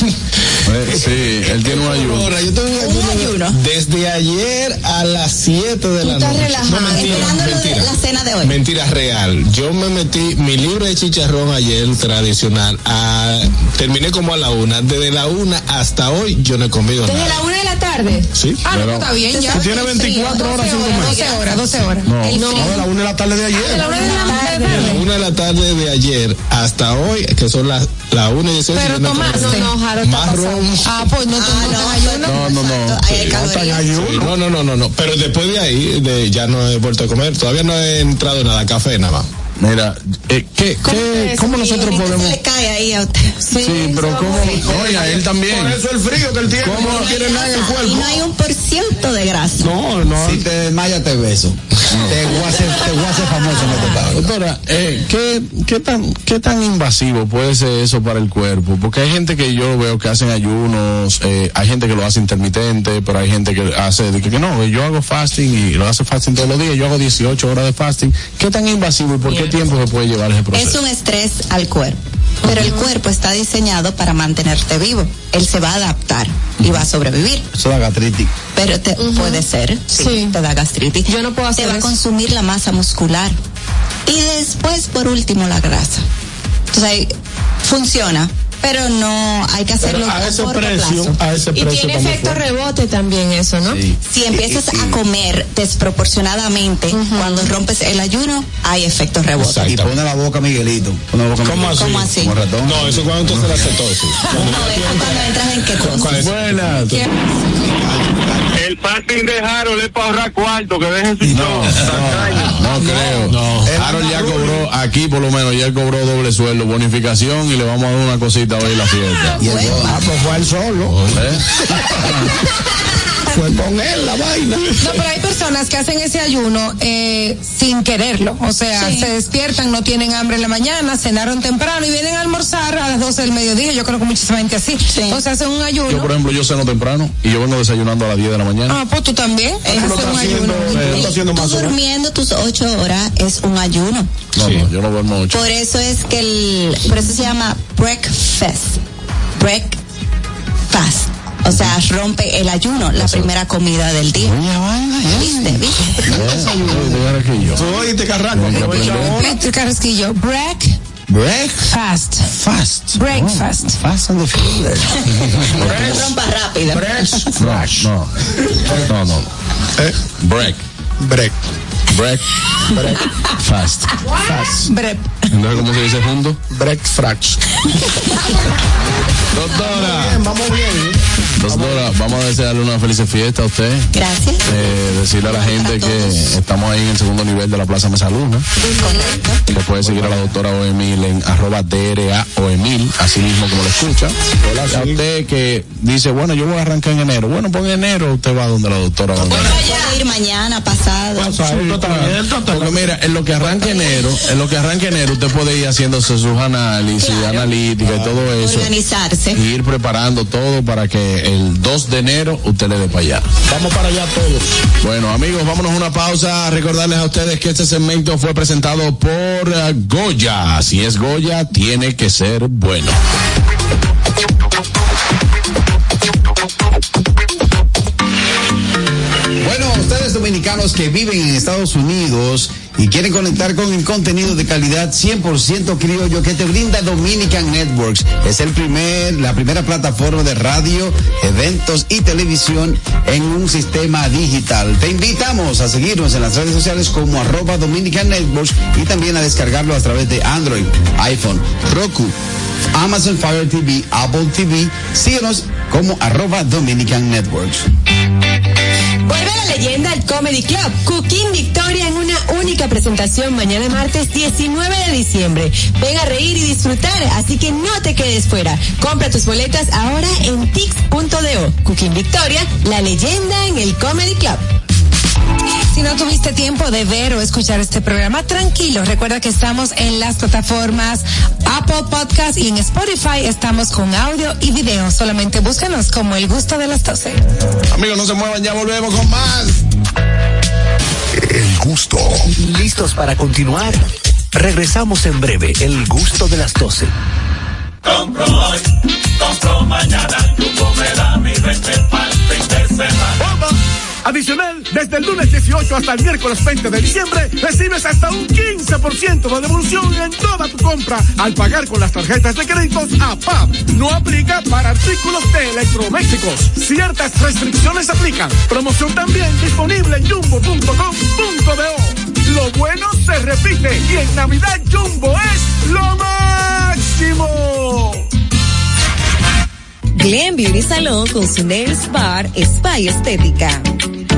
Speaker 1: Eh, sí, él tiene un ayuno.
Speaker 12: Ahora, yo tengo un ayuno,
Speaker 21: Un ayuno.
Speaker 12: desde ayer a las 7 de la
Speaker 21: Tú estás
Speaker 12: noche.
Speaker 21: relajado,
Speaker 12: No, mentira,
Speaker 21: esperando lo de la cena de hoy.
Speaker 12: Mentira real. Yo me metí mi libro de chicharrón ayer tradicional. A, terminé como a la una. Desde la una hasta hoy yo no he comido
Speaker 3: Desde
Speaker 12: nada.
Speaker 3: la una de la tarde.
Speaker 12: Sí.
Speaker 3: Ah, no, está bien ya.
Speaker 2: Tú tienes 24 horas sin comer.
Speaker 3: 12 horas, 12 horas.
Speaker 1: No.
Speaker 21: El
Speaker 2: No,
Speaker 21: frío.
Speaker 2: de la una de la tarde de
Speaker 3: De la
Speaker 2: ayer.
Speaker 3: una de la
Speaker 12: De la
Speaker 3: tarde.
Speaker 12: una de la tarde de ayer hasta hoy, que son las la una y 18.
Speaker 3: Pero
Speaker 12: no
Speaker 3: tomaste.
Speaker 5: No, Jaro, está
Speaker 12: Más ron.
Speaker 3: Ah, pues no,
Speaker 21: Ah,
Speaker 3: no,
Speaker 21: no,
Speaker 3: no.
Speaker 1: No, no, no. Sí,
Speaker 12: no, no, no, no, no. Pero después de ahí, de, ya no he vuelto a comer. Todavía no he entrado en nada, café nada más.
Speaker 1: Mira, eh, ¿qué, qué, ¿cómo nosotros
Speaker 21: Se
Speaker 1: podemos...?
Speaker 21: le cae ahí a usted.
Speaker 1: Sí, pero ¿cómo? Oye, a él también.
Speaker 2: Por eso el frío que él tiene.
Speaker 1: ¿Cómo?
Speaker 2: No tiene nada en el
Speaker 21: Y
Speaker 2: cuerpo.
Speaker 21: no hay un por ciento de grasa.
Speaker 2: No, no.
Speaker 4: Si te desmayas, te beso. Te voy a hacer, te voy a hacer famoso en este estado.
Speaker 1: Doctora, eh, ¿qué, qué, tan, ¿qué tan invasivo puede ser eso para el cuerpo? Porque hay gente que yo veo que hacen ayunos, eh, hay gente que lo hace intermitente, pero hay gente que hace, que no, yo hago fasting y lo hace fasting todos los días, yo hago 18 horas de fasting. ¿Qué tan invasivo y por qué tiempo se puede llevar ese proceso?
Speaker 21: Es un estrés al cuerpo. Pero el cuerpo está diseñado para mantenerte vivo. Él se va a adaptar y va a sobrevivir.
Speaker 4: Eso da gastritis.
Speaker 21: Pero te, puede ser, sí, te da gastritis.
Speaker 5: Yo no puedo hacer
Speaker 21: Te va a consumir la masa muscular. Y después, por último, la grasa. Entonces, ahí funciona, pero no hay que hacerlo
Speaker 2: a ese precio,
Speaker 21: plazo.
Speaker 2: a ese
Speaker 5: Y
Speaker 2: precio
Speaker 5: tiene
Speaker 2: también
Speaker 5: efecto
Speaker 2: fue.
Speaker 5: rebote también eso, ¿no?
Speaker 21: Si empiezas a comer desproporcionadamente cuando rompes el ayuno, hay efecto rebote.
Speaker 4: Y pone la boca Miguelito. Pone la boca
Speaker 2: ¿Cómo así?
Speaker 21: ¿Cómo así?
Speaker 4: Como ratón.
Speaker 2: No, eso es cuando usted se la cetosis.
Speaker 21: No, eso es cuando entras en ketosis.
Speaker 1: Buenas.
Speaker 8: El parking de Harold es para ahorrar cuarto, que deje su show.
Speaker 1: No creo.
Speaker 2: No.
Speaker 1: Harold ya cobró, aquí por lo menos, ya él cobró doble sueldo, bonificación y le vamos a dar una cosita hoy en la fiesta.
Speaker 4: Y el.
Speaker 2: Ah, pues fue él solo.
Speaker 1: ¿Eh?
Speaker 2: Fue con él la vaina.
Speaker 3: No, pero hay personas que hacen ese ayuno eh, sin quererlo. O sea, se despiertan, no tienen hambre en la mañana, cenaron temprano y vienen a almorzar a las 12 del mediodía. Yo creo que muchísima gente así. Entonces hacen un
Speaker 1: Yo,
Speaker 3: ayuno.
Speaker 1: por ejemplo, yo ceno temprano y yo vengo desayunando a las 10 de la mañana.
Speaker 3: Ah, pues tú también.
Speaker 2: Tú estás
Speaker 3: un
Speaker 2: haciendo,
Speaker 3: ayuno.
Speaker 2: eh, haciendo
Speaker 21: Tú
Speaker 2: más o menos.
Speaker 21: durmiendo tus ocho horas es un ayuno.
Speaker 1: No, no, yo no duermo mucho.
Speaker 21: Por eso es que el, por eso se llama breakfast. Break fast. O sea, rompe el ayuno, la primera comida del día. ¿Viste? ¿Viste?
Speaker 1: Oye, que yo.
Speaker 2: Tú oíste,
Speaker 3: carrasquillo. Break
Speaker 4: Break
Speaker 3: fast.
Speaker 4: fast.
Speaker 3: Breakfast.
Speaker 4: Fast and the Furious.
Speaker 21: Rompa rápido.
Speaker 1: No, no, no, no.
Speaker 2: Eh,
Speaker 1: Break,
Speaker 2: break.
Speaker 1: break, break, fast.
Speaker 2: Fast.
Speaker 3: Brep.
Speaker 1: Entonces, ¿cómo se dice junto?
Speaker 2: Break frax.
Speaker 1: Doctora,
Speaker 2: Bien, vamos bien.
Speaker 1: Doctora, vamos a desearle una feliz fiesta a usted.
Speaker 21: Gracias.
Speaker 1: Eh, decirle a la gente que estamos ahí en el segundo nivel de la Plaza Mesa Luna.
Speaker 21: Correcto.
Speaker 1: Le puede seguir a la doctora Oemil en arroba DRA Oemil, así mismo como lo escucha. A usted que dice, bueno, yo voy a arrancar en enero. Bueno, pues en enero usted va donde la doctora Oemil.
Speaker 21: Puedo ir mañana, pasado.
Speaker 1: Porque mira, en lo que arranca enero, en lo que arranca enero, usted puede ir haciéndose sus análisis, analítica y todo eso.
Speaker 21: Organizarse.
Speaker 1: Y ir preparando todo para que el 2 de enero usted le dé para allá.
Speaker 2: Vamos para allá todos.
Speaker 1: Bueno, amigos, vámonos a una pausa. Recordarles a ustedes que este segmento fue presentado por eh, Goya. Si es Goya, tiene que ser bueno.
Speaker 4: Bueno, ustedes dominicanos que viven en Estados Unidos y quieren conectar con el contenido de calidad 100% criollo que te brinda Dominican Networks. Es el primer, la primera plataforma de radio, eventos y televisión en un sistema digital. Te invitamos a seguirnos en las redes sociales como arroba Dominican Networks y también a descargarlo a través de Android, iPhone, Roku. Amazon Fire TV, Apple TV, síguenos como arroba Dominican Networks.
Speaker 5: Vuelve la leyenda al Comedy Club. Cooking Victoria en una única presentación mañana martes 19 de diciembre. Ven a reír y disfrutar, así que no te quedes fuera. Compra tus boletas ahora en tix.do. Cooking Victoria, la leyenda en el Comedy Club.
Speaker 3: Si no tuviste tiempo de ver o escuchar este programa, tranquilo. Recuerda que estamos en las plataformas Apple Podcast y en Spotify estamos con audio y video. Solamente búscanos como el gusto de las 12.
Speaker 1: Amigos, no se muevan, ya volvemos con más.
Speaker 16: El gusto.
Speaker 7: ¿Listos para continuar? Regresamos en breve, el gusto de las 12.
Speaker 17: Compro hoy, compro mañana, Jumbo me da mi 20 para el fin de semana.
Speaker 22: Adicional, desde el lunes 18 hasta el miércoles 20 de diciembre, recibes hasta un 15% de devolución en toda tu compra al pagar con las tarjetas de créditos APAP. No aplica para artículos de electrodomésticos. Ciertas restricciones aplican. Promoción también disponible en jumbo.com.do. Lo bueno se repite y en Navidad Jumbo es lo máximo.
Speaker 15: Glen Beauty Salón con su Nails Bar Spa Estética.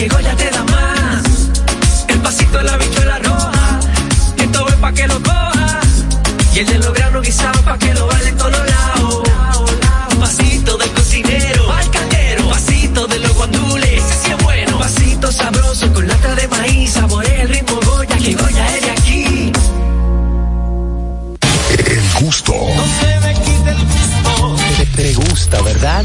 Speaker 23: Que Goya te da más. El pasito de la bichuela roja. Esto es pa' que lo coja. Y el de los granos guisados pa' que lo baile en todos lados. Pasito del cocinero al caldero. Pasito de los guandules, ese sí es bueno. Pasito sabroso con lata de maíz. Saborea el ritmo Goya, que Goya es de aquí.
Speaker 16: El gusto.
Speaker 7: Te, te gusta, ¿verdad?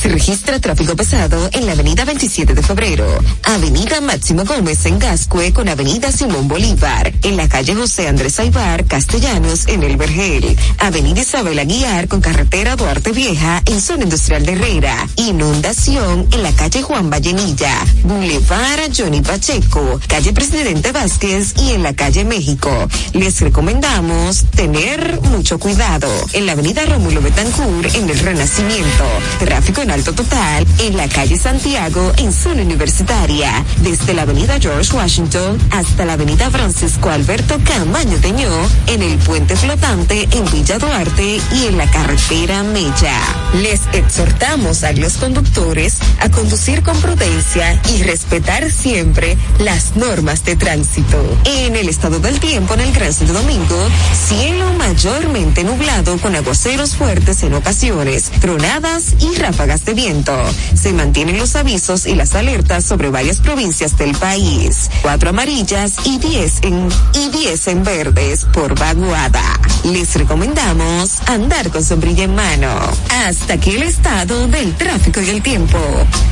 Speaker 15: Se registra tráfico pesado en la avenida 27 de febrero, avenida Máximo Gómez en Gascue con avenida Simón Bolívar, en la calle José Andrés Aibar, Castellanos en El Vergel, avenida Isabel Aguiar con carretera Duarte Vieja en zona industrial de Herrera, inundación en la calle Juan Vallenilla, Boulevard Johnny Pacheco, calle Presidente Vázquez y en la calle México. Les recomendamos tener mucho cuidado. En la avenida Rómulo Betancourt en el Renacimiento, tráfico en alto total en la calle Santiago en zona universitaria, desde la avenida George Washington hasta la avenida Francisco Alberto Camaño Teñó, en el puente flotante en Villa Duarte y en la carretera Mella. Les exhortamos a los conductores a conducir con prudencia y respetar siempre las normas de tránsito. En el estado del tiempo en el Gran Santo Domingo, cielo mayormente nublado con aguaceros fuertes en ocasiones, tronadas y ráfagas de viento. Se mantienen los avisos y las alertas sobre varias provincias del país. Cuatro amarillas y diez en, y diez en verdes por vaguada. Les recomendamos andar con sombrilla en mano. Hasta aquí el estado del tráfico y el tiempo.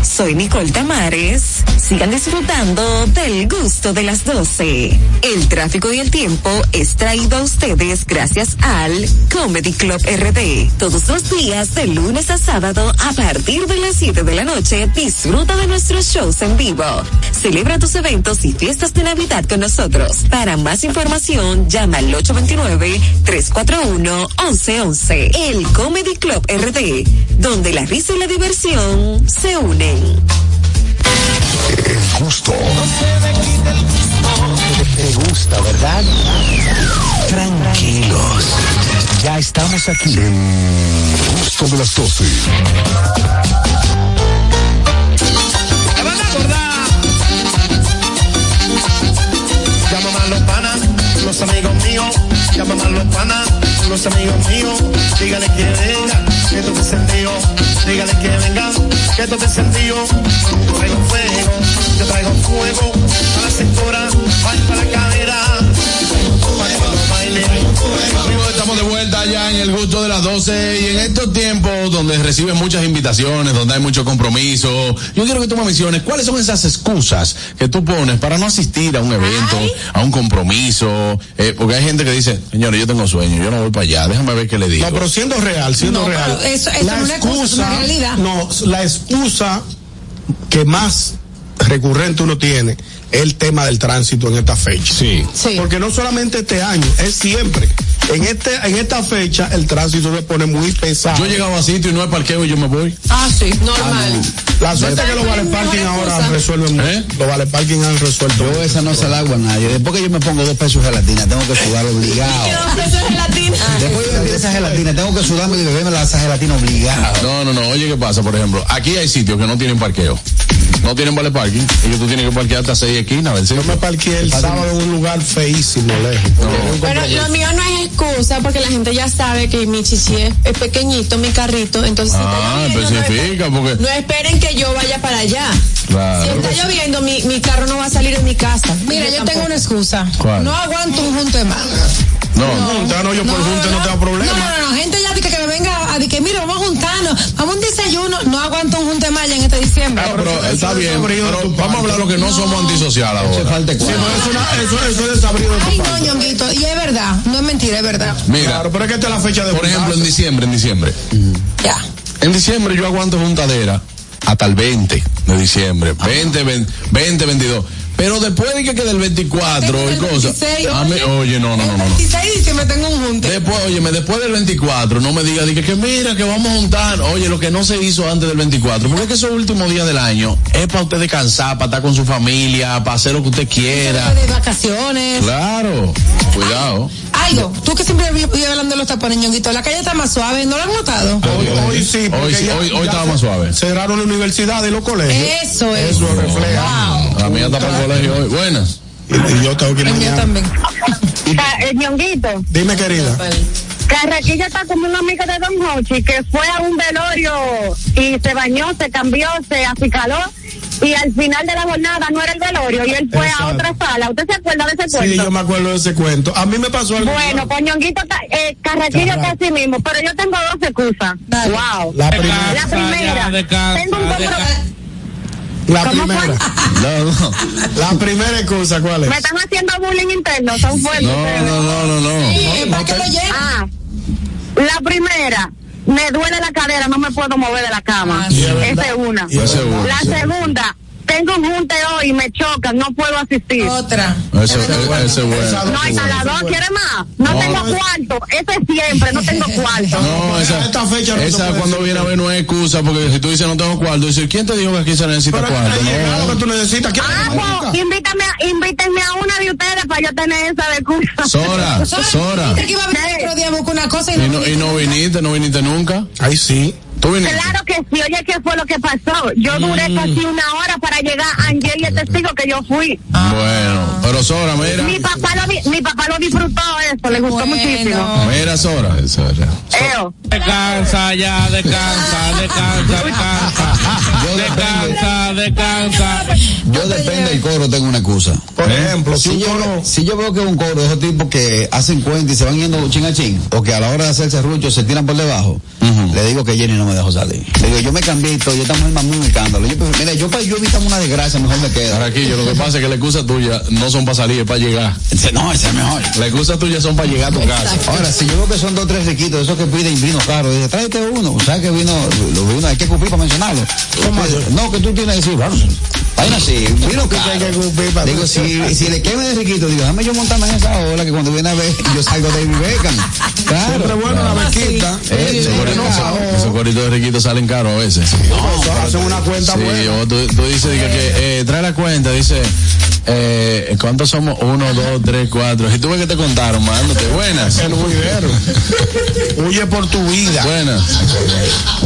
Speaker 15: Soy Nicole Tamares. Sigan disfrutando del gusto de las 12. El tráfico y el tiempo es traído a ustedes gracias al Comedy Club RD. Todos los días de lunes a sábado a partir de las 7 de la noche disfruta de nuestros shows en vivo. Celebra tus eventos y fiestas de Navidad con nosotros. Para más información llama al 829-341-1111. El Comedy Club RD, donde la risa y la diversión se unen.
Speaker 16: El gusto.
Speaker 7: Te, gusta, ¿verdad? Tranquilos. Ya estamos aquí.
Speaker 16: El de las 12.
Speaker 23: Llama a los panas, los amigos míos. Llama a los panas, los amigos míos. Dígale que venga, que esto es encendido. Dígale que venga,
Speaker 19: que esto te. Yo traigo fuego, yo traigo fuego a la cintura, falta la cadera.
Speaker 1: Amigos, estamos de vuelta ya en el gusto de las 12 y en estos tiempos donde recibes muchas invitaciones, donde hay mucho compromiso, yo quiero que tú me menciones cuáles son esas excusas que tú pones para no asistir a un evento, a un compromiso, eh, porque hay gente que dice, señores, yo tengo sueño, yo no voy para allá, déjame ver qué le digo.
Speaker 2: No, pero siendo real, siendo
Speaker 3: No,
Speaker 2: real.
Speaker 3: eso- eso no una excusa, realidad.
Speaker 2: No, la excusa que más recurrente uno tiene el tema del tránsito en esta fecha.
Speaker 1: Sí.
Speaker 2: Porque no solamente este año, es siempre. En este, en esta fecha el tránsito se pone muy pesado.
Speaker 1: Yo he llegado a sitio y no hay parqueo y yo me voy.
Speaker 3: Ah, sí, normal.
Speaker 2: La suerte es que los vale parking ahora resuelven mucho. Los vale parking han resuelto.
Speaker 4: Yo esa no se la hago a nadie. Después que yo me pongo dos pesos de gelatina, tengo que sudar obligado. Después de beber esa gelatina, tengo que sudarme y beberme la- esa gelatina obligado.
Speaker 1: No, no, no. Oye, ¿qué pasa? Por ejemplo, aquí hay sitios que no tienen parqueo. No tienen vale parking. Y que tú tienes que parquear hasta seis esquinas. A ver si
Speaker 2: Yo me parqueé el sábado en un lugar feísimo, lejos.
Speaker 5: Bueno, lo mío no es excusa porque la gente ya sabe que mi chichi es, es pequeñito, mi carrito, entonces si
Speaker 1: Ah,
Speaker 5: está lloviendo, no
Speaker 1: porque.
Speaker 5: No esperen que yo vaya para allá.
Speaker 1: Claro.
Speaker 5: Si está lloviendo, mi, mi carro no va a salir de mi casa.
Speaker 3: Mira, yo tengo una excusa.
Speaker 1: ¿Cuál?
Speaker 3: No aguanto un junte más.
Speaker 1: No,
Speaker 2: Junta, no, yo por junta no tengo
Speaker 3: No,
Speaker 2: problema.
Speaker 3: no, no, no, gente ya dice que a decir que mira, vamos a juntarnos, vamos a un desayuno, no aguanto un junte más en este diciembre.
Speaker 1: Ah, pero está bien. Pero vamos a hablar lo que no somos antisociales ahora.
Speaker 4: falta
Speaker 2: Sí, no, eso, una- eso, eso es desabrido de
Speaker 3: Ay, no, ñonguito, y es verdad, no es mentira, es verdad.
Speaker 1: Mira,
Speaker 2: Claro, pero es que esta es la fecha de
Speaker 1: por ejemplo, en diciembre, en diciembre.
Speaker 3: Ya.
Speaker 1: En diciembre yo aguanto juntadera hasta el 20 de diciembre. 20, 20, 20, 22. Pero después de que quede el 24 y
Speaker 3: El
Speaker 1: cosas.
Speaker 3: 26,
Speaker 1: a mí- oye, no, no, no,
Speaker 3: El
Speaker 1: no. no.
Speaker 3: 26 de diciembre tengo un junte.
Speaker 1: Después, óyeme, después del 24, no me diga di que, que mira, que vamos a juntar. Oye, lo que no se hizo antes del 24, porque es que esos últimos días del año es para usted descansar, para estar con su familia, para hacer lo que usted quiera.
Speaker 3: de vacaciones.
Speaker 1: Claro, cuidado.
Speaker 3: Algo, tú que siempre vives hablando de los tapones, ñonguito, la calle está más suave, ¿no lo han notado?
Speaker 2: Hoy, hoy sí,
Speaker 1: Hoy sí,
Speaker 2: ya-
Speaker 1: hoy- hoy
Speaker 2: ya
Speaker 1: estaba más suave.
Speaker 2: Cerraron la universidad y los colegios.
Speaker 3: Eso es.
Speaker 2: Eso refleja.
Speaker 1: La mía está para el colegio hoy. Buenas.
Speaker 2: Y, y yo tengo que ir
Speaker 3: El mío también.
Speaker 18: Ca- eh, Ñonguito,
Speaker 2: Dime, querida.
Speaker 18: Carraquilla está como un amigo de Don Hochi que fue a un velorio y se bañó, se cambió, se acicaló y al final de la jornada no era el velorio y él fue a otra sala. ¿Usted se acuerda de ese
Speaker 2: Sí,
Speaker 18: cuento?
Speaker 2: yo me acuerdo de ese cuento. A mí me pasó algo.
Speaker 18: Bueno, pues Ñonguito, está- eh, Carraquillo está así mismo, pero yo tengo dos excusas.
Speaker 3: Dale.
Speaker 18: Wow.
Speaker 2: La primera.
Speaker 18: La primera, tengo un compromiso.
Speaker 2: La
Speaker 18: ¿Cómo
Speaker 2: primera.
Speaker 1: No, no.
Speaker 2: La primera excusa, ¿cuál es?
Speaker 18: Me están haciendo bullying interno, son fuertes.
Speaker 1: No, no, no, no, no.
Speaker 3: ¿Para qué lo llevan?
Speaker 18: Ah, la primera, me duele la cadera, no me puedo mover de la cama.
Speaker 3: Ah, sí.
Speaker 18: Esa es una.
Speaker 1: Esa es una,
Speaker 18: La
Speaker 1: sí.
Speaker 18: segunda, tengo un junte hoy, me chocan, no puedo asistir.
Speaker 3: Otra.
Speaker 1: Eso, ese es bueno.
Speaker 18: No, hay la dos, ¿quiere más? No,
Speaker 1: No,
Speaker 18: tengo
Speaker 1: no.
Speaker 18: cuarto, eso es siempre, no tengo cuarto.
Speaker 1: No, esa,
Speaker 2: esta fecha no se
Speaker 1: esa cuando
Speaker 2: decir.
Speaker 1: viene a ver no es excusa, porque si tú dices no tengo cuarto, dices, ¿quién te dijo que aquí se necesita
Speaker 2: Pero
Speaker 1: cuarto?
Speaker 2: llegado que
Speaker 1: No.
Speaker 2: tú necesitas. ¿quién
Speaker 18: Ah, pues, invítame, a- invítenme a una de ustedes para yo tener esa de curso.
Speaker 1: Sora, Sora.
Speaker 3: Dijiste que iba a venir otro día una cosa y
Speaker 1: Y
Speaker 3: no,
Speaker 1: no, y no viniste, no viniste nunca.
Speaker 2: Ay, sí.
Speaker 1: Tú viniste.
Speaker 18: Claro que sí, oye, ¿qué fue lo que pasó? Yo duré casi una hora para llegar a Angel y el testigo que yo fui.
Speaker 1: Bueno, pero Sora, mira.
Speaker 18: Mi papá lo, mi papá lo disfrutó eso, le gustó
Speaker 3: Bueno.
Speaker 18: muchísimo.
Speaker 1: Mira, Sora.
Speaker 18: Eo.
Speaker 24: Descansa ya, descansa, descansa, descansa. Descansa, descansa.
Speaker 4: yo depende del coro, tengo una excusa.
Speaker 2: Por ejemplo, si
Speaker 4: Si
Speaker 2: un
Speaker 4: yo,
Speaker 2: coro.
Speaker 4: si yo veo que un coro de esos tipos que hacen cuenta y se van yendo chin a chin, o que a la hora de hacerse rucho se tiran por debajo, le digo que Jenny no me dejó salir. Le digo, yo me cambié y todo, yo estamos en muy escándalo. Yo, prefiero- mira, yo para yo evitar una desgracia, mejor me quedo.
Speaker 1: Carraquillo, lo que pasa es que la excusa tuya no son para salir, es para llegar.
Speaker 4: No, ese es mejor.
Speaker 1: La excusa tuya son para llegar a tu casa.
Speaker 4: Ahora, si yo veo que son dos o tres riquitos, esos que piden vino caro, dice, tráete uno. O sea, que vino, los vinos hay que cumplir para mencionarlo. No, que tú tienes que decir, vamos, vaina así, vino caro.
Speaker 2: hay que cumplir para
Speaker 4: Digo, si, si le queme de riquito, digo, déjame yo montarme en esa ola que cuando viene a ver, yo salgo de Beckham. Claro.
Speaker 2: Siempre bueno la bequita.
Speaker 4: Eh,
Speaker 1: Esos
Speaker 4: sí,
Speaker 1: coritos-
Speaker 4: claro.
Speaker 1: Esos coritos de riquitos salen caros a veces.
Speaker 2: No, hacen una cuenta
Speaker 1: Sí,
Speaker 2: buena.
Speaker 1: o tú, tú dices dice que, eh, trae la cuenta, dice, Eh, ¿Cuántos somos? Uno, dos, tres, cuatro. Si tú ves que te contaron, mándote. Buenas.
Speaker 2: El juidero. Huye por tu vida.
Speaker 1: Buenas.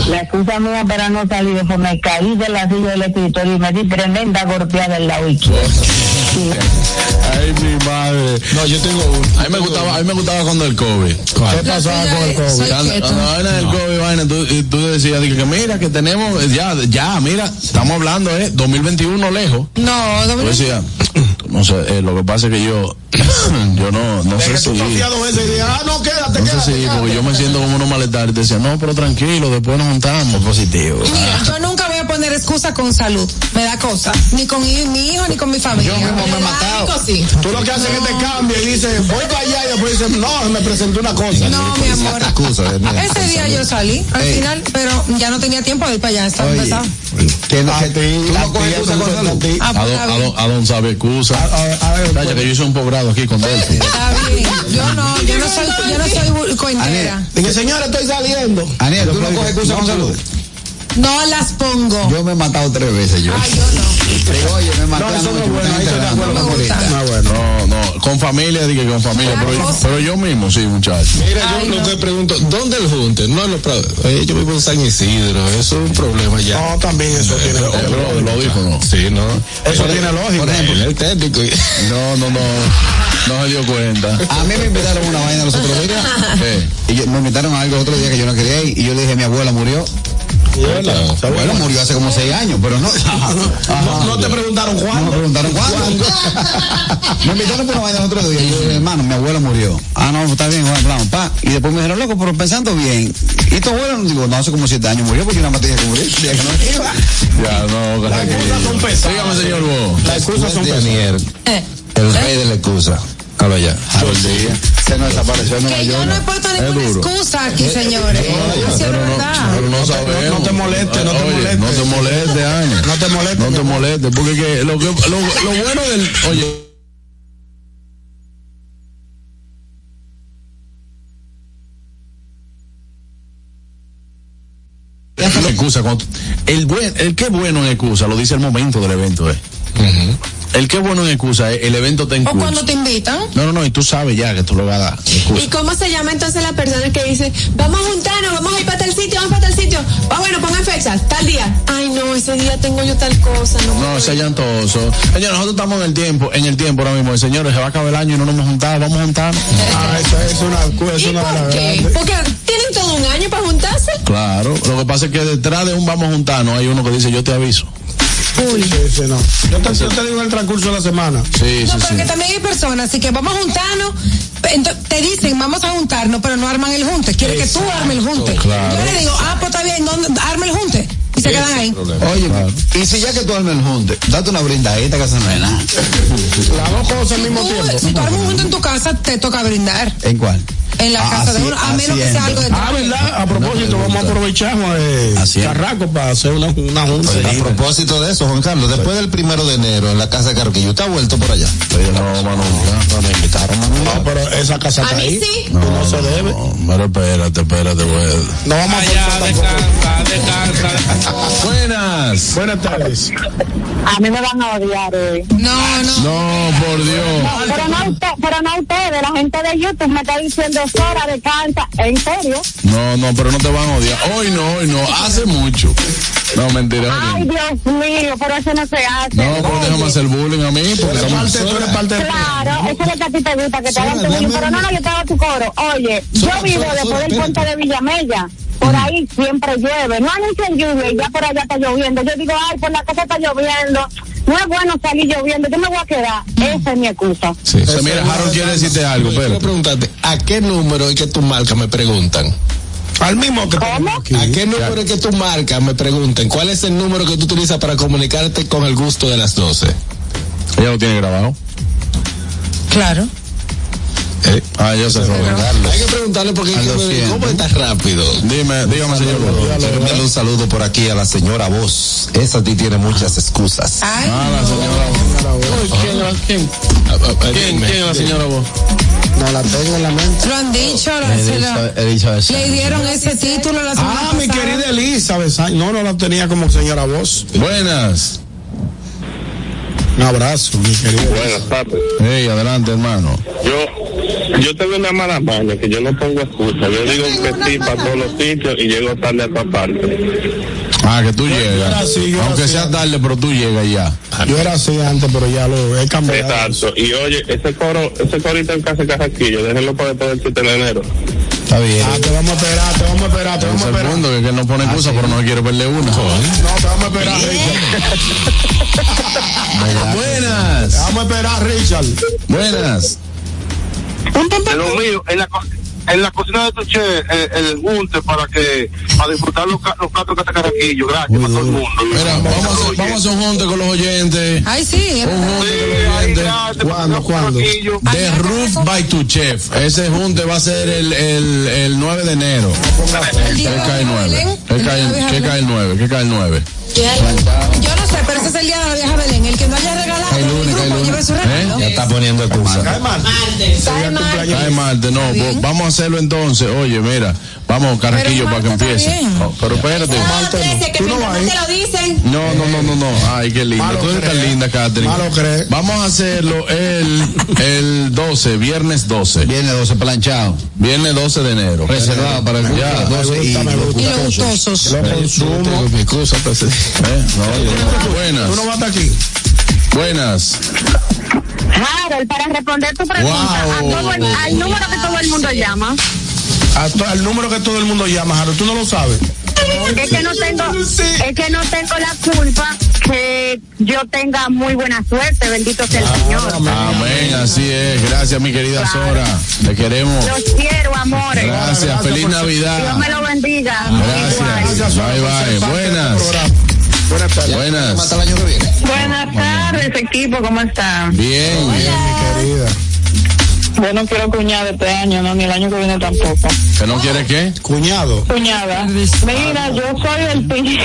Speaker 18: La excusa mía para no salir fue me caí de la silla del escritorio y me di tremenda golpeada en la izquierda.
Speaker 1: Ay, mi madre.
Speaker 12: No, yo tengo uno.
Speaker 1: A mí me gustaba, a mí me gustaba cuando el COVID.
Speaker 2: ¿Qué pasaba con el COVID?
Speaker 1: Cuando, vaina del COVID, vaina, tú, y tú decías dije, que mira, que tenemos, ya, ya, mira, estamos hablando, eh, 2021 lejos.
Speaker 3: No,
Speaker 1: Yo
Speaker 3: Dominic.
Speaker 1: decía, no sé, eh, lo que pasa es que yo, yo no, no sé si.
Speaker 2: ah, no, quédate,
Speaker 1: No sé si,
Speaker 2: quédate.
Speaker 1: porque yo me siento como unos malestares. Y te decía, no, pero tranquilo, después nos juntamos. Positivo.
Speaker 3: Mira, yo nunca poner excusa con salud. Me da cosa. Ni con mi, hijo ni con mi familia.
Speaker 2: Yo mismo me he matado. Tú lo que haces es que te cambias y dices, voy para allá y después dices, no, me presentó una cosa.
Speaker 3: No, mi amor.
Speaker 4: Excusa, mira.
Speaker 3: Ese día yo salí al
Speaker 4: Ey.
Speaker 3: final, pero ya no tenía tiempo de ir para allá. Estaba
Speaker 4: Oye,
Speaker 3: empezado.
Speaker 4: que no,
Speaker 2: A
Speaker 4: que
Speaker 2: a ti.
Speaker 3: Ah,
Speaker 1: A
Speaker 3: pues
Speaker 1: don,
Speaker 3: está
Speaker 1: a
Speaker 3: bien.
Speaker 1: don, a don sabe excusa.
Speaker 2: A- a- a ver,
Speaker 1: Vaya, que yo hice un posgrado aquí con Delphi.
Speaker 3: Está bien. Yo no, yo no soy, yo no soy cointera.
Speaker 2: Dije, señora, estoy saliendo.
Speaker 4: Aniel, tú no coges excusa con salud.
Speaker 3: No las pongo.
Speaker 4: Yo me he matado tres veces yo.
Speaker 3: Ay, yo no.
Speaker 4: Oye, me
Speaker 2: No, eso no es bueno, ahí
Speaker 3: No
Speaker 4: ahorita.
Speaker 2: Ah, bueno.
Speaker 1: No, no, con familia, dije con familia, pero, yo- pero yo mismo, sí, muchachos.
Speaker 12: Mira, yo
Speaker 3: Ay,
Speaker 12: lo
Speaker 3: no.
Speaker 12: que pregunto, ¿dónde el junte? No en los prados. Oye, yo vivo en San Isidro, eso es un problema ya.
Speaker 2: No, también eso tiene
Speaker 1: Eh, Lo, lo dijo, ¿no?
Speaker 12: Sí, ¿no?
Speaker 2: Eso tiene lógica.
Speaker 12: Por ejemplo, el técnico.
Speaker 1: No, no, no. No se dio cuenta.
Speaker 4: A mí me invitaron a una vaina los otros días.
Speaker 1: ¿Qué?
Speaker 4: Y yo- me invitaron a algo otro día que yo no quería ir. Y yo le dije, mi abuela murió. Mi abuela murió hace como seis años, pero no.
Speaker 2: No, no te preguntaron
Speaker 4: No me
Speaker 2: cuándo.
Speaker 4: preguntaron cuándo. me invitaron por una vaina el otro día. Y yo dije, hermano, mi abuela murió. Ah, no, está bien, Juan, hablamos, pa. Y después me dijeron, loco, pero pensando bien. ¿Y tu abuela? Digo, no, hace como siete años murió porque yo nada más tenía que morir. No iba.
Speaker 1: Ya, no,
Speaker 2: Las excusas son pesadas.
Speaker 1: Dígame, señor Bo.
Speaker 2: Las excusas son pesadas.
Speaker 12: Daniel,
Speaker 3: Eh,
Speaker 12: el rey de la excusa.
Speaker 4: Díaz. Se nos desapareció en Nueva
Speaker 3: Que yo no he puesto ninguna
Speaker 1: duro.
Speaker 3: excusa aquí, señores. Eso sí es
Speaker 1: Pero no, no sabemos.
Speaker 2: no te molestes, no te molestes.
Speaker 1: No te molestes, Ana.
Speaker 2: No te molestes,
Speaker 1: No te molestes, porque que lo, que, lo, lo bueno del. Oye. Excusa, cuando- el, buen, el que bueno en excusa lo dice el momento del evento. Eh. El que bueno en excusa es el evento te en
Speaker 3: O cuando te invitan.
Speaker 1: No, no, no, y tú sabes ya que tú lo vas a dar. excusa.
Speaker 5: ¿Y cómo se llama entonces la persona que dice, vamos a juntarnos, vamos a ir para tal sitio, vamos para tal sitio? Ah, bueno, pongan fecha, tal día. Ay, no, ese día tengo yo tal cosa, no.
Speaker 1: No, ese llantoso. Señor, nosotros estamos en el tiempo, en el tiempo ahora mismo. Señores, se va a acabar el año y no nos hemos juntado, vamos a juntarnos.
Speaker 2: Ah, eso es una, es
Speaker 5: ¿Y
Speaker 2: una
Speaker 5: por qué? Porque tienen todo un año para juntarse.
Speaker 1: Claro, lo que pasa es que detrás de un vamos a juntarnos hay uno que dice yo te aviso.
Speaker 2: Sí, sí, no. Yo te, yo te digo en el transcurso de la semana.
Speaker 1: Sí,
Speaker 3: No,
Speaker 1: sí,
Speaker 3: pero
Speaker 1: sí.
Speaker 3: que también hay personas, así que vamos a juntarnos. Te dicen, vamos a juntarnos, pero no arman el junte. Quiere que tú armes el junte.
Speaker 1: Claro.
Speaker 3: Yo le digo, ah, pues está bien, ¿dónde- arma el junte. Y se quedan ahí.
Speaker 4: Oye, y si ya que tú armes el junte, date una brindadita que se no es nada.
Speaker 2: Las dos cosas al mismo
Speaker 3: Tú,
Speaker 2: tiempo.
Speaker 3: si tú armas un junte en tu casa, te toca brindar.
Speaker 4: ¿En cuál?
Speaker 3: En la
Speaker 4: Ah,
Speaker 3: casa de uno, a menos que sea algo de
Speaker 2: Ah, ¿verdad? A propósito, vamos a aprovechar eh. Carraco para hacer una, una junta.
Speaker 25: A propósito de eso, Juan Carlos, después del primero de enero en la casa de Carquillo, ¿usted ha vuelto por allá?
Speaker 1: No, Manu,
Speaker 25: No me invitaron, Manu.
Speaker 2: No, pero esa casa
Speaker 5: A
Speaker 2: está
Speaker 5: mí
Speaker 2: ahí.
Speaker 5: sí.
Speaker 2: No, no se debe.
Speaker 1: No, pero espérate, espérate, güey.
Speaker 2: No vamos a tampoco.
Speaker 20: descansa, descansa.
Speaker 1: Buenas.
Speaker 2: Buenas tardes.
Speaker 18: A mí me van a odiar hoy.
Speaker 3: No, no.
Speaker 1: No, por Dios.
Speaker 18: Pero no, usted, pero no ustedes, la gente de YouTube me está diciendo Sora de canta. ¿En serio?
Speaker 1: No, no, pero no te van a odiar. Hoy no, hoy no, hace mucho. No, mentira.
Speaker 18: Ay, Dios mío, pero eso no se hace.
Speaker 1: No, pero déjame hacer bullying a mí. Porque
Speaker 2: Eres
Speaker 1: estamos-
Speaker 2: parte, tú eres parte
Speaker 18: Claro, eso es lo que a ti te gusta, que te hagan bullying. Pero no, no, yo te hago tu coro. Oye, yo vivo después del puente de Villamella. Por ahí siempre llueve. No anuncian lluvia y ya por allá está lloviendo. Yo digo, ay, por la casa está lloviendo. No es bueno salir lloviendo. Yo me voy a quedar. Esa es mi excusa.
Speaker 1: Sí, o sea, mira, Harold quiere decirte algo,
Speaker 12: Quiero
Speaker 1: pero.
Speaker 12: preguntarte, ¿a qué número es que tu marca me preguntan?
Speaker 2: Al mismo que
Speaker 18: ¿Cómo?
Speaker 2: aquí.
Speaker 12: ¿A qué número es que tu marca me preguntan? ¿Cuál es el número que tú utilizas para comunicarte con el gusto de las 12?
Speaker 1: Ella lo tiene grabado.
Speaker 3: Claro.
Speaker 12: Eh,
Speaker 1: Ah, yo sé, Robert.
Speaker 12: Hay que preguntarle porque
Speaker 4: Al 200.
Speaker 12: ¿cómo está rápido?
Speaker 1: Dime, dígame, señor.
Speaker 25: Enviarle un saludo por aquí a la señora Voz. Esa ti tiene muchas excusas.
Speaker 3: Ay,
Speaker 1: Ah, la señora. ¿Quién, quién,
Speaker 12: Ah, ah,
Speaker 1: quién,
Speaker 12: dime.
Speaker 1: quién es la señora vos?
Speaker 2: No la tengo en la mente.
Speaker 3: lo han dicho,
Speaker 4: he dicho eso.
Speaker 3: le dieron ese título la semana
Speaker 2: Ah, mi querida Elizabeth. No, no la tenía como señora voz.
Speaker 1: Buenas.
Speaker 2: Un abrazo, mi querido.
Speaker 26: Buenas tardes.
Speaker 1: Hey, adelante, hermano.
Speaker 26: Yo, yo tengo una mala maña que yo no pongo excusa. Yo digo que sí para todos los sitios y llego tarde a todas partes.
Speaker 1: Ah, que tú llegas.
Speaker 2: así,
Speaker 1: Aunque sea tarde, pero tú llegas ya.
Speaker 2: Yo era así antes, pero ya lo he cambiado.
Speaker 26: Exacto. Y oye, ese coro, ese corito en casa de Carraquillo, déjenlo para después del 7 de enero.
Speaker 1: Está bien.
Speaker 2: Ah, te vamos a esperar, te vamos a esperar, te vamos a
Speaker 1: Ese es el
Speaker 2: esperar.
Speaker 1: punto, que, que no pone excusa, pero no quiere perder una.
Speaker 2: No, te vamos a esperar, Richard.
Speaker 1: Buenas.
Speaker 2: Te vamos a esperar, Richard.
Speaker 1: Buenas.
Speaker 8: De lo mío, en la, en la cocina de tu che, eh, el junte para que, para disfrutar los, los platos que te caraquillo. Gracias para todo el mundo.
Speaker 1: Mira, vamos a hacer, vamos a un junte con los oyentes.
Speaker 3: Ay, sí.
Speaker 1: Un junte con los oyentes.
Speaker 2: ¿Cuándo, cuándo?
Speaker 1: The Roof by tu Chef. Ese junte va a ser el, el, el 9 de enero. ¿Qué cae el 9? ¿Qué cae, el- qué cae el 9? ¿Qué cae el 9?
Speaker 3: Yo no sé, pero ese es el día de la vieja Belén. El que no haya su regalo.
Speaker 1: Ya está poniendo excusa.
Speaker 2: Cae mal.
Speaker 3: Cae mal.
Speaker 1: No. Vamos a hacerlo entonces. Oye, mira, vamos, Carraquillo, para que empiece. Oh, pero espérate.
Speaker 3: Que
Speaker 2: Tú no vas ahí.
Speaker 3: lo dicen.
Speaker 1: No, no, no, no, no. Ay, qué linda.
Speaker 2: Malo
Speaker 1: Tú eres tan linda, Catherine.
Speaker 2: Malo crees.
Speaker 1: Vamos a hacerlo el, el 12, viernes 12.
Speaker 4: Viene 12 planchado.
Speaker 1: Viernes 12 de enero.
Speaker 4: Reservado para el
Speaker 1: Ya.
Speaker 4: de 12 y
Speaker 2: Me gusta, me
Speaker 4: los
Speaker 2: gusta.
Speaker 3: Y los
Speaker 4: gustosos.
Speaker 2: Lo consumo.
Speaker 12: Excusa,
Speaker 1: ¿Eh? No, oye,
Speaker 2: Tú no
Speaker 1: buenas.
Speaker 2: vas aquí.
Speaker 1: Buenas.
Speaker 18: Harold, para responder tu pregunta,
Speaker 1: Wow.
Speaker 18: a todo el- al número que todo el mundo llama,
Speaker 2: A to- al número que todo el mundo llama, Jaro, tú no lo sabes.
Speaker 18: es que no tengo, es que no tengo la culpa que yo tenga muy buena suerte, bendito sea el Señor.
Speaker 1: Amén, así es. Gracias, mi querida Sora. Te queremos.
Speaker 18: Los quiero, amores.
Speaker 1: Gracias, feliz
Speaker 18: Dios
Speaker 1: Navidad.
Speaker 18: me lo bendiga.
Speaker 1: Gracias. Bye, bye. Buenas.
Speaker 2: Buenas tardes.
Speaker 1: Buenas.
Speaker 4: Hasta el año que viene.
Speaker 18: Buenas tardes, equipo, ¿cómo están?
Speaker 1: Bien.
Speaker 2: Mi querida.
Speaker 18: Yo no quiero cuñada este año, no, ni el año que viene tampoco.
Speaker 1: ¿Que no quieres qué?
Speaker 2: Cuñado.
Speaker 18: Cuñada, mira, yo soy el team.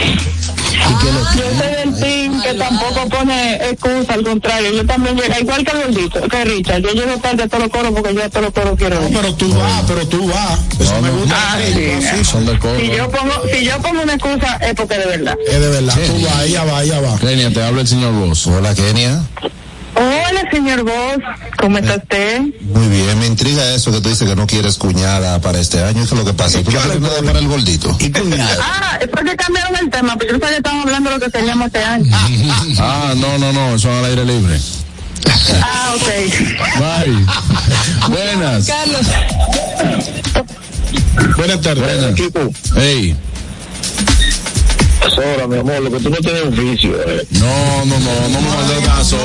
Speaker 18: Yo soy del team que tampoco pone excusa, al contrario, yo también llego, igual que gordito, que Richard, yo llego tarde a todos los coros porque yo a todos los coros quiero
Speaker 2: No,
Speaker 18: ir.
Speaker 2: pero tú vas, pero tú vas. Eso
Speaker 1: No,
Speaker 2: me
Speaker 1: no.
Speaker 2: gusta.
Speaker 18: Ah,
Speaker 2: Sí,
Speaker 18: sí.
Speaker 1: Son de coro.
Speaker 18: Si yo pongo, si yo pongo una excusa es porque de verdad.
Speaker 2: Es de verdad. Tú vas, ella va, ella va.
Speaker 1: Kenia, te habla el señor Vos.
Speaker 25: Hola, Kenia.
Speaker 18: Hola, señor Vos, ¿cómo está usted?
Speaker 25: Muy bien, me intriga eso que tú dices que no quieres cuñada para este año. ¿Qué es lo que pasa? ¿Tú no quieres nada para el gordito?
Speaker 4: Y cuñado.
Speaker 18: Ah, es porque cambiaron el tema, pero yo que estaban hablando de lo que teníamos este año.
Speaker 1: Ah, no, no, no. Son al aire libre.
Speaker 18: Ah, ok.
Speaker 1: Bye. Buenas.
Speaker 3: Carlos.
Speaker 2: Buenas tardes.
Speaker 1: Buenas.
Speaker 8: Equipo,
Speaker 1: Hey.
Speaker 8: Sora, mi amor, lo que tú no tienes un vicio. Eh.
Speaker 1: No, no, no, no me maltraten a Sora.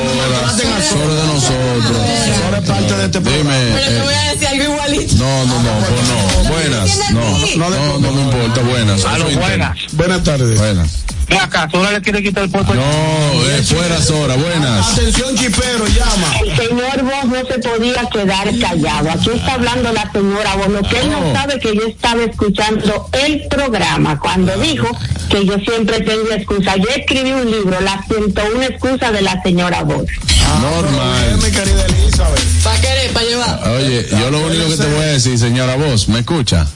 Speaker 1: Sora de nosotros.
Speaker 2: Ahora es parte de este programa.
Speaker 1: Dime.
Speaker 3: Pero te voy
Speaker 1: eh,
Speaker 3: a decir algo igualito.
Speaker 1: no, no, no, pues no. Buenas. No, no, no, me importa. Buenas.
Speaker 8: A lo
Speaker 1: Soy
Speaker 8: buenas.
Speaker 2: Buenas tardes.
Speaker 1: Buenas.
Speaker 8: Acá, Sora le quiere quitar el puesto.
Speaker 1: No, eh, fuera Sora. Buenas.
Speaker 2: Atención, chipero, llama.
Speaker 18: El señor Vos no se podía quedar callado. Aquí está hablando la señora Vos. Lo que él no sabe que yo estaba escuchando el programa cuando dijo que yo siempre tengo excusa. Yo escribí un libro, Las 101 excusas de la señora Vos.
Speaker 1: Normal.
Speaker 2: Mi querida Elizabeth.
Speaker 3: ¿Para querer? ¿Para llevar?
Speaker 1: Oye, yo lo único que te voy a decir, señora Vos, ¿me escucha?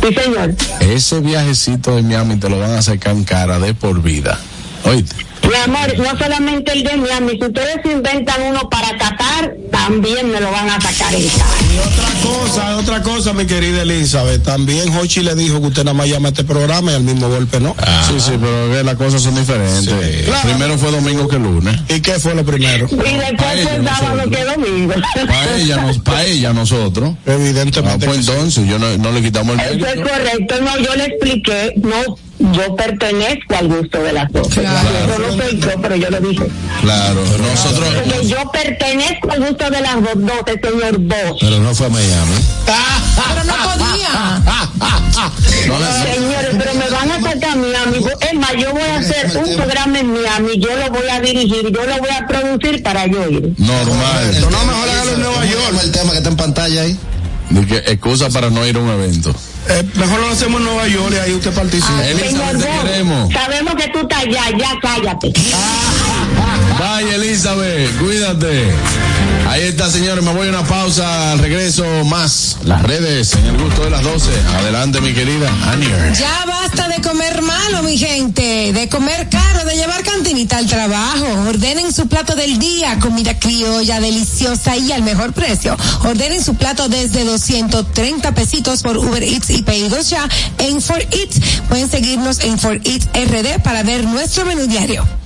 Speaker 18: Sí, señor.
Speaker 1: Ese viajecito de Miami te lo van a sacar en cara de por vida. Oíste.
Speaker 18: Mi amor, no solamente el de Miami, si ustedes inventan uno para Qatar, también me lo van a sacar en cara.
Speaker 2: Y otra cosa, otra cosa, mi querida Elizabeth. También Hochi le dijo que usted nada más llama a este programa y al mismo golpe no.
Speaker 1: Sí, sí, pero que las cosas son diferentes.
Speaker 2: Sí. Claro.
Speaker 1: Primero fue domingo que lunes.
Speaker 2: ¿Y qué fue lo primero?
Speaker 18: Y después fue sábado que domingo.
Speaker 1: Para ella, nos, pa' ella, nosotros. Ah,
Speaker 2: Evidentemente.
Speaker 1: pues
Speaker 2: que sí.
Speaker 1: entonces, yo no, no le quitamos el
Speaker 18: Eso es correcto, no, yo le expliqué, no, yo pertenezco al gusto de las dos.
Speaker 1: Claro.
Speaker 18: Yo no soy yo, pero yo lo dije.
Speaker 1: Claro, nosotros.
Speaker 18: Porque yo pertenezco al gusto de las dos, doce, señor Vos.
Speaker 25: Pero no fue a Miami.
Speaker 3: Pero no podía.
Speaker 1: No
Speaker 18: Señores, pero me van a sacar a Miami. Es más, yo voy a hacer un programa en Miami, yo lo voy a dirigir, yo lo voy a producir para yo ir.
Speaker 1: Normal.
Speaker 2: No, mejor hágalo en Nueva York.
Speaker 25: El tema que está en pantalla ahí.
Speaker 1: Excusa para no ir a un evento.
Speaker 2: Eh, mejor lo hacemos en Nueva York y ahí usted participa.
Speaker 1: Te queremos.
Speaker 18: sabemos que tú estás allá, ya cállate.
Speaker 1: Bye, Elizabeth. Cuídate. Ahí está, señores. Me voy a una pausa. Al regreso, más las redes en el gusto de las 12. Adelante, mi querida Anier.
Speaker 3: Ya basta de comer malo, mi gente, de comer caro, de llevar cantinita al trabajo. Ordenen su plato del día, comida criolla, deliciosa y al mejor precio. Ordenen su plato desde 230 pesitos por Uber Eats y pedidos ya en For Eats. Pueden seguirnos en For Eats RD para ver nuestro menú diario.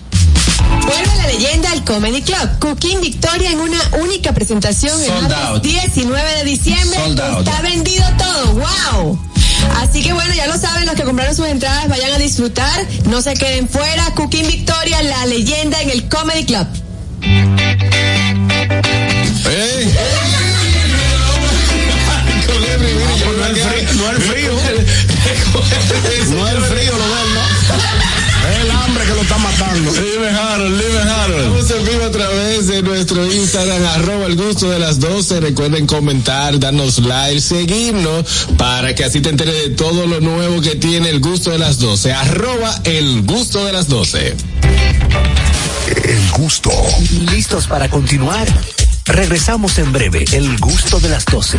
Speaker 5: Vuelve la leyenda al Comedy Club. Cooking Victoria en una única presentación el
Speaker 1: Sold
Speaker 5: martes
Speaker 1: out.
Speaker 5: 19 de diciembre.
Speaker 1: Sold out.
Speaker 5: Está vendido todo. ¡Wow! Así que bueno, ya lo saben, los que compraron sus entradas vayan a disfrutar. No se queden fuera. Cooking Victoria, la leyenda en el Comedy Club.
Speaker 1: ¡Ey!
Speaker 2: No es frío. No es frío. No frío él, matando.
Speaker 1: Live Harold, live Harold.
Speaker 6: Estamos en vivo a través de nuestro Instagram, arroba el gusto de las 12. Recuerden comentar, darnos like, seguirnos para que así te enteres de todo lo nuevo que tiene el gusto de las 12. Arroba el gusto de las 12.
Speaker 16: El gusto.
Speaker 7: ¿Listos para continuar? Regresamos en breve, el gusto de las 12.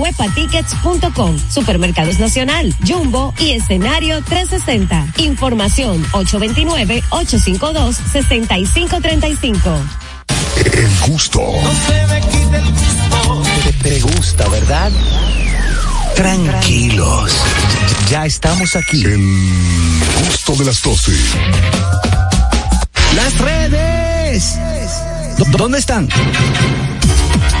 Speaker 27: webatickets.com. Supermercados Nacional, Jumbo y escenario 360. Información 829-852-6535.
Speaker 16: El gusto.
Speaker 7: Te, te gusta, ¿verdad? Tranquilos. Ya estamos aquí.
Speaker 16: El gusto de las 12.
Speaker 7: Las redes. ¿Dó- ¿Dónde están?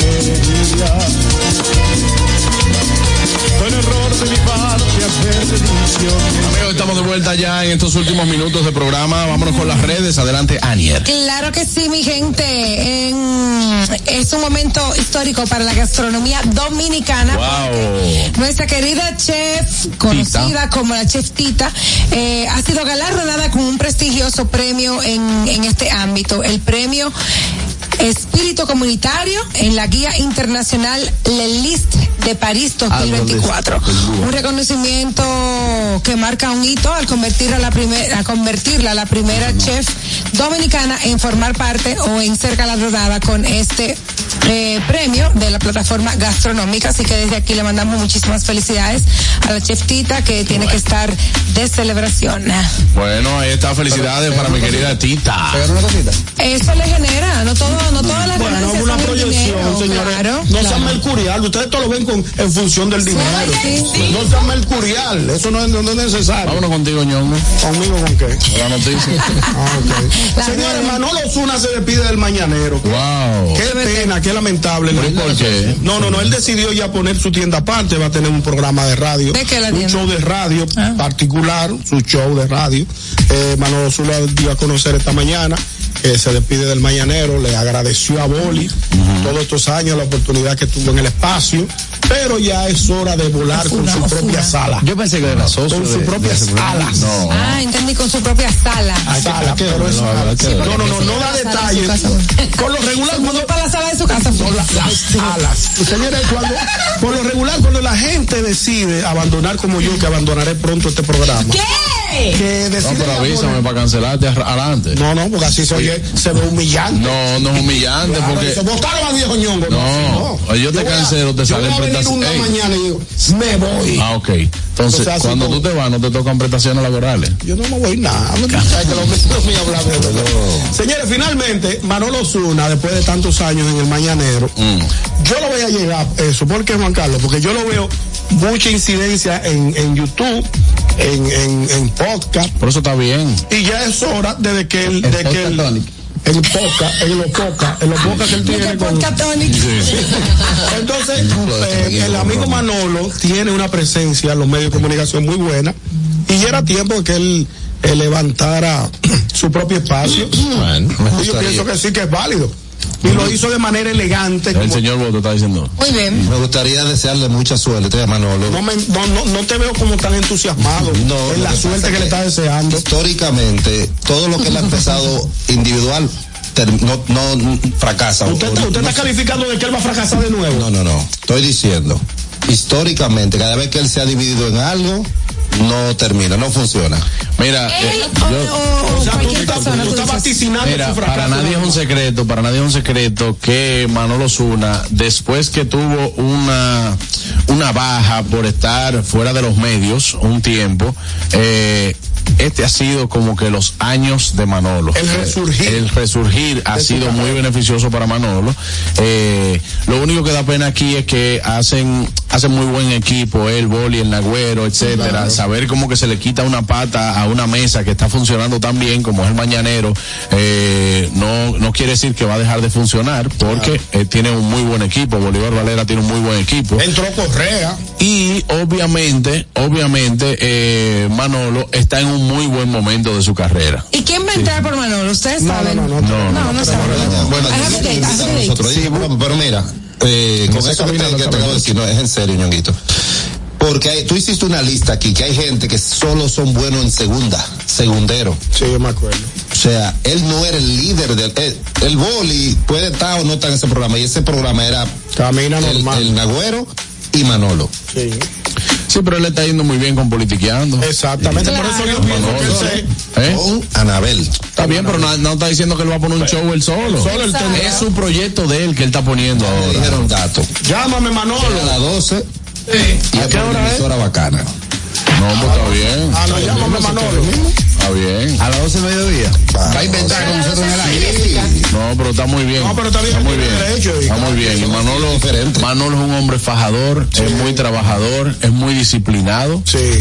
Speaker 22: Quería. Fue un error de mi parte
Speaker 1: Amigos, estamos de vuelta ya en estos últimos minutos de programa. Vámonos con las redes. Adelante, Anier.
Speaker 3: Claro que sí, mi gente. En- es un momento histórico para la gastronomía dominicana.
Speaker 1: Wow.
Speaker 3: Nuestra querida chef, conocida como la chef Tita, eh, ha sido galardonada con un prestigioso premio en, en este ámbito. El premio espíritu comunitario en la guía internacional Le List de París 2024. Un reconocimiento que marca un hito al convertirla a la primera, a convertirla a la primera chef dominicana en formar parte o en ser galardonada con este eh, premio de la plataforma gastronómica. Así que desde aquí le mandamos muchísimas felicidades a la chef Tita que tiene que estar de celebración.
Speaker 1: Bueno, ahí está. Felicidades para mi querida Tita.
Speaker 3: Eso le genera, no todo, no todas las
Speaker 2: Bueno,
Speaker 3: ganancias
Speaker 2: una proyección,
Speaker 3: dinero,
Speaker 2: señores.
Speaker 3: claro,
Speaker 2: no
Speaker 3: claro.
Speaker 2: sean mercurial. Ustedes todo lo ven con, en función del dinero.
Speaker 3: sí, sí.
Speaker 2: No sean mercurial. Eso no es, no es necesario.
Speaker 1: Vámonos contigo, ñongo.
Speaker 2: ¿Conmigo con qué?
Speaker 1: La noticia.
Speaker 2: Ah, ok. Señores, Manolo Zuna se despide del mañanero.
Speaker 1: Wow.
Speaker 2: Qué pena, qué lamentable.
Speaker 1: ¿Pero y por qué?
Speaker 2: No, no, no, él decidió ya poner su tienda aparte, va a tener un programa de radio.
Speaker 3: ¿De qué la
Speaker 2: un
Speaker 3: tienda?
Speaker 2: show de radio particular, su show de radio. Eh, Manolo Zula dio a conocer esta mañana que se despide del mañanero, le agradeció a Boli todos estos años la oportunidad que tuvo en el espacio, pero ya es hora de volar con su propia sala.
Speaker 4: Yo pensé que era socio.
Speaker 2: Con
Speaker 4: de-
Speaker 2: sus
Speaker 4: de
Speaker 2: propias alas.
Speaker 4: No.
Speaker 3: Ah, entendí con su propia sala.
Speaker 2: Sala, pero es- no, no, no, no da detalles. Por lo regular, cuando-
Speaker 3: para la sala de su casa.
Speaker 2: son la- las alas. Señores, cuando, por lo regular, cuando la gente decide abandonar como yo, que abandonaré pronto este programa.
Speaker 3: ¿Qué?
Speaker 2: Que
Speaker 1: No, pero avísame para cancelarte ar- adelante.
Speaker 2: No, no, porque así se oye, se ve humillante.
Speaker 1: No, no es humillante
Speaker 2: Claro,
Speaker 1: porque.
Speaker 2: a viejo ñongo.
Speaker 1: No, yo te
Speaker 2: a-
Speaker 1: cancelo, te
Speaker 2: yo
Speaker 1: salen
Speaker 2: voy a venir
Speaker 1: prestaciones.
Speaker 2: una
Speaker 1: Ey.
Speaker 2: mañana y digo, me voy.
Speaker 1: Ah, ok. Entonces, cuando
Speaker 2: como-
Speaker 1: tú te vas, no te tocan prestaciones laborales.
Speaker 2: Yo no me voy nada. No eso. Señores, finalmente, Manolo Zuna, después de tantos años en el Mañanero,
Speaker 1: Mm.
Speaker 2: yo lo voy a llegar, eso, ¿por qué Juan Carlos? Porque yo lo veo mucha incidencia en, en YouTube, en, en, en podcast,
Speaker 1: Por eso está bien.
Speaker 2: y ya es hora desde que el, de que el, en podcast, en los podcast, en los podcast que él tiene con, entonces, eh, el amigo Manolo tiene una presencia en los medios de comunicación muy buena y ya era tiempo que él eh, levantara su propio espacio.
Speaker 25: Bueno,
Speaker 2: Y yo pienso que sí que es válido. Y lo hizo de manera elegante.
Speaker 1: El
Speaker 2: como-
Speaker 1: señor Boto está diciendo.
Speaker 3: Muy bien.
Speaker 25: Me gustaría desearle mucha suerte a Manolo.
Speaker 2: no, me- no, no, no te veo como tan entusiasmado
Speaker 25: No,
Speaker 2: en la
Speaker 25: que
Speaker 2: suerte que le
Speaker 25: es
Speaker 2: está deseando.
Speaker 25: Históricamente, todo lo que él ha empezado individual no fracasa.
Speaker 2: Usted, está- usted está calificando de que él va a fracasar de nuevo.
Speaker 25: No, no, no. Estoy diciendo, históricamente, cada vez que él se ha dividido en algo, no termina, no funciona.
Speaker 1: Mira, eh, yo-
Speaker 3: o, o
Speaker 2: O sea, tú,
Speaker 3: cualquier
Speaker 2: estás-
Speaker 3: persona.
Speaker 2: tú
Speaker 3: tú
Speaker 2: estás
Speaker 3: dices.
Speaker 2: vaticinando
Speaker 1: Mira,
Speaker 2: su fracaso.
Speaker 1: para nadie es un secreto, para nadie es un secreto que Manolo Zuna, después que tuvo una, una baja por estar fuera de los medios un tiempo, eh, este ha sido como que los años de Manolo.
Speaker 2: El resurgir.
Speaker 1: El resurgir ha sido muy beneficioso para Manolo. Eh, lo único que da pena aquí es que hacen, hacen muy buen equipo, el Boli, el Nagüero, etcétera. Saber como que se le quita una pata a una mesa que está funcionando tan bien como es el mañanero, eh, no, no quiere decir que va a dejar de funcionar porque eh, tiene un muy buen equipo. Bolívar Valera tiene un muy buen equipo.
Speaker 2: Entró Correa.
Speaker 1: Y obviamente, obviamente, eh, Manolo está en un muy buen momento de su carrera.
Speaker 3: ¿Y quién va a entrar por Manolo? ¿Ustedes
Speaker 2: No,
Speaker 3: saben?
Speaker 2: no, no,
Speaker 1: No,
Speaker 3: No, no saben.
Speaker 25: Bueno, sí, pero, mira, eh, con eso que te,
Speaker 1: cabina no
Speaker 25: que te
Speaker 1: cabe
Speaker 25: acabo de decir, no, es en serio, ñonguito. Porque hay- tú hiciste una lista aquí que hay gente que solo son buenos en segunda, segundero.
Speaker 2: Sí, yo me acuerdo.
Speaker 25: O sea, él no era el líder del. El, el boli puede estar o no estar en ese programa. Y ese programa era
Speaker 2: Camina
Speaker 25: el,
Speaker 2: normal.
Speaker 25: el Nagüero y Manolo.
Speaker 2: Sí.
Speaker 1: Sí, pero él le está yendo muy bien con politiqueando.
Speaker 2: Exactamente, por eso yo pienso que él se,
Speaker 1: ¿Eh?
Speaker 25: Con Anabel.
Speaker 1: Está bien, pero no, no está diciendo que él va a poner un show él solo.
Speaker 2: Solo él tendrá.
Speaker 1: Es su proyecto de él que él está poniendo ahora.
Speaker 25: dijeron dato.
Speaker 2: Llámame Manolo.
Speaker 25: A las 12 y
Speaker 2: ¿A
Speaker 25: es
Speaker 2: qué hora es?
Speaker 25: emisora bacana.
Speaker 1: No, pues está bien.
Speaker 2: Ah, no, llámame Manolo.
Speaker 1: Está bien.
Speaker 4: A las 12 del mediodía. Va a inventar con nosotros en el aire.
Speaker 1: No, pero está muy bien.
Speaker 2: No, pero está bien,
Speaker 1: muy
Speaker 2: tiene
Speaker 1: bien. está muy bien. Y Manolo. Manolo es un hombre fajador, es muy trabajador, es muy disciplinado.
Speaker 2: Sí.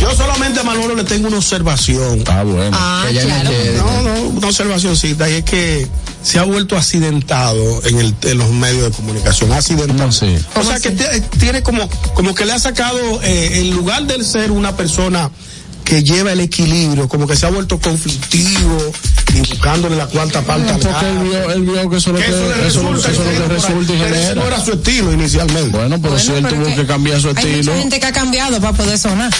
Speaker 2: Yo solamente a Manolo le tengo una observación.
Speaker 1: Ah, bueno.
Speaker 3: Ah,
Speaker 4: Que ya
Speaker 3: claro.
Speaker 2: No, no, una observacioncita, y es que se ha vuelto accidentado en, el, en los medios de comunicación. Accidentado.
Speaker 1: ¿Cómo así?
Speaker 2: O sea, que tiene como, como que le ha sacado, eh, en lugar de ser una persona que lleva el equilibrio, como que se ha vuelto conflictivo y buscándole la cuarta parte al
Speaker 1: Porque él vio, él vio que eso es lo
Speaker 2: Que eso
Speaker 1: eso, eso
Speaker 2: resulta,
Speaker 1: es lo que
Speaker 2: por ahí.
Speaker 1: resulta y
Speaker 2: Pero ese
Speaker 1: genera.
Speaker 2: no era su estilo inicialmente.
Speaker 1: Bueno, pero si
Speaker 3: Bueno,
Speaker 1: él
Speaker 3: pero
Speaker 1: tuvo que cambiar su
Speaker 3: Hay
Speaker 1: estilo.
Speaker 3: mucha gente que ha cambiado para poder sonar.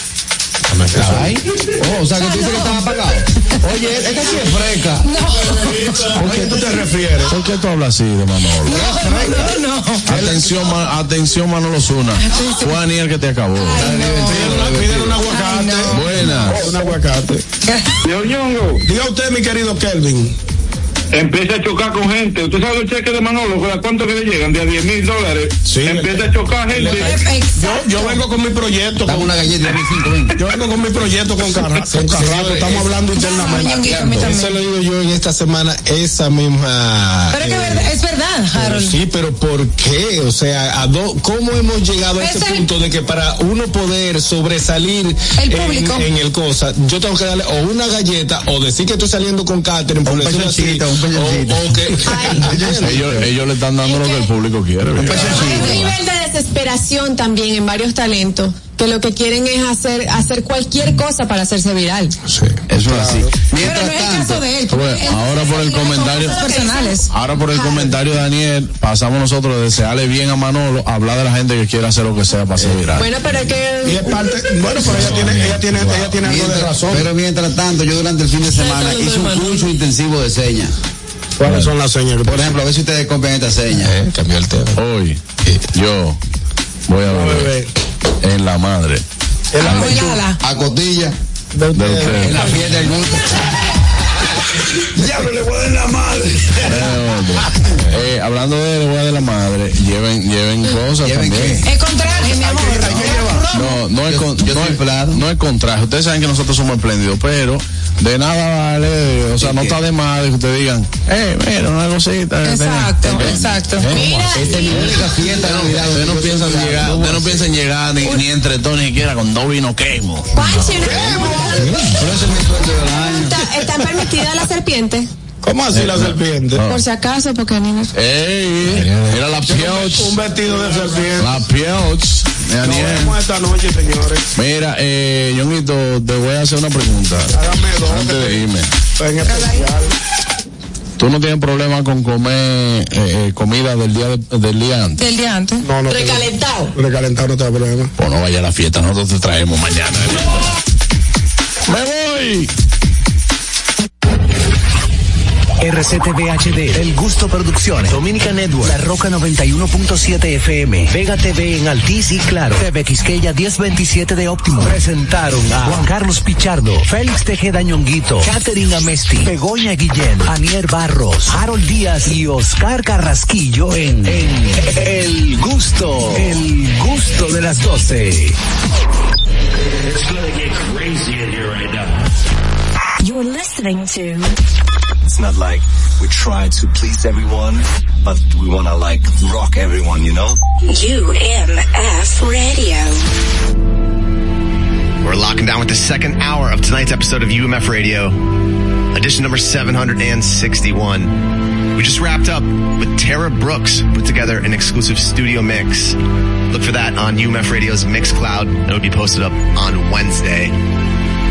Speaker 4: Oh, o sea, que tú dices que estaba apagado. Oye, esta sí es fresca.
Speaker 1: ¿Por qué tú te refieres? ¿Por qué tú hablas así de Manolo?
Speaker 3: No, no, no.
Speaker 1: Atención, Ma- atención Manolo Zuna. Fue Aniel que te acabó.
Speaker 2: Piden un aguacate.
Speaker 1: Buena.
Speaker 2: Un aguacate.
Speaker 8: Ñongo,
Speaker 2: Diga usted, mi querido Kelvin.
Speaker 8: empieza a chocar con gente. ¿Usted sabe el cheque de Manolo? ¿A cuánto que le llegan? De a 10 mil dólares.
Speaker 2: Sí.
Speaker 8: Empieza a chocar gente.
Speaker 2: Yo, yo vengo con mi proyecto. Con,
Speaker 4: una galleta de 5, ven.
Speaker 2: yo vengo con mi proyecto con, Carra- con Carrato. Estamos hablando internamente.
Speaker 6: Eso lo digo yo en esta semana, esa misma.
Speaker 3: Pero es que
Speaker 6: eh,
Speaker 3: verdad- es verdad,
Speaker 6: pero
Speaker 3: Harold.
Speaker 6: sí, pero ¿por qué? O sea, ¿a dó- ¿cómo hemos llegado a
Speaker 3: Es
Speaker 6: ese
Speaker 3: el-
Speaker 6: punto de que para uno poder sobresalir
Speaker 3: El
Speaker 6: en,
Speaker 3: público.
Speaker 6: en el cosa, yo tengo que darle o una galleta o decir que estoy saliendo con Catherine, por
Speaker 4: Un
Speaker 6: decirlo así, o, o que
Speaker 1: Ellos, ellos le están dando lo que el público quiere.
Speaker 5: Un nivel de desesperación también en varios talentos que lo que quieren es hacer hacer cualquier cosa para hacerse viral.
Speaker 6: Sí.
Speaker 4: Eso es así.
Speaker 3: Pero no es el caso de él.
Speaker 1: Bueno,
Speaker 3: porque él
Speaker 1: ahora por el comentario-
Speaker 3: personales.
Speaker 1: Ahora por el comentario de Daniel, pasamos nosotros de desearle bien a Manolo, a hablar de la gente que quiere hacer lo que sea para ser viral.
Speaker 5: Bueno, pero es
Speaker 2: Y
Speaker 5: que
Speaker 2: es parte, bueno, pero ella tiene, ella tiene, ella tiene algo de razón.
Speaker 4: pero mientras tanto, yo durante el fin de semana hice un curso intensivo de señas.
Speaker 2: ¿Cuáles son las señas que
Speaker 4: Por ejemplo, a ver si ustedes copian esta seña.
Speaker 6: Eh, cambió el tema.
Speaker 1: Hoy, yo voy a beber en la madre
Speaker 2: En la
Speaker 3: Abuelada.
Speaker 4: A cotilla,
Speaker 1: de ustedes.
Speaker 4: en la fiesta del gusto.
Speaker 2: Ya me le voy a dar la madre.
Speaker 1: Eh. Eh, hablando de le voy a la madre, lleven, lleven cosas
Speaker 4: ¿Lleven
Speaker 1: también.
Speaker 4: qué?
Speaker 3: Es contrario, mi amor.
Speaker 1: No, no es,
Speaker 4: Yo-
Speaker 1: con,
Speaker 4: yo
Speaker 1: no, es, no es contraje. Ustedes saben que nosotros somos espléndidos, pero de nada vale, o sea, no está de más de que ustedes digan, eh, mira, una cosita.
Speaker 3: Exacto, exacto.
Speaker 4: Esta es mi única fiesta de Navidad.
Speaker 1: Ustedes no piensan llegar, ustedes no piensan llegar ni, ni entre todos ni siquiera con dos vinos quemo.
Speaker 5: Panchi,
Speaker 4: Pero ese es mi sueldo del año.
Speaker 5: ¿está- ¿están permitidas las serpientes?
Speaker 2: ¿Cómo así la serpiente?
Speaker 5: Por si acaso, porque a mí no.
Speaker 1: Ey, mira la
Speaker 2: Un
Speaker 1: pioch,
Speaker 2: vestido de serpiente.
Speaker 1: la pioch
Speaker 2: Nos vemos esta noche, señores.
Speaker 1: Mira, eh, Jonito, te voy a hacer una pregunta
Speaker 2: Hágame dos.
Speaker 1: antes de irme.
Speaker 2: En especial.
Speaker 1: ¿Tú no tienes problema con comer eh, eh, comida del día de- del día antes?
Speaker 3: Del día antes.
Speaker 2: No, no. tengo-
Speaker 5: Recalentado.
Speaker 2: Recalentado no te da problema.
Speaker 1: Pues no vaya a la fiesta, nosotros te traemos mañana. ¡Me voy!
Speaker 7: RCTV HD, El Gusto Producciones, Dominica Network, La Roca 91.7 FM, Vega TV en Altiz y Claro, TV Quisqueya 1027 de Óptimo. Presentaron a Juan Carlos Pichardo, Félix Tejeda Ñonguito, Catherine Amesti, Begoña Guillén, Anier Barros, Harold Díaz y Oscar Carrasquillo en, en El Gusto, El Gusto de las 12.
Speaker 28: You're listening to
Speaker 29: It's not like we try to please everyone, but we want to like rock everyone, you know?
Speaker 28: UMF Radio.
Speaker 30: We're locking down with the second hour of tonight's episode of UMF Radio, edition number 761. We just wrapped up with Tara Brooks, put together an exclusive studio mix. Look for that on UMF Radio's Mixcloud. It'll be posted up on Wednesday.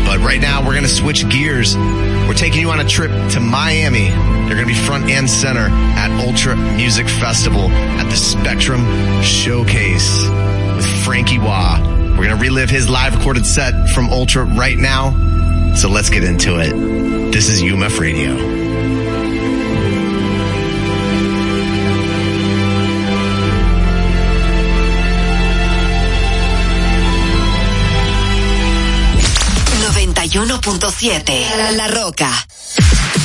Speaker 30: But right now we're gonna switch gears. We're taking you on a trip to Miami. They're gonna be front and center at Ultra Music Festival at the Spectrum Showcase with Frankie Wah. We're gonna relive his live recorded set from Ultra right now. So let's get into it. This is UMF Radio.
Speaker 28: La, la Roca.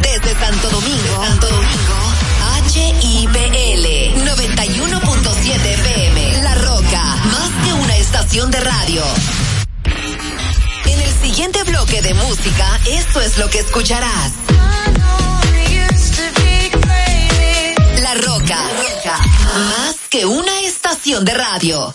Speaker 28: Desde Santo Domingo, Santo Domingo, HIPL 91.7 FM. La Roca, más que una estación de radio. En el siguiente bloque de música, esto es lo que escucharás. La Roca, más que una estación de radio.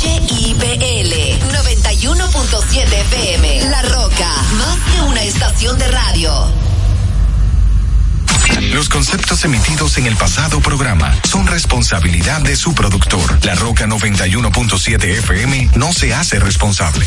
Speaker 28: HIPL 91.7 FM. La Roca, más que una estación de radio.
Speaker 30: Los conceptos emitidos en el pasado programa son responsabilidad de su productor. La Roca 91.7 FM no se hace responsable.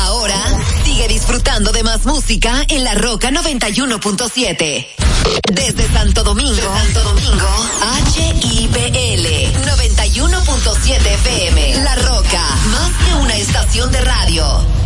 Speaker 28: Ahora sigue disfrutando de más música en la Roca 91.7. Desde Santo Domingo, Santo Domingo, HIPL 91.7 FM. La Roca, más que una estación de radio.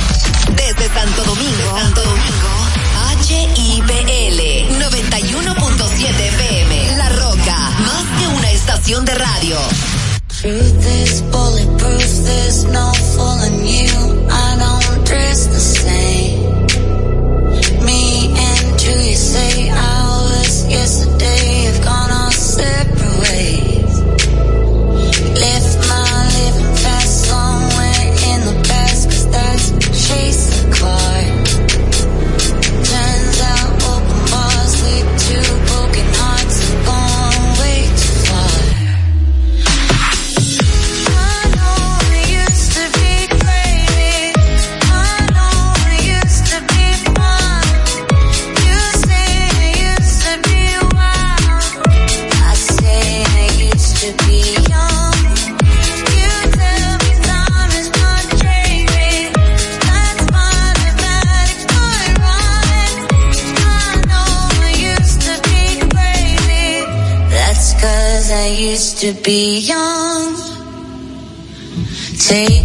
Speaker 28: Desde Santo Domingo, Santo Domingo, HIPL 91.7 FM. La Roca, más que una estación de radio.
Speaker 31: Truth is bulletproof, there's no fooling you. I don't dress the same. Me and you, you say hours be young. Take